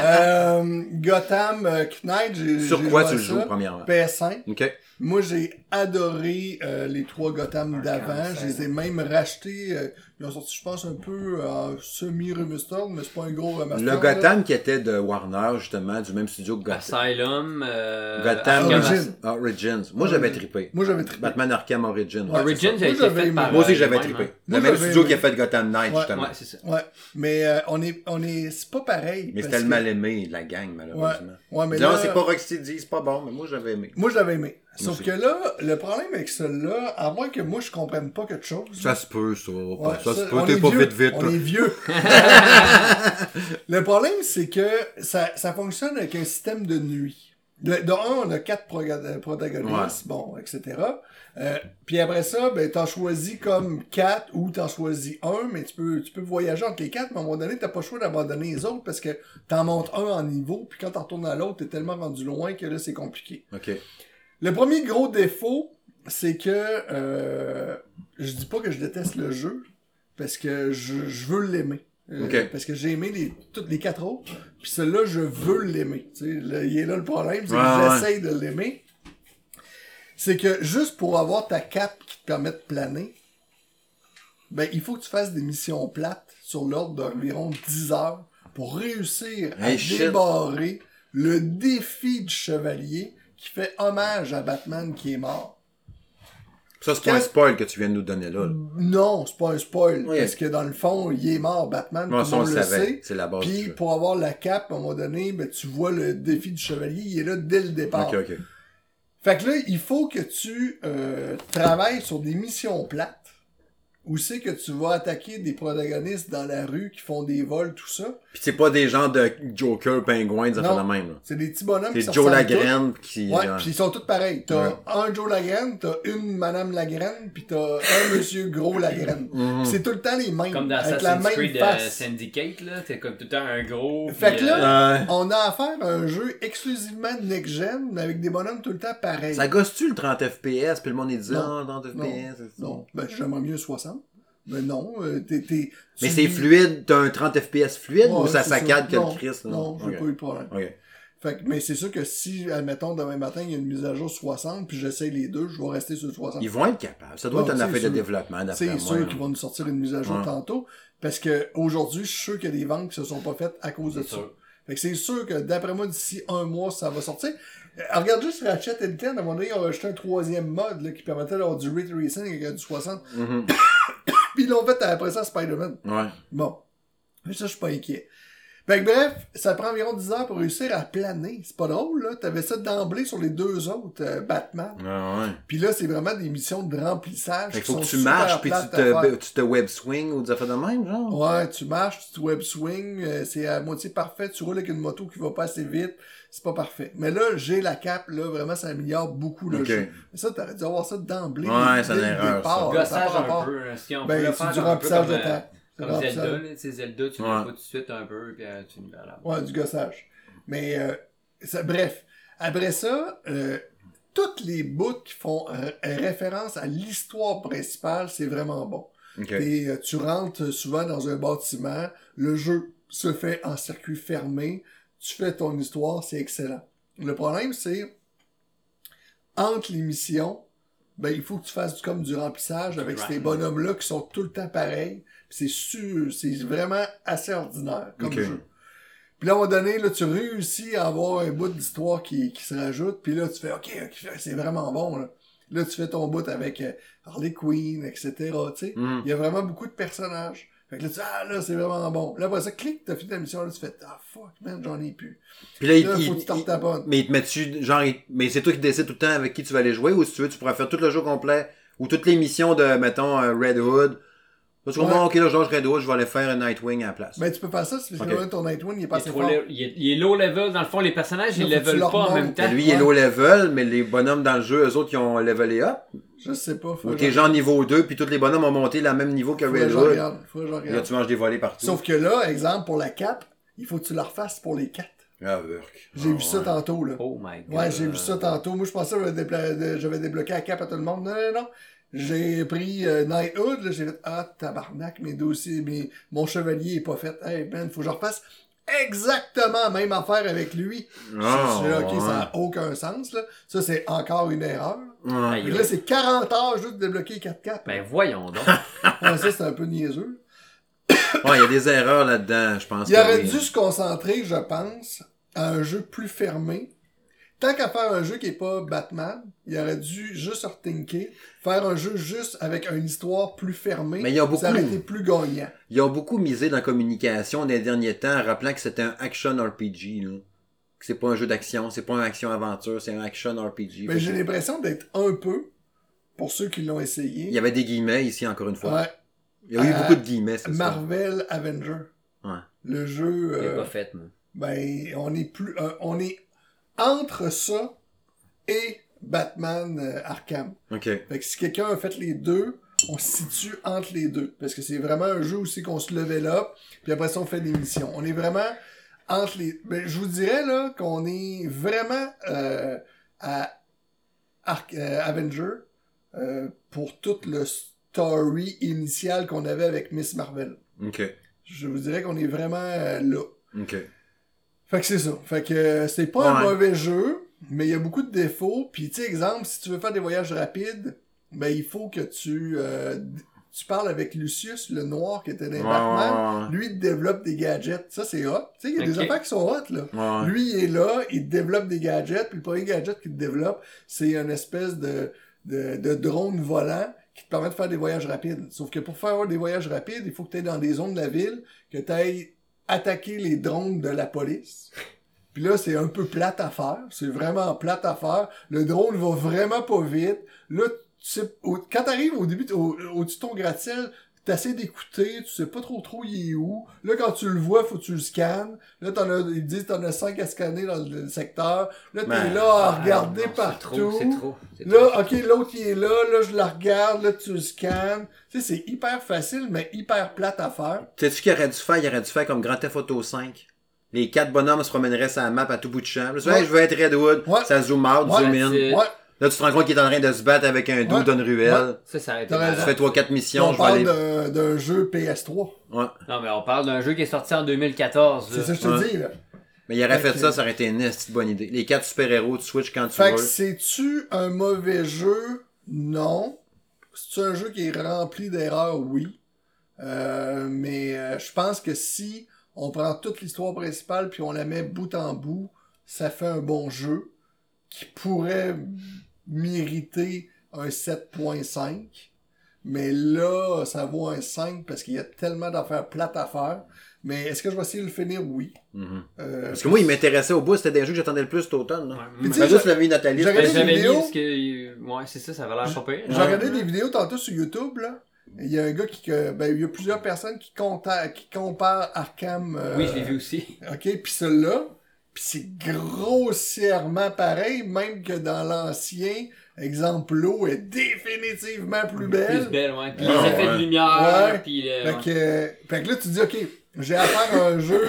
Euh, Gotham euh, Knight, j'ai Sur quoi joué tu le ça. joues, premièrement? PS5. Ok. Moi, j'ai adoré euh, les trois Gotham d'avant. Je les ai même rachetés. euh, ils ont sorti, je pense, un peu en semi-remastered, mais c'est pas un gros remaster. Le là. Gotham qui était de Warner, justement, du même studio que Gotham. Asylum. Euh, Gotham Origins. Origins. Moi, j'avais trippé. Moi, j'avais trippé. Batman Arkham Origins. Ouais, Origins j'avais par. Moi aussi, j'avais trippé. Le même studio qui a fait Gotham Knight, Ouais, justement. Ouais, c'est ça. Ouais. Mais euh, on est, on est, c'est pas pareil. Mais c'était le que- mal aimé de la gang, malheureusement. Ouais, mais non, là- c'est pas Rocksteady, c'est pas bon, mais moi, j'avais aimé. Moi, je l'avais aimé. Sauf que là, le problème avec celui-là, à moins que moi, je comprenne pas quelque chose. Ça se peut, ça. Ouais, ça, se peut, t'es pas vieux. vite vite. On là. est vieux. le problème, c'est que ça, ça fonctionne avec un système de nuit. De, de un, on a quatre proga- protagonistes, bon, etc. Euh, puis après ça, ben, t'en choisis comme quatre ou t'en choisis un, mais tu peux, tu peux voyager entre les quatre, mais à un moment donné, t'as pas le choix d'abandonner les autres parce que t'en montes un en niveau, puis quand t'en retournes à l'autre, t'es tellement rendu loin que là, c'est compliqué. Ok. Le premier gros défaut, c'est que euh, je dis pas que je déteste le jeu, parce que je, je veux l'aimer. Euh. Parce que j'ai aimé les, toutes les quatre autres, puis celui-là, je veux l'aimer. Tu sais, là, il est là le problème, c'est que ouais. j'essaye de l'aimer. C'est que juste pour avoir ta cape qui te permet de planer, ben il faut que tu fasses des missions plates sur l'ordre d'environ 10 heures pour réussir à Hey, débarrer le défi du chevalier qui fait hommage à Batman qui est mort. Ça, c'est pas un spoil que tu viens de nous donner là. là. Non, c'est pas un spoil, Oui. parce que dans le fond, il est mort, Batman, Moi, tout on le savait. sait. C'est la base Puis pour avoir la cape, à un moment donné, ben, tu vois le défi du chevalier, il est là dès le départ. Fait que là, il faut que tu euh, travailles sur des missions plates. Où c'est que tu vas attaquer des protagonistes dans la rue qui font des vols, tout ça? Puis c'est pas des gens de Joker, Pingouin, ça fait Non. la même. là. C'est des petits bonhommes qui C'est se Joe. Lagraine qui. Ouais, puis ils sont tous pareils. T'as Ouais. un Joe Lagraine, t'as une Madame Lagraine, puis t'as un Monsieur Gros Lagraine. Mhm. C'est tout le temps les mêmes, Comme dans avec la Assassin's même Creed euh, face. Syndicate, là. C'est comme tout le temps un gros. Fait que euh, là, Ouais. on a affaire à un jeu exclusivement next-gen, mais avec des bonhommes tout le temps pareils. Ça gosse-tu le 30 FPS, puis le monde il dit Non. ah, 30 Non. FPS, c'est ça. Non, ben j'aimerais mieux 60. Mais non, euh, t'es, t'es, Mais tu c'est fluide, t'as un 30 FPS fluide Ouais, ou ça c'est saccade que Non, le Christ? là? Non, j'ai pas eu de problème. Ok. Fait que, mais c'est sûr que si, admettons, demain matin, il y a une mise à jour 60, puis j'essaie les deux, je vais rester sur le 60. Ils vont être capables. Ça doit être un c'est affaire de sûr. développement, d'après C'est moi. sûr là. qu'ils vont nous sortir une mise à jour Ouais. tantôt. Parce que aujourd'hui, je suis sûr qu'il y a des ventes qui se sont pas faites à cause de C'est ça. sûr. Fait que c'est sûr que d'après moi, d'ici un mois, ça va sortir. Euh, regarde juste Ratchet Clank, à un moment donné, ils ont ajouté un troisième mode là, qui permettait d'avoir du Ray Tracing avec du 60. Mhm. Puis ils l'ont fait après ça Spider-Man. Ouais. Bon. Mais ça, je suis pas inquiet. Fait que bref, ça prend environ 10 heures pour réussir à planer. C'est pas drôle, là. T'avais ça d'emblée sur les deux autres, euh, Batman. Ouais, ouais. Puis là, c'est vraiment des missions de remplissage. Fait qu'il qui faut que tu marches puis tu te, tu te web swing ou des affaires de même, genre? Ouais, tu marches, tu web swing, euh, c'est à moitié parfait, tu roules avec une moto qui va pas assez vite, c'est pas parfait. Mais là, j'ai la cape, là, vraiment, ça améliore beaucoup le Ok. jeu. Mais ça, t'aurais dû avoir ça d'emblée. Ouais, dès c'est le une erreur, départ, ça. là, ça a Gossage un peu. hein, Si on Ben, peut le c'est faire du comme un peu remplissage comme, de euh, temps. C'est Comme. Zelda, là, tu sais, Zelda, tu le pas tout de suite un peu, puis euh, tu le mets à la Ouais, du gossage. Mais, euh, ça- bref. Après ça, euh, toutes les bouts qui font euh, référence à l'histoire principale, c'est vraiment bon. Ok. T'es, euh, tu rentres souvent dans un bâtiment, le jeu se fait en circuit fermé, tu fais ton histoire, c'est excellent. Le problème, c'est entre les missions, ben, il faut que tu fasses du- comme du remplissage avec ces bonhommes-là qui sont tout le temps pareils. C'est sûr, c'est vraiment assez ordinaire comme jeu. Puis là, à un moment donné, là, tu réussis à avoir un bout d'histoire qui, qui se rajoute, puis là, tu fais, OK, ok, c'est vraiment bon, là. Là, tu fais ton bout avec euh, Harley Quinn, etc., tu sais. Mhm. Il y a vraiment beaucoup de personnages. Fait que là, tu dis, ah, là, c'est vraiment bon. Là, après ça, clique, t'as fini ta mission, là, tu fais, ah, fuck, man, j'en ai plus. Puis là, il, Là, il- faut que tu il- mais il te met-tu, genre, il- mais c'est toi qui décides tout le temps avec qui tu vas aller jouer ou si tu veux, tu pourras faire tout le jeu complet ou toutes les missions de, mettons, euh, Red Hood. Tu vas Ouais. bon, ok, là, Hood, je vais aller faire un Nightwing à la place. Ben, tu peux faire ça, c'est parce Ok. que là, ton Nightwing, il est Il pas est, assez trop fort. le- il est- il est low level, dans le fond, les personnages, ils que tu level pas en même temps. Lui, il est low level, mais les bonhommes dans le jeu, eux autres, ils ont levelé up. Je sais pas. Ou que t'es genre niveau 2, puis tous les bonhommes ont monté le même niveau que faut que Red je Hood. regarde. Faut que je Et Là, regarde. tu manges des volets partout. Sauf que là, exemple, pour la cape, il faut que tu la refasses pour les quatre. Ah, burk. J'ai Ah, vu ça ouais. tantôt, là. Oh my god. Ouais, j'ai vu ça tantôt. Moi, je pensais que j'avais débloqué la cape à tout le monde. Non, non, non. J'ai pris euh, Knighthood, là, j'ai fait Ah, tabarnak, mes dossiers, mes... mon chevalier est pas fait. Hey, man, faut que je refasse exactement la même affaire avec lui. Ah, Je suis là, ok, ouais. ça n'a aucun sens, là. Ça, c'est encore une erreur. Ouais. Là, c'est 40 heures juste de débloquer les 4 capes. Ben voyons donc. Ouais, ça, c'est un peu niaiseux. Ouais, il y a des erreurs là-dedans, je pense. Il aurait oui. dû se concentrer, je pense, à un jeu plus fermé. Tant qu'à faire un jeu qui est pas Batman, il aurait dû juste rethinker, faire un jeu juste avec une histoire plus fermée. Mais il y a beaucoup- Ça aurait été plus gagnant. Ils ont beaucoup misé dans la communication des derniers temps, en rappelant que c'était un action RPG, là. Que c'est pas un jeu d'action, c'est pas un action-aventure, c'est un action RPG. Mais j'ai l'impression d'être un peu, pour ceux qui l'ont essayé, Il y avait des guillemets ici, encore une fois. ouais, Il y a eu Euh, beaucoup de guillemets, c'est ça. Marvel Avenger. Ouais. Le jeu, Il est euh, pas fait, moi. ben, on est plus, euh, on est entre ça et Batman euh, Arkham. Ok. Fait que si quelqu'un a fait les deux, on se situe entre les deux. Parce que c'est vraiment un jeu aussi qu'on se level up, puis après ça, on fait des missions. On est vraiment entre les... Ben, je vous dirais, là, qu'on est vraiment euh, à euh, Avenger pour toute le story initial qu'on avait avec Miss Marvel. Ok. Je vous dirais qu'on est vraiment là. Ok. Fait que c'est ça. Fait que euh, c'est pas un mauvais jeu, mais il y a beaucoup de défauts. Puis tu sais, exemple, si tu veux faire des voyages rapides, ben il faut que tu euh, tu parles avec Lucius, le noir qui était dans les Ouais, Batman. ouais, Lui, il te développe des gadgets. Ça, c'est hot. Tu sais, il y a des affaires qui sont hot, là. ouais. Ouais. Lui, il est là, il te développe des gadgets, puis le premier gadget qu'il te développe, c'est une espèce de, de, de drone volant qui te permet de faire des voyages rapides. Sauf que pour faire des voyages rapides, il faut que tu ailles dans des zones de la ville, que tu ailles attaquer les drones de la police. Puis là, c'est un peu plate à faire. C'est vraiment plate à faire. Le drone va vraiment pas vite. Là, tu sais, au- quand t'arrives au début, au- au-dessus de ton t'essaies d'écouter, tu sais pas trop trop il est où. Là, quand tu le vois, faut que tu le scannes. Là, t'en as, ils disent t'en as 5 à scanner dans le secteur. Là, t'es Ben, là à Ah, regarder non, partout. C'est trop, c'est trop. c'est trop. Là, ok, l'autre il est là, là je la regarde, là tu le scannes. Tu sais, c'est hyper facile, mais hyper plate à faire. Sais-tu qu'il aurait dû faire? Il aurait dû faire comme Grand Theft Auto 5. Les quatre bonhommes se promèneraient sur la map à tout bout de champ. Là, tu Ouais. Hey, je veux être Redwood. Ouais. Ça zoom out, Ouais, zoom in. Ouais, Là, tu te rends compte qu'il est en train de se battre avec un dos Ouais. d'une ruelle. Ça, ça été malade. Tu fais 3-4 missions, on je vais parle aller. d'un d'un jeu PS3. Ouais. Non, mais on parle d'un jeu qui est sorti en 2014. C'est là. ça que je te Ouais. dis, là. Mais il aurait Fait fait que- ça, ça aurait été une esti de bonne idée. Les quatre super-héros, tu switches quand tu Fait que veux. c'est-tu un mauvais jeu? Non. C'est-tu un jeu qui est rempli d'erreurs? Oui. Euh, mais euh, je pense que si on prend toute l'histoire principale puis on la met bout en bout, ça fait un bon jeu qui pourrait mériter un 7.5. Mais là, ça vaut un 5 parce qu'il y a tellement d'affaires plates à faire. Mais est-ce que je vais essayer de le finir? Oui. Mhm. Euh, Parce que moi, il m'intéressait au bout, c'était des jeux que j'attendais le plus cet automne. là. Ouais, mais- juste j'a- la vie Nathalie. j'aurais Ben, des vidéos. parce que. Ouais, c'est ça, ça avait l'air pas pire. J'ai regardé des vidéos tantôt sur YouTube, là. Il y a un gars qui, ben, il y a plusieurs personnes qui, qui comparent Arkham, euh, Oui, je l'ai vu aussi. ok, puis celui-là, puis c'est grossièrement pareil, même que dans l'ancien, exemple, l'eau est définitivement plus belle. Plus belle, ouais. Puis Ah, les effets ouais. de lumière, Ouais. puis le- Fait que, fait que là, tu dis, ok, j'ai affaire à un jeu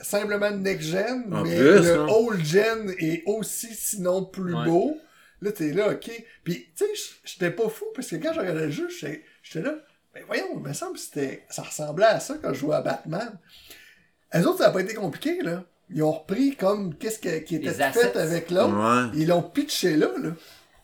simplement de next-gen, En mais plus, le hein. old-gen est aussi, sinon plus Ouais. beau. Là, t'es là, ok. Puis, tu sais, j'étais pas fou, parce que quand je regardais le jeu, j'étais j'étais là, ben voyons, il me semble que c'était, ça ressemblait à ça quand je jouais à Batman. Les autres, ça a pas été compliqué, là. Ils ont repris comme qu'est-ce que- qui était Les fait assets. avec l'autre. Ouais. Ils l'ont pitché là, là.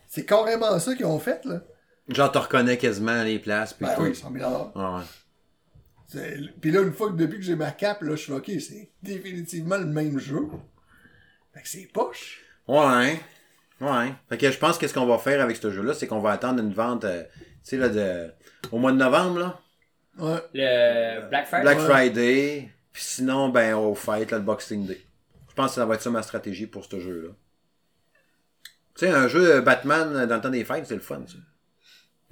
C'est carrément ça qu'ils ont fait, là. Genre, tu reconnais quasiment les places. Puis Ben tout. oui, 100 000 Ah ouais. Puis là, une fois que depuis que j'ai ma cape, là, je suis ok, c'est définitivement le même jeu. Fait que c'est poche. Ouais. Ouais. Fait que je pense que ce qu'on va faire avec ce jeu-là, c'est qu'on va attendre une vente, euh, tu sais, là, de... au mois de novembre, là. Ouais. le Black Friday. Black Ouais. Friday. Puis sinon, ben, au fight, là, le Boxing Day. Je pense que ça va être ça ma stratégie pour ce jeu-là. Tu sais, un jeu euh, Batman euh, dans le temps des fêtes, c'est le fun, ça.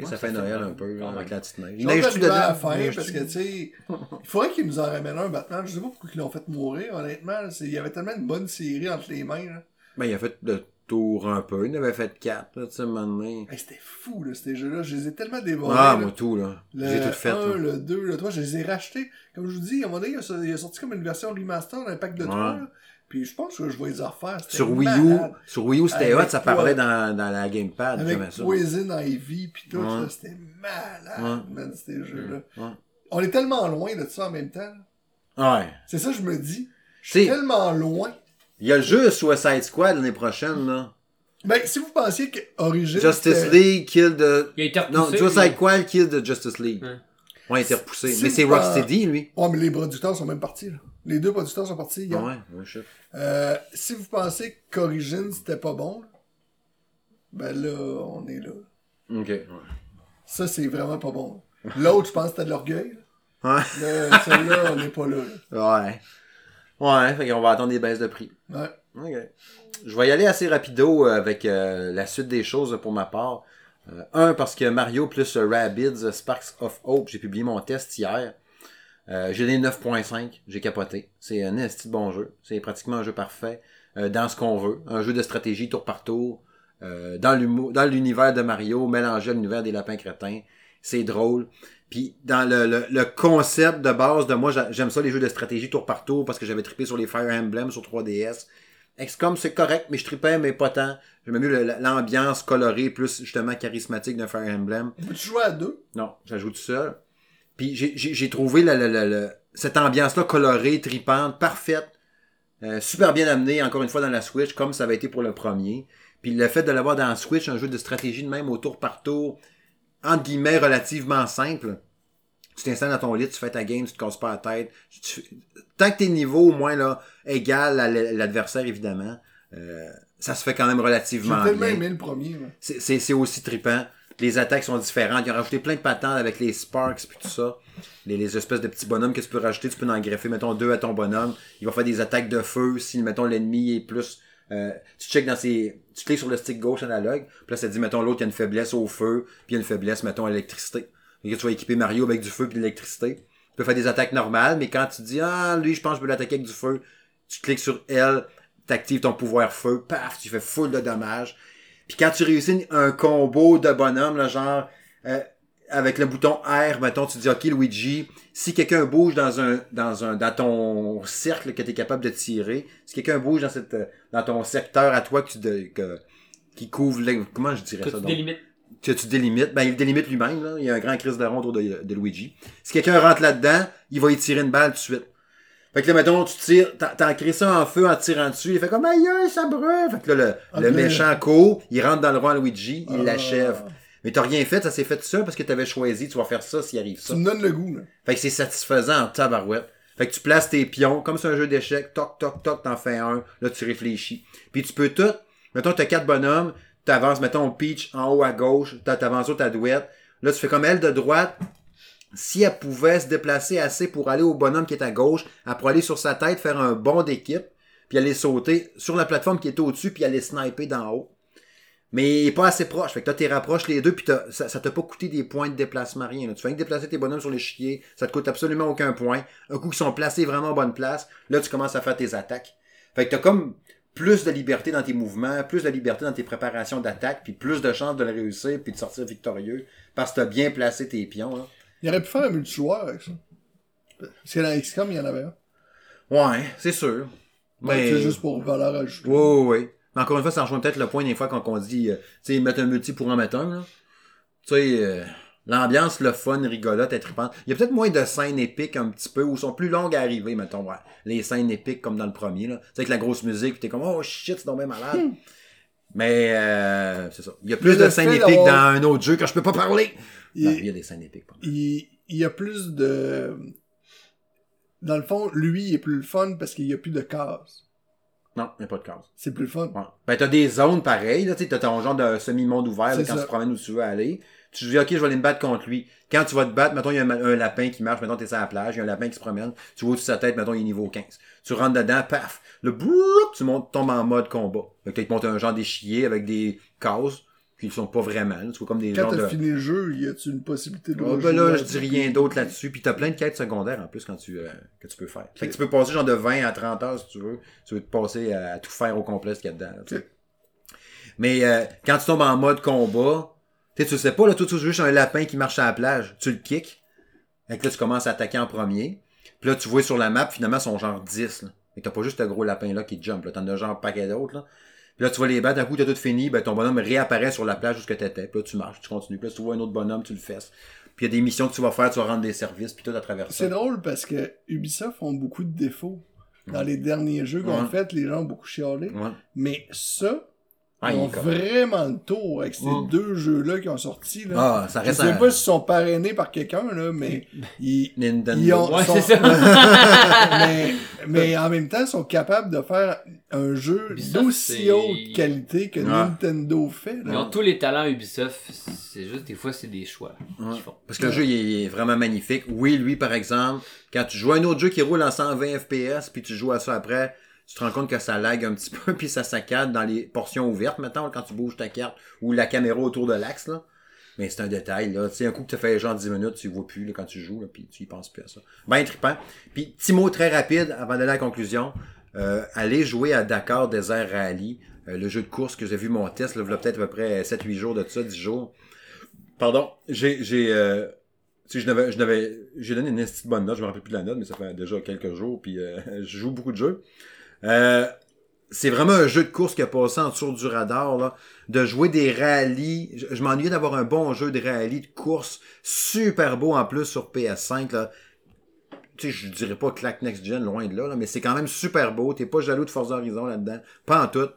Et ça Ouais, fait ça fait Noël un peu, là, avec la petite neige. À la dedans? fin Neige-tu? parce que, tu sais, il faudrait qu'ils nous en ramènent un Batman. Je sais pas pourquoi ils l'ont fait mourir, honnêtement. Il y avait tellement une bonne série entre les mains, là. Ben, il a fait le tour un peu. Il en avait fait quatre, là, tu sais, un moment donné. Hey, C'était fou, là, ces jeux-là. Je les ai tellement dévorés. Ah, là. moi, tout, là. Le J'ai tout fait, 1, là. le 2, le 3, je les ai rachetés. Comme je vous dis, à un moment donné, il a sorti, comme une version remaster d'un pack de 3. là. Puis je pense que je vais les refaire. Sur Wii U, sur Wii U, c'était hot, ça parlait dans, dans la gamepad, Avec ça. Poison Ivy pis tout, Ouais. c'était malade, Ouais. man, ces jeux-là. Ouais. On est tellement loin de ça en même temps. Ouais. C'est ça que je me dis. Je suis tellement loin. Il y a le jeu Suicide Squad l'année prochaine, là. Ben, si vous pensiez que Origin... Justice c'était- League kill the... Il a été Non, repoussé. Suicide lui. Squad kill the Justice League. Ouais. Ouais, il était repoussé. Si Mais c'est pen- Rocksteady, lui. Ouais, mais les producteurs sont même partis, là. Les deux producteurs sont partis hier. Ah ouais, ouais, shit. Euh, si vous pensez qu'Origin, c'était pas bon, là, ben là, on est là. Ok. Ouais. Ça, c'est vraiment pas bon. L'autre, je pense que c'était de l'orgueil. là. Ouais. Mais celle-là, on n'est pas là. là. Ouais. Ouais, fait qu'on va attendre des baisses de prix. Ouais. Je vais y aller assez rapido euh, avec euh, la suite des choses pour ma part. Euh, un, parce que Mario plus Rabbids Sparks of Hope, j'ai publié mon test hier. Euh, j'ai des 9.5, j'ai capoté. C'est un esti de bon jeu. C'est pratiquement un jeu parfait dans ce qu'on veut. Un jeu de stratégie tour par tour. dans l'univers de Mario, mélangé à l'univers des lapins crétins. C'est drôle. Puis dans le, le, le concept de base de moi, j'a- j'aime ça les jeux de stratégie tour par tour parce que j'avais trippé sur les Fire Emblem sur 3DS. XCOM c'est correct, mais je trippais, mais pas tant. J'aimais mieux l'ambiance colorée, plus justement charismatique d'un Fire Emblem. Peux-tu jouer à deux? Non, j'ajoute tout seul. Puis j'ai- trouvé la- la- la- la- cette ambiance-là colorée, tripante, parfaite, euh, super bien amenée, encore une fois, dans la Switch, comme ça avait été pour le premier. Puis le fait de l'avoir dans la Switch, un jeu de stratégie de même au tour par tour, entre guillemets, relativement simple. Tu t'installes dans ton lit, tu fais ta game, tu te casses pas la tête. Tu- tant que tes niveaux, au moins, là, égal à l'adversaire, évidemment, euh, ça se fait quand même relativement bien aimé le premier. c'est- aussi trippant. Les attaques sont différentes. Ils ont rajouté plein de patentes avec les sparks puis tout ça. Les, les espèces de petits bonhommes que tu peux rajouter, tu peux en greffer, mettons, deux à ton bonhomme. Il va faire des attaques de feu si, mettons, l'ennemi est plus... euh, tu check dans ses... Tu cliques sur le stick gauche analogue, puis là, ça dit, mettons, l'autre, il y a une faiblesse au feu, puis il y a une faiblesse, mettons, à l'électricité. Tu vas équiper Mario avec du feu puis de l'électricité. Tu peux faire des attaques normales, mais quand tu dis, ah, lui, je pense que je peux l'attaquer avec du feu, tu cliques sur L, t'actives ton pouvoir feu, paf, tu fais full de dommages. Puis quand tu réussis un combo de bonhomme, là, genre, euh, avec le bouton R, mettons, tu dis, OK, Luigi, si quelqu'un bouge dans un, dans un, dans ton cercle que tu es capable de tirer, si quelqu'un bouge dans cette, dans ton secteur à toi que tu, de- que, qui couvre, les- comment je dirais ça tu donc? délimites. que tu délimites, ben il délimite lui-même, là. Il y a un grand crise de rond autour de, de Luigi. Si quelqu'un rentre là-dedans, il va y tirer une balle tout de suite. Fait que là, mettons, tu tires, t'en- crées ça en feu en tirant dessus, il fait comme aïe, ça brûle. Fait que là, le, Ah, le méchant court, il rentre dans le roi Luigi, il Ah. l'achève. Mais t'as rien fait, ça s'est fait tout seul parce que t'avais choisi, tu vas faire ça s'il arrive ça. Tu me donnes le goût, là. Fait que c'est satisfaisant en tabarouette. Fait que tu places tes pions, comme c'est un jeu d'échecs, toc, toc, toc, t'en fais un, là tu réfléchis. Puis tu peux tout, mettons t'as quatre bonhommes, t'avances, mettons Peach en haut à gauche, t'avances ta douette, là tu fais comme elle de droite, si elle pouvait se déplacer assez pour aller au bonhomme qui est à gauche, elle pourrait aller sur sa tête, faire un bond d'équipe, puis aller sauter sur la plateforme qui est au-dessus, puis aller sniper d'en haut. Mais il pas assez proche. Fait que toi, tu rapproches les deux, puis t'as- ça, ça t'a pas coûté des points de déplacement, rien. là. Tu fais que déplacer tes bonhommes sur l'échiquier, ça te coûte absolument aucun point. Un coup qu'ils sont placés vraiment en bonne place, là, tu commences à faire tes attaques. Fait que t'as comme plus de liberté dans tes mouvements, plus de liberté dans tes préparations d'attaque, puis plus de chances de le réussir, puis de sortir victorieux, parce que t'as bien placé tes pions. Là. Il aurait pu faire un multijoueur avec ça. Parce que dans XCOM, il y en avait un. Ouais, c'est sûr. Mais... C'est juste pour valeur ajoutée. Oui, oui, oui. Mais encore une fois, ça rejoint peut-être le point des fois quand on dit, euh, tu sais, mettre un multi pour en mettre un, là. Tu sais, euh, l'ambiance, le fun, rigolote, est trippante. Il y a peut-être moins de scènes épiques un petit peu, ou sont plus longues à arriver, mettons, ouais. Les scènes épiques comme dans le premier, là. Tu sais, avec la grosse musique, pis t'es comme, oh shit, c'est bien malade. Mais, euh, c'est ça. Il y a plus Mais de scènes épiques dans un autre jeu que je peux pas parler. Il- Non, il y a des scènes épiques. il, il y a plus de... Dans le fond, lui, il est plus le fun parce qu'il y a plus de cases. Non, il n'y a pas de case. C'est plus fun. Ouais. Ben, t'as des zones pareilles, là, t'as ton genre de semi-monde ouvert, là, quand ça. tu te promènes où tu veux aller. Tu te dis, ok, je vais aller me battre contre lui. Quand tu vas te battre, mettons, il y a un, lapin qui marche, mettons, t'es sur la plage, il y a un lapin qui se promène, tu vois au-dessus de sa tête, mettons, il est niveau 15. Tu rentres dedans, paf, le broup, tu montes, tombes en mode combat. Fait que tu montes un genre d'échiquier avec des cases, qui ne sont pas vraiment, là, tu vois comme des Quand t'as de... fini le jeu, y a-tu une possibilité de Ah, rejouer ben là, je dis rien d'autre là-dessus. Puis t'as plein de quêtes secondaires en plus quand tu, euh, que tu peux faire. Fait que tu peux passer genre de 20 à 30 heures si tu veux. Tu veux te passer à, à tout faire au complet ce qu'il y a dedans. là. Mais euh, quand tu tombes en mode combat, tu sais, tu sais pas, là, toi, tu joues juste un lapin qui marche à la plage. Tu le kicks. Fait que là, tu commences à attaquer en premier. Puis là, tu vois sur la map, finalement, ils sont genre 10. Là. Que t'as pas juste le gros lapin là qui jump. Là. T'en as genre un paquet d'autres. Là. Puis là, tu vas les battre, d'un coup, t'as tout fini, ben ton bonhomme réapparaît sur la plage où t'étais. Puis là, tu marches, tu continues. Puis là, tu vois un autre bonhomme, tu le fesses. Puis il y a des missions que tu vas faire, tu vas rendre des services, puis tout à travers ça. C'est drôle parce que Ubisoft ont beaucoup de défauts. Dans les derniers jeux qu'on Ouais. fait, les gens ont beaucoup chialé. Ouais. Mais ça, Ah, ils il ont vraiment le tour avec ces Mm. deux jeux-là qui ont sorti. Là. Ah, ça Je reste sais un... pas s'ils sont parrainés par quelqu'un, là, mais ils, Nintendo. ils ont, Ouais, sont- ça. mais, mais en même temps, ils sont capables de faire un jeu d'aussi haute qualité que Ouais. Nintendo fait. Ils Là. ont tous les talents Ubisoft, c'est juste des fois c'est des choix Ouais. qu'ils font. Parce que le jeu, il est vraiment magnifique. Oui, lui, par exemple, quand tu joues à un autre jeu qui roule en 120 FPS, puis tu joues à ça après, tu te rends compte que ça lag un petit peu, puis ça saccade dans les portions ouvertes, maintenant, quand tu bouges ta carte, ou la caméra autour de l'axe. Mais c'est un détail, là. Tu sais, un coup que tu fait genre 10 minutes, tu vois plus, là, quand tu joues, puis tu y penses plus à ça. Ben trippant. Puis, petit mot très rapide, avant d'aller à la conclusion. Euh, allez jouer à Dakar Desert Rally, euh, le jeu de course que j'ai vu mon test, là, il y a peut-être à peu près 7-8 jours de ça, 10 jours. Pardon, j'ai, j'ai, euh, tu sais, je n'avais, je n'avais, j'ai donné une petite bonne note, je me rappelle plus de la note, mais ça fait déjà quelques jours, puis euh, je joue beaucoup de jeux. Euh, c'est vraiment un jeu de course qui a passé en dessous du radar. De jouer des rallyes. Je, m'ennuyais d'avoir un bon jeu de rallye de course, super beau en plus sur PS5, là. Tu sais, je dirais pas claque next gen, loin de là, mais c'est quand même super beau. T'es pas jaloux de Forza Horizon là-dedans. Pas en tout.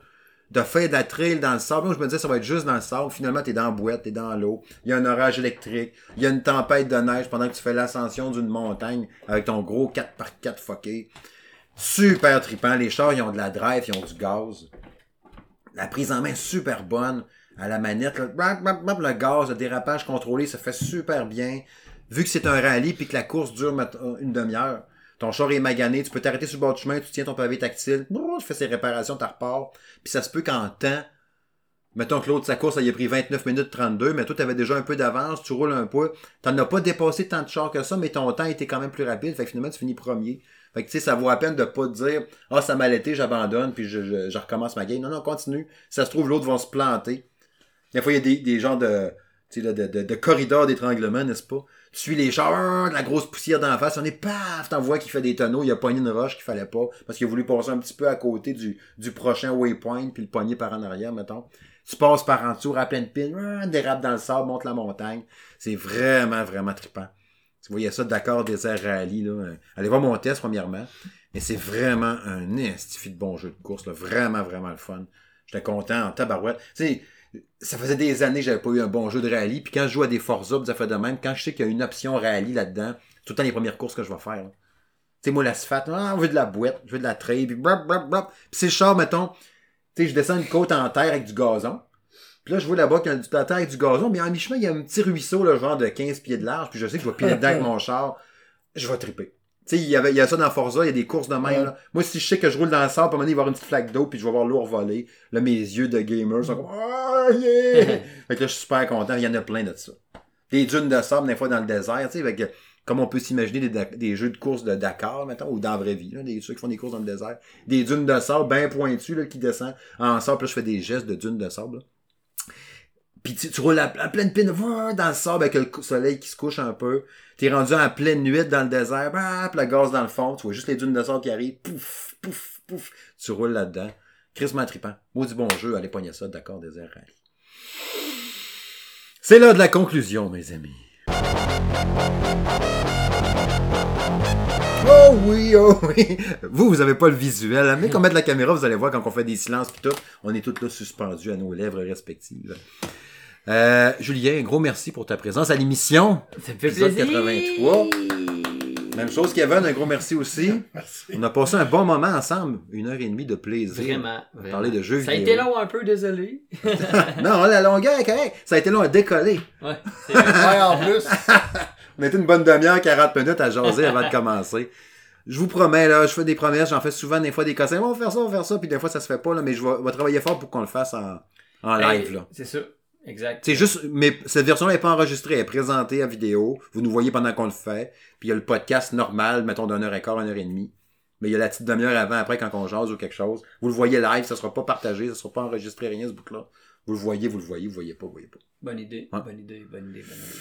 De faire de la trail dans le sable. Moi, je me disais, ça va être juste dans le sable. Finalement, t'es dans la boîte, t'es dans l'eau. Il y a un orage électrique. Il y a une tempête de neige pendant que tu fais l'ascension d'une montagne avec ton gros 4x4 fucké. Super trippant. Les chars, ils ont de la drive, ils ont du gaz. La prise en main super bonne. À la manette, bap, le gaz, le dérapage contrôlé, ça fait super bien. Vu que c'est un rallye puis que la course dure une demi-heure, ton char est magané, tu peux t'arrêter sur le bord du chemin, tu tiens ton pavé tactile, tu fais ses réparations, tu repars. Puis ça se peut qu'en temps, mettons que l'autre, sa course, ça y pris 29 minutes 32, mais toi, tu avais déjà un peu d'avance, tu roules un peu. T'en as pas dépassé tant de chars que ça, mais ton temps était quand même plus rapide, fait finalement, tu finis premier. Fait que tu sais, ça vaut la peine de pas dire Ah, ça m'a l'été, j'abandonne, puis je, recommence ma game. Non, non, continue. Ça se trouve, l'autre vont se planter. Des fois, il y a des, des genres de, de, de, de corridors d'étranglement, n'est-ce pas? Tu suis les chars, de la grosse poussière d'en face, on est paf, t'en vois qui fait des tonneaux, il a pogné une roche qu'il fallait pas, parce qu'il a voulu passer un petit peu à côté du, du prochain waypoint, puis le pogner par en arrière, mettons. Tu passes par en dessous à pleine pile, dérape dans le sable, monte la montagne. C'est vraiment, vraiment trippant. Tu voyais ça d'accord Désert Rally, là. Allez voir mon test, premièrement. Mais c'est vraiment un estifi de bon jeu de course, là. Vraiment, vraiment le fun. J'étais content en tabarouette. Tu sais, ça faisait des années que j'avais pas eu un bon jeu de rallye. Puis quand je joue à des Forza, ça fait de même. Quand je sais qu'il y a une option rallye là-dedans, tout le temps les premières courses que je vais faire. Tu sais, moi, l'asphalte, ah, on veut de la boîte, je veux de la trail, puis brap, brap, brap. Puis c'est le char, mettons, tu sais, je descends une côte en terre avec du gazon. Puis là, je vois là-bas qu'il y a du terre avec du gazon, mais en mi-chemin, il y a un petit ruisseau, genre de 15 pieds de large, puis je sais que je vais piler dedans avec mon char. Je vais triper. Tu sais, il y, avait, il y a ça dans Forza, il y a des courses de même. Là. Moi, si je sais que je roule dans le sable, à un moment donné, il va y avoir une petite flaque d'eau, puis je vais voir l'eau voler. Là, mes yeux de gamer sont comme Ah, yeah! fait que là, je suis super content. Il y en a plein de ça. Des dunes de sable, des fois, dans le désert, tu sais, avec, comme on peut s'imaginer des, jeux de course de Dakar, mettons, ou dans la vraie vie, là, des ceux qui font des courses dans le désert. Des dunes de sable bien pointues, là, qui descendent en sable, puis là, je fais des gestes de dunes de sable, là. Puis tu, roules à, à pleine pine dans le sable avec le soleil qui se couche un peu. T'es rendu en pleine nuit dans le désert, bah, puis la gaz dans le fond, tu vois juste les dunes de sable qui arrivent, pouf, pouf, pouf. Tu roules là-dedans. Chris trippant. Maudit bon jeu, allez pogner ça, d'accord, désert rallye. C'est là de la conclusion, mes amis. Oh oui, oh oui. Vous, vous avez pas le visuel. hein, Mais qu'on mette la caméra, vous allez voir quand on fait des silences pis tout, on est tous là suspendus à nos lèvres respectives. Euh, Julien, un gros merci pour ta présence à l'émission. Ça me fait Épisode plaisir. 83. Même chose Kevin, un gros merci aussi. Merci. On a passé un bon moment ensemble, une heure et demie de plaisir. Vraiment, vraiment. Parler de jeux Ça a vidéo. été long un peu, désolé. non, la longueur est correcte. Ça a été long à décoller. Ouais, en plus. On a été une bonne demi-heure, 40 minutes à jaser avant de commencer. Je vous promets, là, je fais des promesses, j'en fais souvent des fois des conseils. On va faire ça, on va faire ça, puis des fois ça se fait pas, là, mais je vais, vais travailler fort pour qu'on le fasse en, en live, Hey. C'est ça. Exact. C'est juste, mais cette version-là n'est pas enregistrée, elle est présentée à vidéo. Vous nous voyez pendant qu'on le fait. Puis il y a le podcast normal, mettons d'une heure et quart, une heure et demie. Mais il y a la petite demi-heure avant, après, quand on jase ou quelque chose. Vous le voyez live, ça sera pas partagé, ça sera pas enregistré, rien, ce bout-là. Vous le voyez, vous le voyez, vous le voyez pas, vous voyez pas. Bonne idée, bonne idée, bonne idée, bonne idée.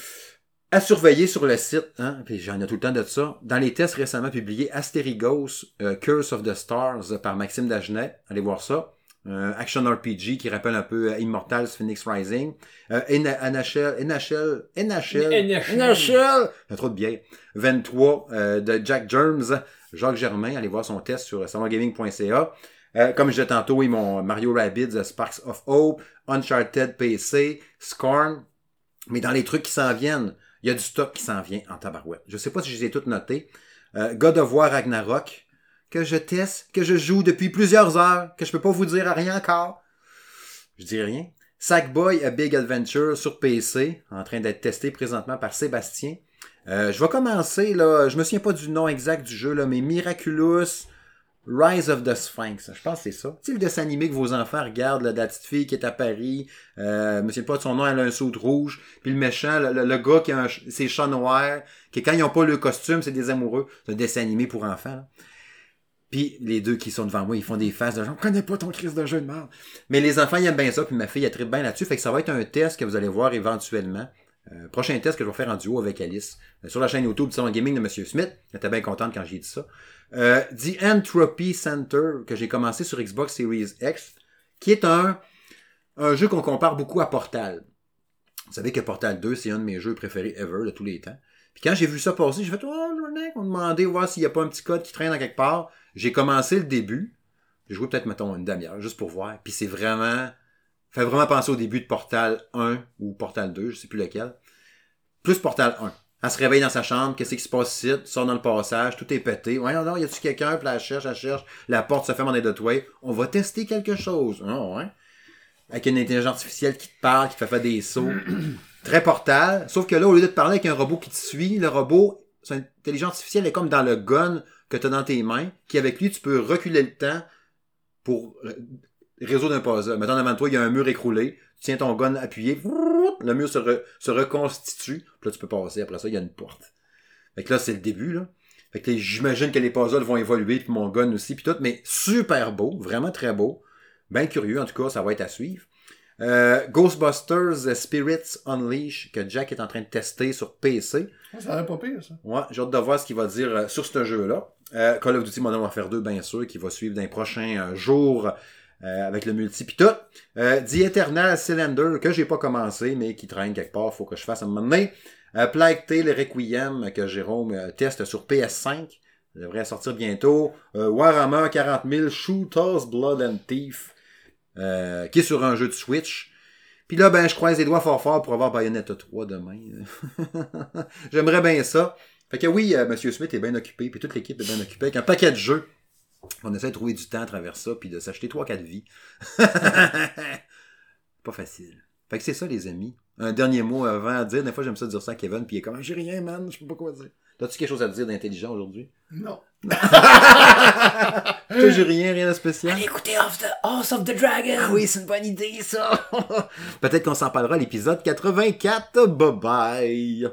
À surveiller sur le site, hein, puis j'en ai tout le temps de ça. Dans les tests récemment publiés, Asterigos, euh, Curse of the Stars euh, par Maxime Dagenet. Allez voir ça. Euh, action RPG qui rappelle un peu euh, Immortals Phoenix Rising. Euh, NHL, NHL, NHL, NHL. NHL, il y a trop de bière. 23 euh, de Jack Germs, Jacques Germain. Allez voir son test sur salongaming.ca. Euh, comme je disais tantôt, ils m'ont Mario Rabbids, Sparks of Hope, Uncharted PC, Scorn. Mais dans les trucs qui s'en viennent, il y a du stock qui s'en vient en tabarouette. Je sais pas si je les ai toutes notées. Euh, God of War Ragnarok, que je teste, que je joue depuis plusieurs heures, que je peux pas vous dire rien encore. Je dis rien. Sackboy A Big Adventure sur PC, en train d'être testé présentement par Sébastien. Euh, je vais commencer, là, je me souviens pas du nom exact du jeu, là, mais Miraculous Rise of the Sphinx. Je pense que c'est ça. Tu sais, le dessin animé que vos enfants regardent, là, de la petite fille qui est à Paris, euh, je me souviens pas de son nom, elle a un saut rouge, puis le méchant, le, le- le gars qui a un, ses chats noirs, qui quand ils ont pas le costume, c'est des amoureux. C'est un dessin animé pour enfants. là. Puis les deux qui sont devant moi, ils font des faces de genre, connais pas ton crise de jeu de merde. Mais les enfants, ils aiment bien ça, puis ma fille, elle tripe bien là-dessus. Fait que ça va être un test que vous allez voir éventuellement. Euh, prochain test que je vais faire en duo avec Alice. Euh, sur la chaîne YouTube du Salon Gaming de Monsieur Smith. Elle était bien contente quand j'ai dit ça. Euh, The Entropy Center, que j'ai commencé sur Xbox Series X, qui est un, jeu qu'on compare beaucoup à Portal. Vous savez que Portal 2, c'est un de mes jeux préférés ever de tous les temps. Puis quand j'ai vu ça passer, j'ai fait, oh, on demandait voir s'il n'y a pas un petit code qui traîne dans quelque part. J'ai commencé le début. J'ai joué peut-être, mettons, une demi-heure, juste pour voir. Puis c'est vraiment, fait vraiment penser au début de Portal 1 ou Portal 2, je sais plus lequel. Plus Portal 1. Elle se réveille dans sa chambre, qu'est-ce qui se passe ici, sort dans le passage, tout est pété. Ouais, non, non, y a-tu quelqu'un, puis elle cherche, elle cherche, la porte se ferme en de. On va tester quelque chose. Ah, ouais. Avec une intelligence artificielle qui te parle, qui te fait faire des sauts. Très portal. Sauf que là, au lieu de te parler avec un robot qui te suit, le robot, son intelligence artificielle est comme dans le gun que tu as dans tes mains, qui avec lui, tu peux reculer le temps pour euh, résoudre un puzzle. Mettons devant toi, il y a un mur écroulé, tu tiens ton gun appuyé, le mur se, re- se reconstitue, puis là, tu peux passer. Après ça, il y a une porte. Fait que là, c'est le début, là. Fait que j'imagine que les puzzles vont évoluer, puis mon gun aussi, puis tout, mais super beau, vraiment très beau. Bien curieux, en tout cas, ça va être à suivre. Euh, Ghostbusters Spirits Unleash, que Jack est en train de tester sur PC. Ça aurait pas pire, ça. Ouais, j'ai hâte de voir ce qu'il va dire euh, sur ce jeu-là. Euh, Call of Duty Modern Warfare 2, bien sûr, qui va suivre dans les prochains euh, jours euh, avec le multi pis tout. The Eternal Cylinder, que j'ai pas commencé, mais qui traîne quelque part, faut que je fasse un moment donné. Plague Tale Requiem, que Jérôme teste sur PS5. Ça devrait sortir bientôt. Warhammer 40 000, Shooters, Blood and Thief, qui est sur un jeu de Switch. Puis là, ben, je croise les doigts fort fort pour avoir Bayonetta 3 demain. J'aimerais bien ça. Fait que oui, euh, Monsieur Smith est bien occupé, puis toute l'équipe est bien occupée avec un paquet de jeux. On essaie de trouver du temps à travers ça, puis de s'acheter 3-4 vies. Pas facile. Fait que c'est ça, les amis. Un dernier mot avant à dire. Des fois, j'aime ça dire ça à Kevin, puis il est comme, j'ai rien, man, je sais pas quoi dire. T'as-tu quelque chose à dire d'intelligent aujourd'hui? Non. Toi, j'ai rien, rien de spécial? écoutez Off the House of the Dragon! Ah oui, c'est une bonne idée, ça! Peut-être qu'on s'en parlera à l'épisode 84. Bye bye!